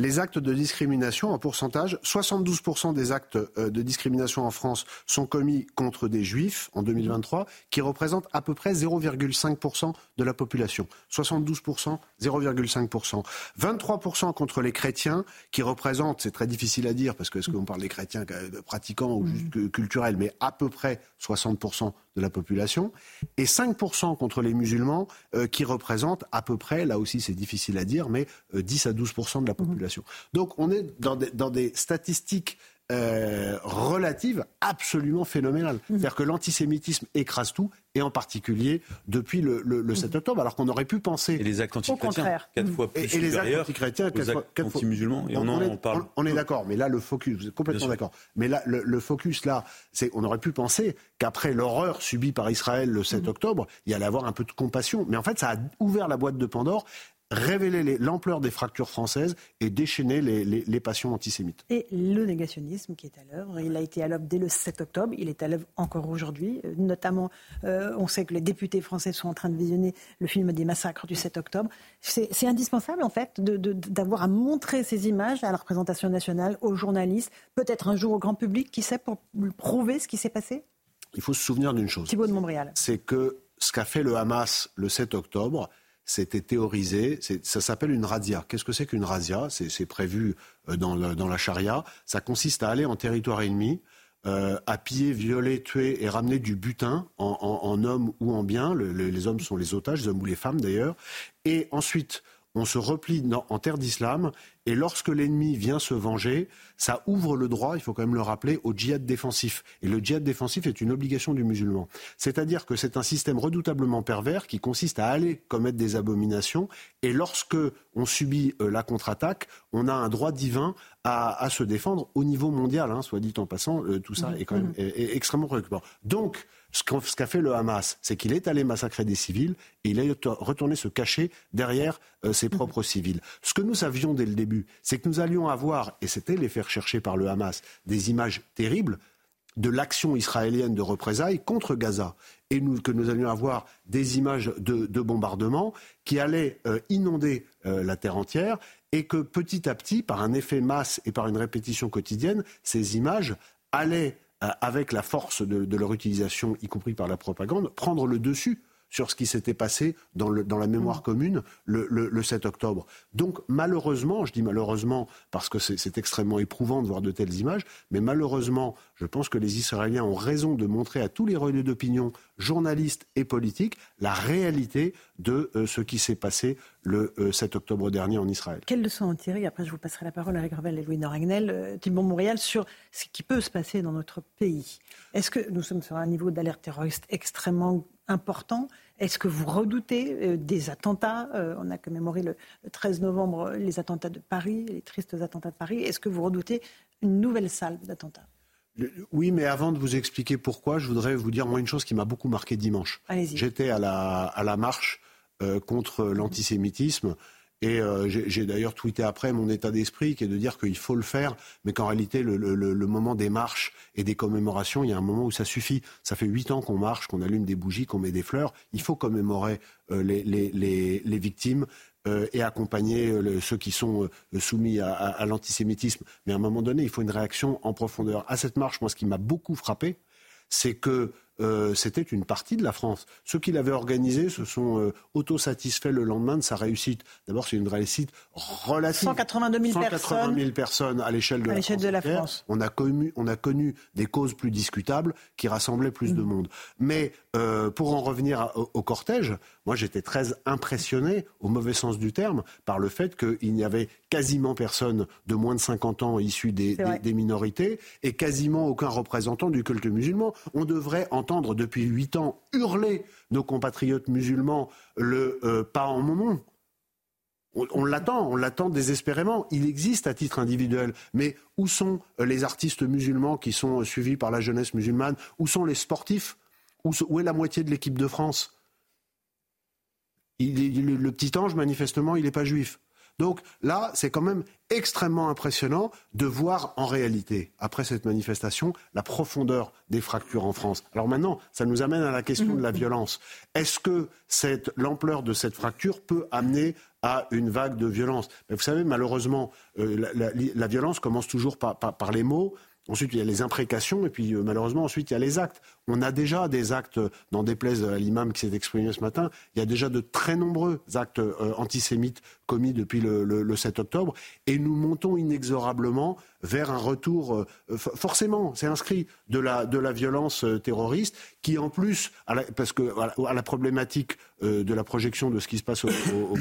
Les actes de discrimination en pourcentage, 72% des actes euh, de discrimination en France sont commis contre des juifs en 2023, qui représentent à peu près 0,5% de la population. 72%, 0,5%. 23% contre les chrétiens, qui représentent, c'est très difficile à dire, parce que est-ce qu'on parle des chrétiens pratiquants ou juste mm. culturels, mais à peu près 60% de la population, et 5% contre les musulmans, euh, qui représentent à peu près, là aussi c'est difficile à dire, mais 10 euh, à 12% de la population. Donc on est dans des, statistiques euh, relatives absolument phénoménales. Mmh. C'est-à-dire que l'antisémitisme écrase tout, et en particulier depuis le, 7 mmh. octobre, alors qu'on aurait pu penser... Et les actes antichrétiens, quatre mmh. fois plus et, et les actes antichrétiens, quatre fois, anti-musulmans, et on, en parle. On est d'accord, mais là, le focus, vous êtes complètement d'accord, mais là, le, focus, là, c'est on aurait pu penser qu'après l'horreur subie par Israël le 7 octobre, il y allait avoir un peu de compassion. Mais en fait, ça a ouvert la boîte de Pandore révéler l'ampleur des fractures françaises et déchaîner les, passions antisémites. Et le négationnisme qui est à l'œuvre, il a été à l'œuvre dès le 7 octobre, il est à l'œuvre encore aujourd'hui. Euh, notamment, euh, on sait que les députés français sont en train de visionner le film des massacres du 7 octobre. C'est indispensable, en fait, d'avoir à montrer ces images à la représentation nationale, aux journalistes, peut-être un jour au grand public, qui sait, pour prouver ce qui s'est passé? Il faut se souvenir d'une chose. Thibault de Montréal. C'est que ce qu'a fait le Hamas le 7 octobre, c'était théorisé. Ça s'appelle une razzia. Qu'est-ce que c'est qu'une razzia? C'est prévu euh, dans, la charia. Ça consiste à aller en territoire ennemi, euh, à piller, violer, tuer et ramener du butin en, hommes ou en biens. les hommes sont les otages, les hommes ou les femmes d'ailleurs. Et ensuite, on se replie en terre d'islam, et lorsque l'ennemi vient se venger, ça ouvre le droit, il faut quand même le rappeler, au djihad défensif. Et le djihad défensif est une obligation du musulman. C'est-à-dire que c'est un système redoutablement pervers qui consiste à aller commettre des abominations, et lorsque on subit euh, la contre-attaque, on a un droit divin à, se défendre au niveau mondial, hein, soit dit en passant, euh, tout ça mmh. est quand même mmh. extrêmement préoccupant. Donc, ce qu'a fait le Hamas, c'est qu'il est allé massacrer des civils et il est retourné se cacher derrière euh, ses propres civils. Ce que nous savions dès le début, c'est que nous allions avoir, et c'était les faire chercher par le Hamas, des images terribles de l'action israélienne de représailles contre Gaza et que nous allions avoir des images de, bombardement qui allaient euh, inonder euh, la terre entière et que petit à petit, par un effet masse et par une répétition quotidienne, ces images allaient avec la force de leur utilisation, y compris par la propagande, prendre le dessus sur ce qui s'était passé dans, le, dans, la mémoire mm. commune le, le, 7 octobre. Donc malheureusement, je dis malheureusement parce que c'est extrêmement éprouvant de voir de telles images, mais malheureusement, je pense que les Israéliens ont raison de montrer à tous les relais d'opinion, journalistes et politiques, la réalité de euh, ce qui s'est passé le 7 euh, octobre dernier en Israël. Quelle leçon en tirer Après, je vous passerai la parole à Gravel et Louis Noragnel, euh, Thibault Montréal, sur ce qui peut se passer dans notre pays. Est-ce que nous sommes sur un niveau d'alerte terroriste extrêmement important? Est-ce que vous redoutez euh, des attentats? Euh, On a commémoré le, 13 novembre les attentats de Paris, les tristes attentats de Paris. Est-ce que vous redoutez une nouvelle salle d'attentats? Oui, mais avant de vous expliquer pourquoi, je voudrais vous dire moi une chose qui m'a beaucoup marqué dimanche. J'étais à la, à la marche euh, contre l'antisémitisme. Et euh, j'ai d'ailleurs tweeté après mon état d'esprit qui est de dire qu'il faut le faire, mais qu'en réalité, le, le, le, moment des marches et des commémorations, il y a un moment où ça suffit. Ça fait huit ans qu'on marche, qu'on allume des bougies, qu'on met des fleurs. Il faut commémorer euh, les, les, les, les, victimes. Euh, et accompagner ceux qui sont soumis à, à, à l'antisémitisme. Mais à un moment donné, il faut une réaction en profondeur. À cette marche, moi, ce qui m'a beaucoup frappé, c'est que euh, c'était une partie de la France. Ceux qui l'avaient organisé se sont euh, autosatisfaits le lendemain de sa réussite. D'abord, c'est une réussite relative. 182 000 180 000 personnes, à l'échelle de, la, France. On a, connu, on a connu des causes plus discutables qui rassemblaient plus de mm. monde. Mais euh, pour en revenir au, cortège, moi j'étais très impressionné, au mauvais sens du terme, par le fait qu'il n'y avait quasiment personne de moins de 50 ans issus des, des minorités et quasiment aucun représentant du culte musulman. On devrait en depuis huit ans hurler nos compatriotes musulmans le euh, pas en moment. On, l'attend, on l'attend désespérément. Il existe à titre individuel. Mais où sont les artistes musulmans qui sont suivis par la jeunesse musulmane? Où sont les sportifs? Où, est la moitié de l'équipe de France? Le petit ange, manifestement, il n'est pas juif. Donc là, c'est quand même extrêmement impressionnant de voir en réalité, après cette manifestation, la profondeur des fractures en France. Alors maintenant, ça nous amène à la question de la violence. Est-ce que l'ampleur de cette fracture peut amener à une vague de violence? Vous savez, malheureusement, euh, la, violence commence toujours par les mots. Ensuite, il y a les imprécations et puis euh, malheureusement, ensuite, il y a les actes. On a déjà des actes, n'en déplaise à l'imam qui s'est exprimé ce matin, il y a déjà de très nombreux actes euh, antisémites commis depuis le, 7 octobre. Et nous montons inexorablement vers un retour, euh, forcément, c'est inscrit, de la, de la violence terroriste qui, en plus, parce que à la, problématique de la projection de ce qui se passe au,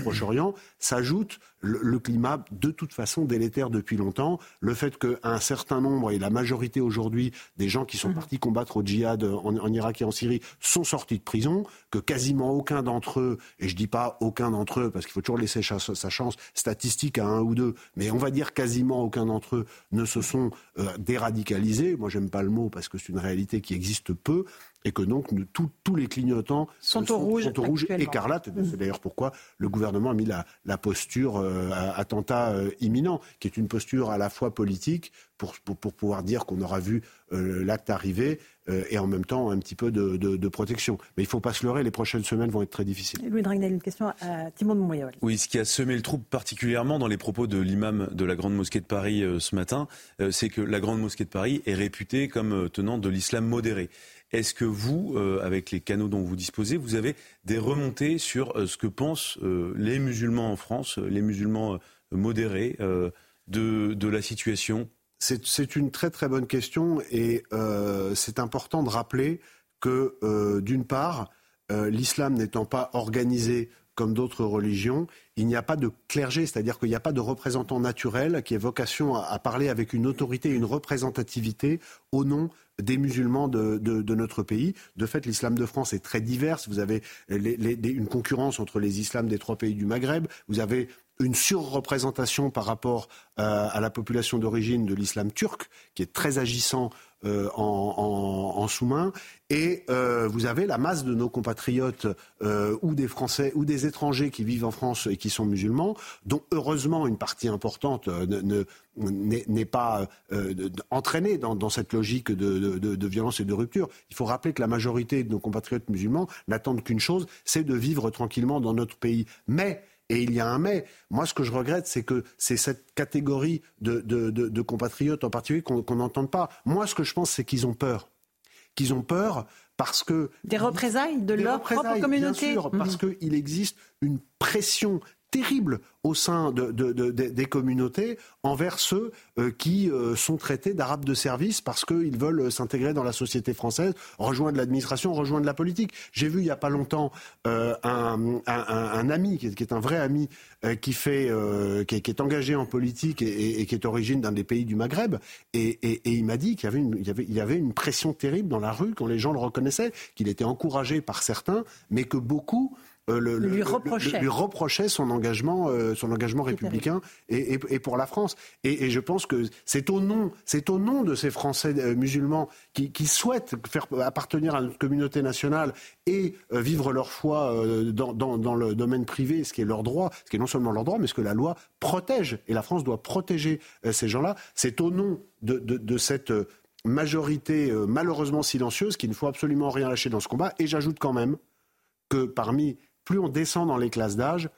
Proche-Orient, s'ajoute le, climat de toute façon délétère depuis longtemps, le fait qu'un certain nombre, et la majorité aujourd'hui des gens qui sont mmh. partis combattre au djihad en, Irak et en Syrie sont sortis de prison, que quasiment aucun d'entre eux, et je dis pas aucun d'entre eux parce qu'il faut toujours laisser sa chance statistique à un ou deux, mais on va dire quasiment aucun d'entre eux ne se sont euh, déradicalisés. Moi, j'aime pas le mot parce que c'est une réalité qui existe peu et que donc tous les clignotants sont, au rouge, sont au rouge écarlate. C'est d'ailleurs pourquoi le gouvernement a mis la, posture euh, attentat euh, imminent, qui est une posture à la fois politique pour, pour, pouvoir dire qu'on aura vu euh, l'acte arriver et en même temps un petit peu de, protection. Mais il ne faut pas se leurrer, les prochaines semaines vont être très difficiles. Louis Dragnel, une question à Timon de Montréal. Oui, ce qui a semé le trouble particulièrement dans les propos de l'imam de la Grande Mosquée de Paris ce matin, c'est que la Grande Mosquée de Paris est réputée comme tenant de l'islam modéré. Est-ce que vous, euh, avec les canaux dont vous disposez, vous avez des remontées sur euh, ce que pensent euh, les musulmans en France, les musulmans modérés, de, la situation? C'est une très très bonne question et c'est important de rappeler que, d'une part, l'islam n'étant pas organisé comme d'autres religions, il n'y a pas de clergé, c'est-à-dire qu'il n'y a pas de représentant naturel qui ait vocation à, parler avec une autorité, une représentativité au nom des musulmans de, notre pays. De fait, l'islam de France est très divers. Vous avez une concurrence entre les islams des trois pays du Maghreb. Vous avez une surreprésentation par rapport euh, à la population d'origine de l'islam turc, qui est très agissant euh, en, sous-main. Et euh, vous avez la masse de nos compatriotes ou des Français ou des étrangers qui vivent en France et qui sont musulmans, dont heureusement une partie importante n'est pas entraînée dans, cette logique de, de, violence et de rupture. Il faut rappeler que la majorité de nos compatriotes musulmans n'attendent qu'une chose, c'est de vivre tranquillement dans notre pays. Mais Et il y a un mais. Moi, ce que je regrette, c'est que c'est cette catégorie de, compatriotes en particulier qu'on n'entende pas. Moi, ce que je pense, c'est qu'ils ont peur. Qu'ils ont peur parce que... Des représailles de leur propre communauté Bien sûr, parce mhm. qu'il existe une pression terrible au sein de, des communautés envers ceux euh, qui euh, sont traités d'arabes de service parce qu'ils veulent s'intégrer dans la société française, rejoindre l'administration, rejoindre la politique. J'ai vu il n'y a pas longtemps euh, un, ami, qui est, un vrai ami, qui, fait, qui, est, engagé en politique et, qui est origine d'un des pays du Maghreb, et, il m'a dit qu'il y, avait une, il y avait une pression terrible dans la rue quand les gens le reconnaissaient, qu'il était encouragé par certains, mais que beaucoup euh, le, lui, reprochait. son engagement, euh, son engagement républicain et, pour la France. Et, je pense que c'est au nom, c'est au nom de ces Français euh, musulmans qui, souhaitent faire appartenir à notre communauté nationale et vivre leur foi dans, le domaine privé, ce qui est leur droit, ce qui est non seulement leur droit, mais ce que la loi protège. Et la France doit protéger ces gens-là. C'est au nom de cette majorité malheureusement silencieuse qu'il ne faut absolument rien lâcher dans ce combat. Et j'ajoute quand même que parmi plus on descend dans les classes d'âge,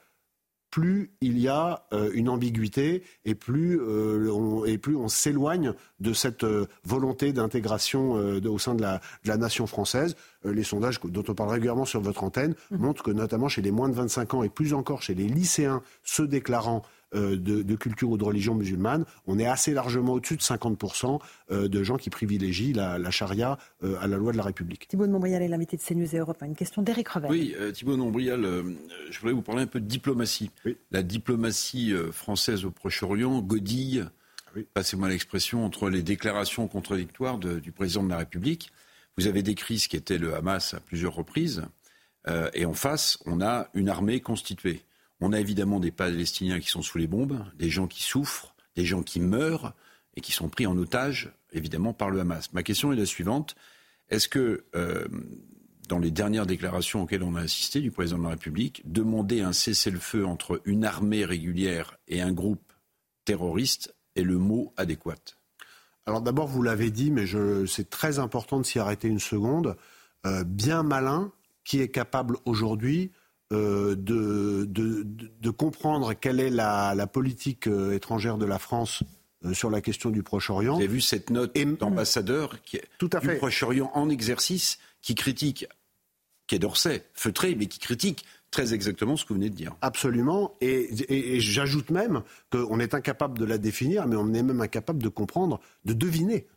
plus il y a euh, une ambiguïté et plus, euh, on, et plus on s'éloigne de cette euh, volonté d'intégration au sein de la, nation française. les sondages dont on parle régulièrement sur votre antenne mmh. montrent que notamment chez les moins de 25 ans et plus encore chez les lycéens se déclarant euh, de, culture ou de religion musulmane, on est assez largement au-dessus de 50% euh, de gens qui privilégient la, charia euh, à la loi de la République. Thibault de Montbrial est l'invité de CNews et Europe. Une question d'Éric Revel. Oui, Thibault de Montbrial, je voudrais vous parler un peu de diplomatie. La diplomatie française au Proche-Orient godille, passez-moi l'expression, entre les déclarations contradictoires du président de la République. Vous avez décrit ce qu'était le Hamas à plusieurs reprises. et en face, on a une armée constituée. On a évidemment des Palestiniens qui sont sous les bombes, des gens qui souffrent, des gens qui meurent et qui sont pris en otage, évidemment, par le Hamas. Ma question est la suivante. Est-ce que, euh, dans les dernières déclarations auxquelles on a assisté du président de la République, demander un cessez-le-feu entre une armée régulière et un groupe terroriste est le mot adéquat? Alors d'abord, vous l'avez dit, mais c'est très important de s'y arrêter une seconde. Euh, bien malin qui est capable aujourd'hui euh, de, de, comprendre quelle est la, politique euh, étrangère de la France euh, sur la question du Proche-Orient. Vous avez vu cette note d'ambassadeur qui Tout à du Proche-Orient en exercice qui critique, qui est d'Orsay, feutré, mais qui critique très exactement ce que vous venez de dire. Absolument. Et, et j'ajoute même qu'on est incapable de la définir, mais on est même incapable de comprendre, de deviner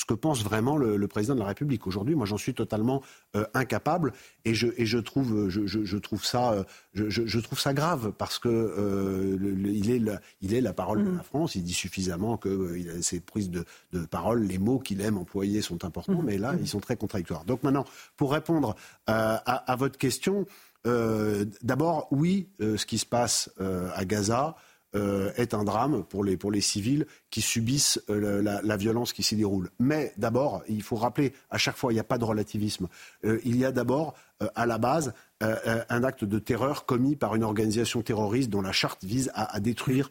ce que pense vraiment le, président de la République. Aujourd'hui, moi, j'en suis totalement euh, incapable et je, et je, trouve, je, trouve ça, euh, je, trouve ça grave parce que euh, il, est la, il est la parole de la mmh. France. Il dit suffisamment que ses prises de, parole, les mots qu'il aime employer sont importants, mmh. mais là, mmh. ils sont très contradictoires. Donc maintenant, pour répondre à, votre question, d'abord, oui, ce qui se passe à Gaza. Euh, est un drame pour les, pour les civils qui subissent euh, la, violence qui s'y déroule. Mais d'abord, il faut rappeler, à chaque fois, il n'y a pas de relativisme. Euh, il y a d'abord, à la base, un acte de terreur commis par une organisation terroriste dont la charte vise à, détruire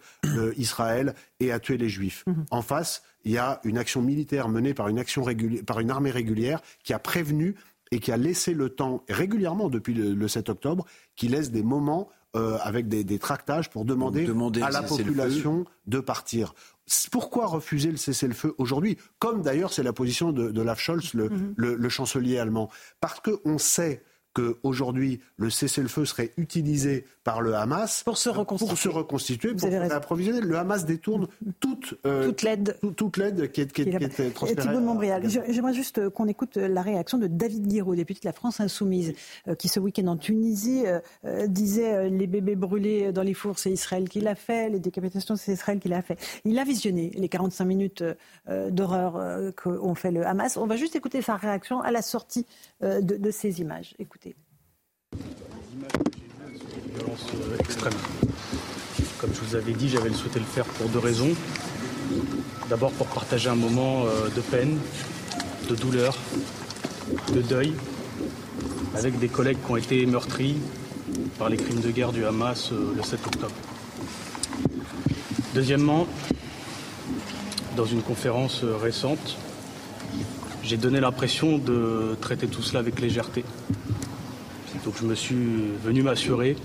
Israël et à tuer les Juifs. Mhm. En face, il y a une action militaire menée par une, action par une armée régulière qui a prévenu et qui a laissé le temps régulièrement depuis le 7 octobre, qui laisse des moments euh, avec des, tractages pour demander, à la population de partir. Pourquoi refuser le cessez-le-feu aujourd'hui? Comme d'ailleurs c'est la position de, de Scholz, le, mm-hmm. le chancelier allemand. Parce qu'on sait qu'aujourd'hui, le cessez-le-feu serait utilisé par le Hamas pour se reconstituer, pour, se reconstituer, pour approvisionner. Le Hamas détourne toute, euh, toute l'aide toute l'aide qui est, qui, est, transférée. Thibault de Montbrial, j'aimerais juste euh, qu'on écoute euh, la réaction de David Guiraud, député de la France Insoumise, qui ce week-end en Tunisie disait les bébés brûlés dans les fours, c'est Israël qui l'a fait, les décapitations, c'est Israël qui l'a fait. Il a visionné les 45 minutes d'horreur qu'ont fait le Hamas. On va juste écouter sa réaction à la sortie de, de ces images. Écoutez. Les images que j'ai sont des violences euh, extrêmes. Comme je vous avais dit, j'avais souhaité le faire pour deux raisons. D'abord pour partager un moment euh, de peine, de douleur, de deuil avec des collègues qui ont été meurtris par les crimes de guerre du Hamas euh, le 7 octobre. Deuxièmement, dans une conférence récente, j'ai donné l'impression de traiter tout cela avec légèreté. Donc je me suis venu m'assurer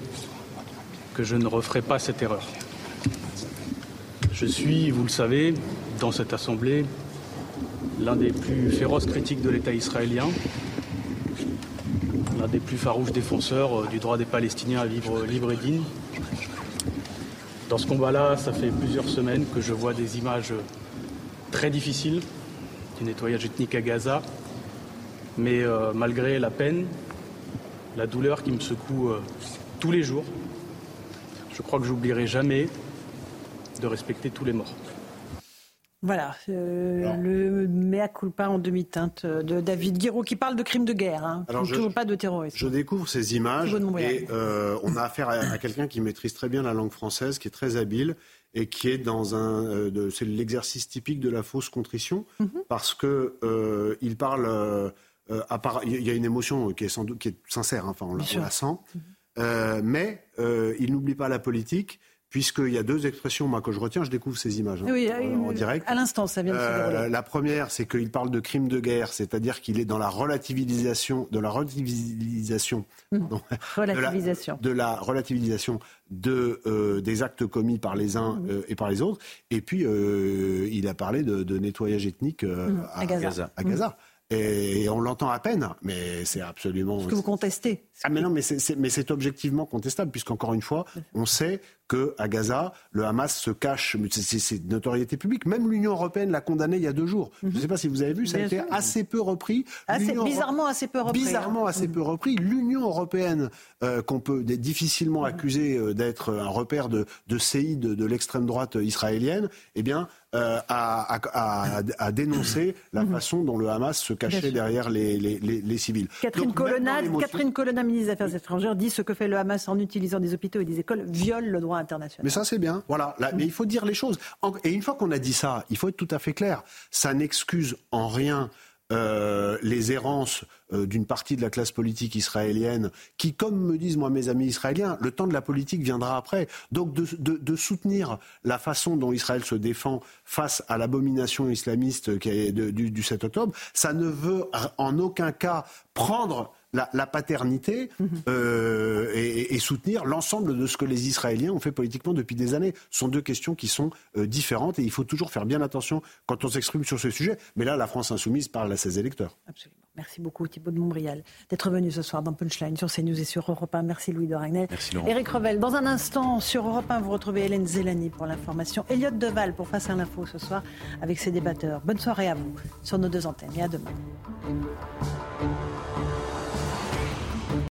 que je ne referai pas cette erreur. Je suis, vous le savez, dans cette Assemblée, l'un des plus féroces critiques de l'État israélien, l'un des plus farouches défenseurs euh, du droit des Palestiniens à vivre libre et digne. Dans ce combat-là, ça fait plusieurs semaines que je vois des images très difficiles du nettoyage ethnique à Gaza, mais euh, malgré la peine, la douleur qui me secoue euh, tous les jours, je crois que j'oublierai jamais de respecter tous les morts. Voilà, euh, le mea culpa en demi-teinte de David Guiraud qui parle de crimes de guerre, hein, Alors toujours pas de terrorisme. Je découvre ces images et euh, on a affaire à, quelqu'un qui maîtrise très bien la langue française, qui est très habile et qui est dans un, euh, c'est l'exercice typique de la fausse contrition mhm. parce que il parle, à part, il y a une émotion qui est sans doute qui est sincère, hein, enfin on, la, sent, mhm. mais il n'oublie pas la politique puisqu'il y a deux expressions moi, que je retiens, je découvre ces images hein, oui, en, direct. À l'instant, ça vient de se euh, dérouler. La première, c'est qu'il parle de crime de guerre, c'est-à-dire qu'il est dans la relativisation, de la relativisation, (laughs) relativisation. De, la, relativisation de, euh, des actes commis par les uns euh, et par les autres. Et puis, il a parlé de, nettoyage ethnique mmh. à, Gaza. À Gaza. Et on l'entend à peine, mais c'est absolument. Ce que vous contestez? Ah mais non, mais c'est objectivement contestable, puisqu'encore une fois, on sait qu'à Gaza, le Hamas se cache, c'est de notoriété publique. Même l'Union européenne l'a condamné il y a deux jours. Je ne sais pas si vous avez vu, ça a été assez peu repris. bizarrement assez peu repris. Bizarrement hein. assez peu repris. L'Union européenne, euh, qu'on peut difficilement accuser euh, d'être un repère de, de de, l'extrême droite israélienne, eh bien, euh, a, dénoncé la façon dont le Hamas se cachait derrière les, les, civils. Catherine Colonna, Catherine Colonna, ministre des Affaires étrangères, dit ce que fait le Hamas en utilisant des hôpitaux et des écoles viole le droit international. Mais ça, c'est bien. Voilà. Mais il faut dire les choses. Et une fois qu'on a dit ça, il faut être tout à fait clair. Ça n'excuse en rien euh, les errances euh, d'une partie de la classe politique israélienne, qui, comme me disent moi mes amis israéliens, le temps de la politique viendra après. Donc de, soutenir la façon dont Israël se défend face à l'abomination islamiste qui est du, du 7 octobre, ça ne veut en aucun cas prendre la, paternité mhm. euh, et, soutenir l'ensemble de ce que les Israéliens ont fait politiquement depuis des années. Ce sont deux questions qui sont euh, différentes et il faut toujours faire bien attention quand on s'exprime sur ce sujet. Mais là, la France insoumise parle à ses électeurs. Absolument. Merci beaucoup Thibault de Montbrial d'être venu ce soir dans Punchline sur CNews et sur Europe 1. Merci Louis de Ragnel. Merci Eric Revel, dans un instant sur Europe 1, vous retrouvez Hélène Zélani pour l'information. Elliot Deval pour Face à l'info ce soir avec ses débatteurs. Bonne soirée à vous sur nos deux antennes et à demain.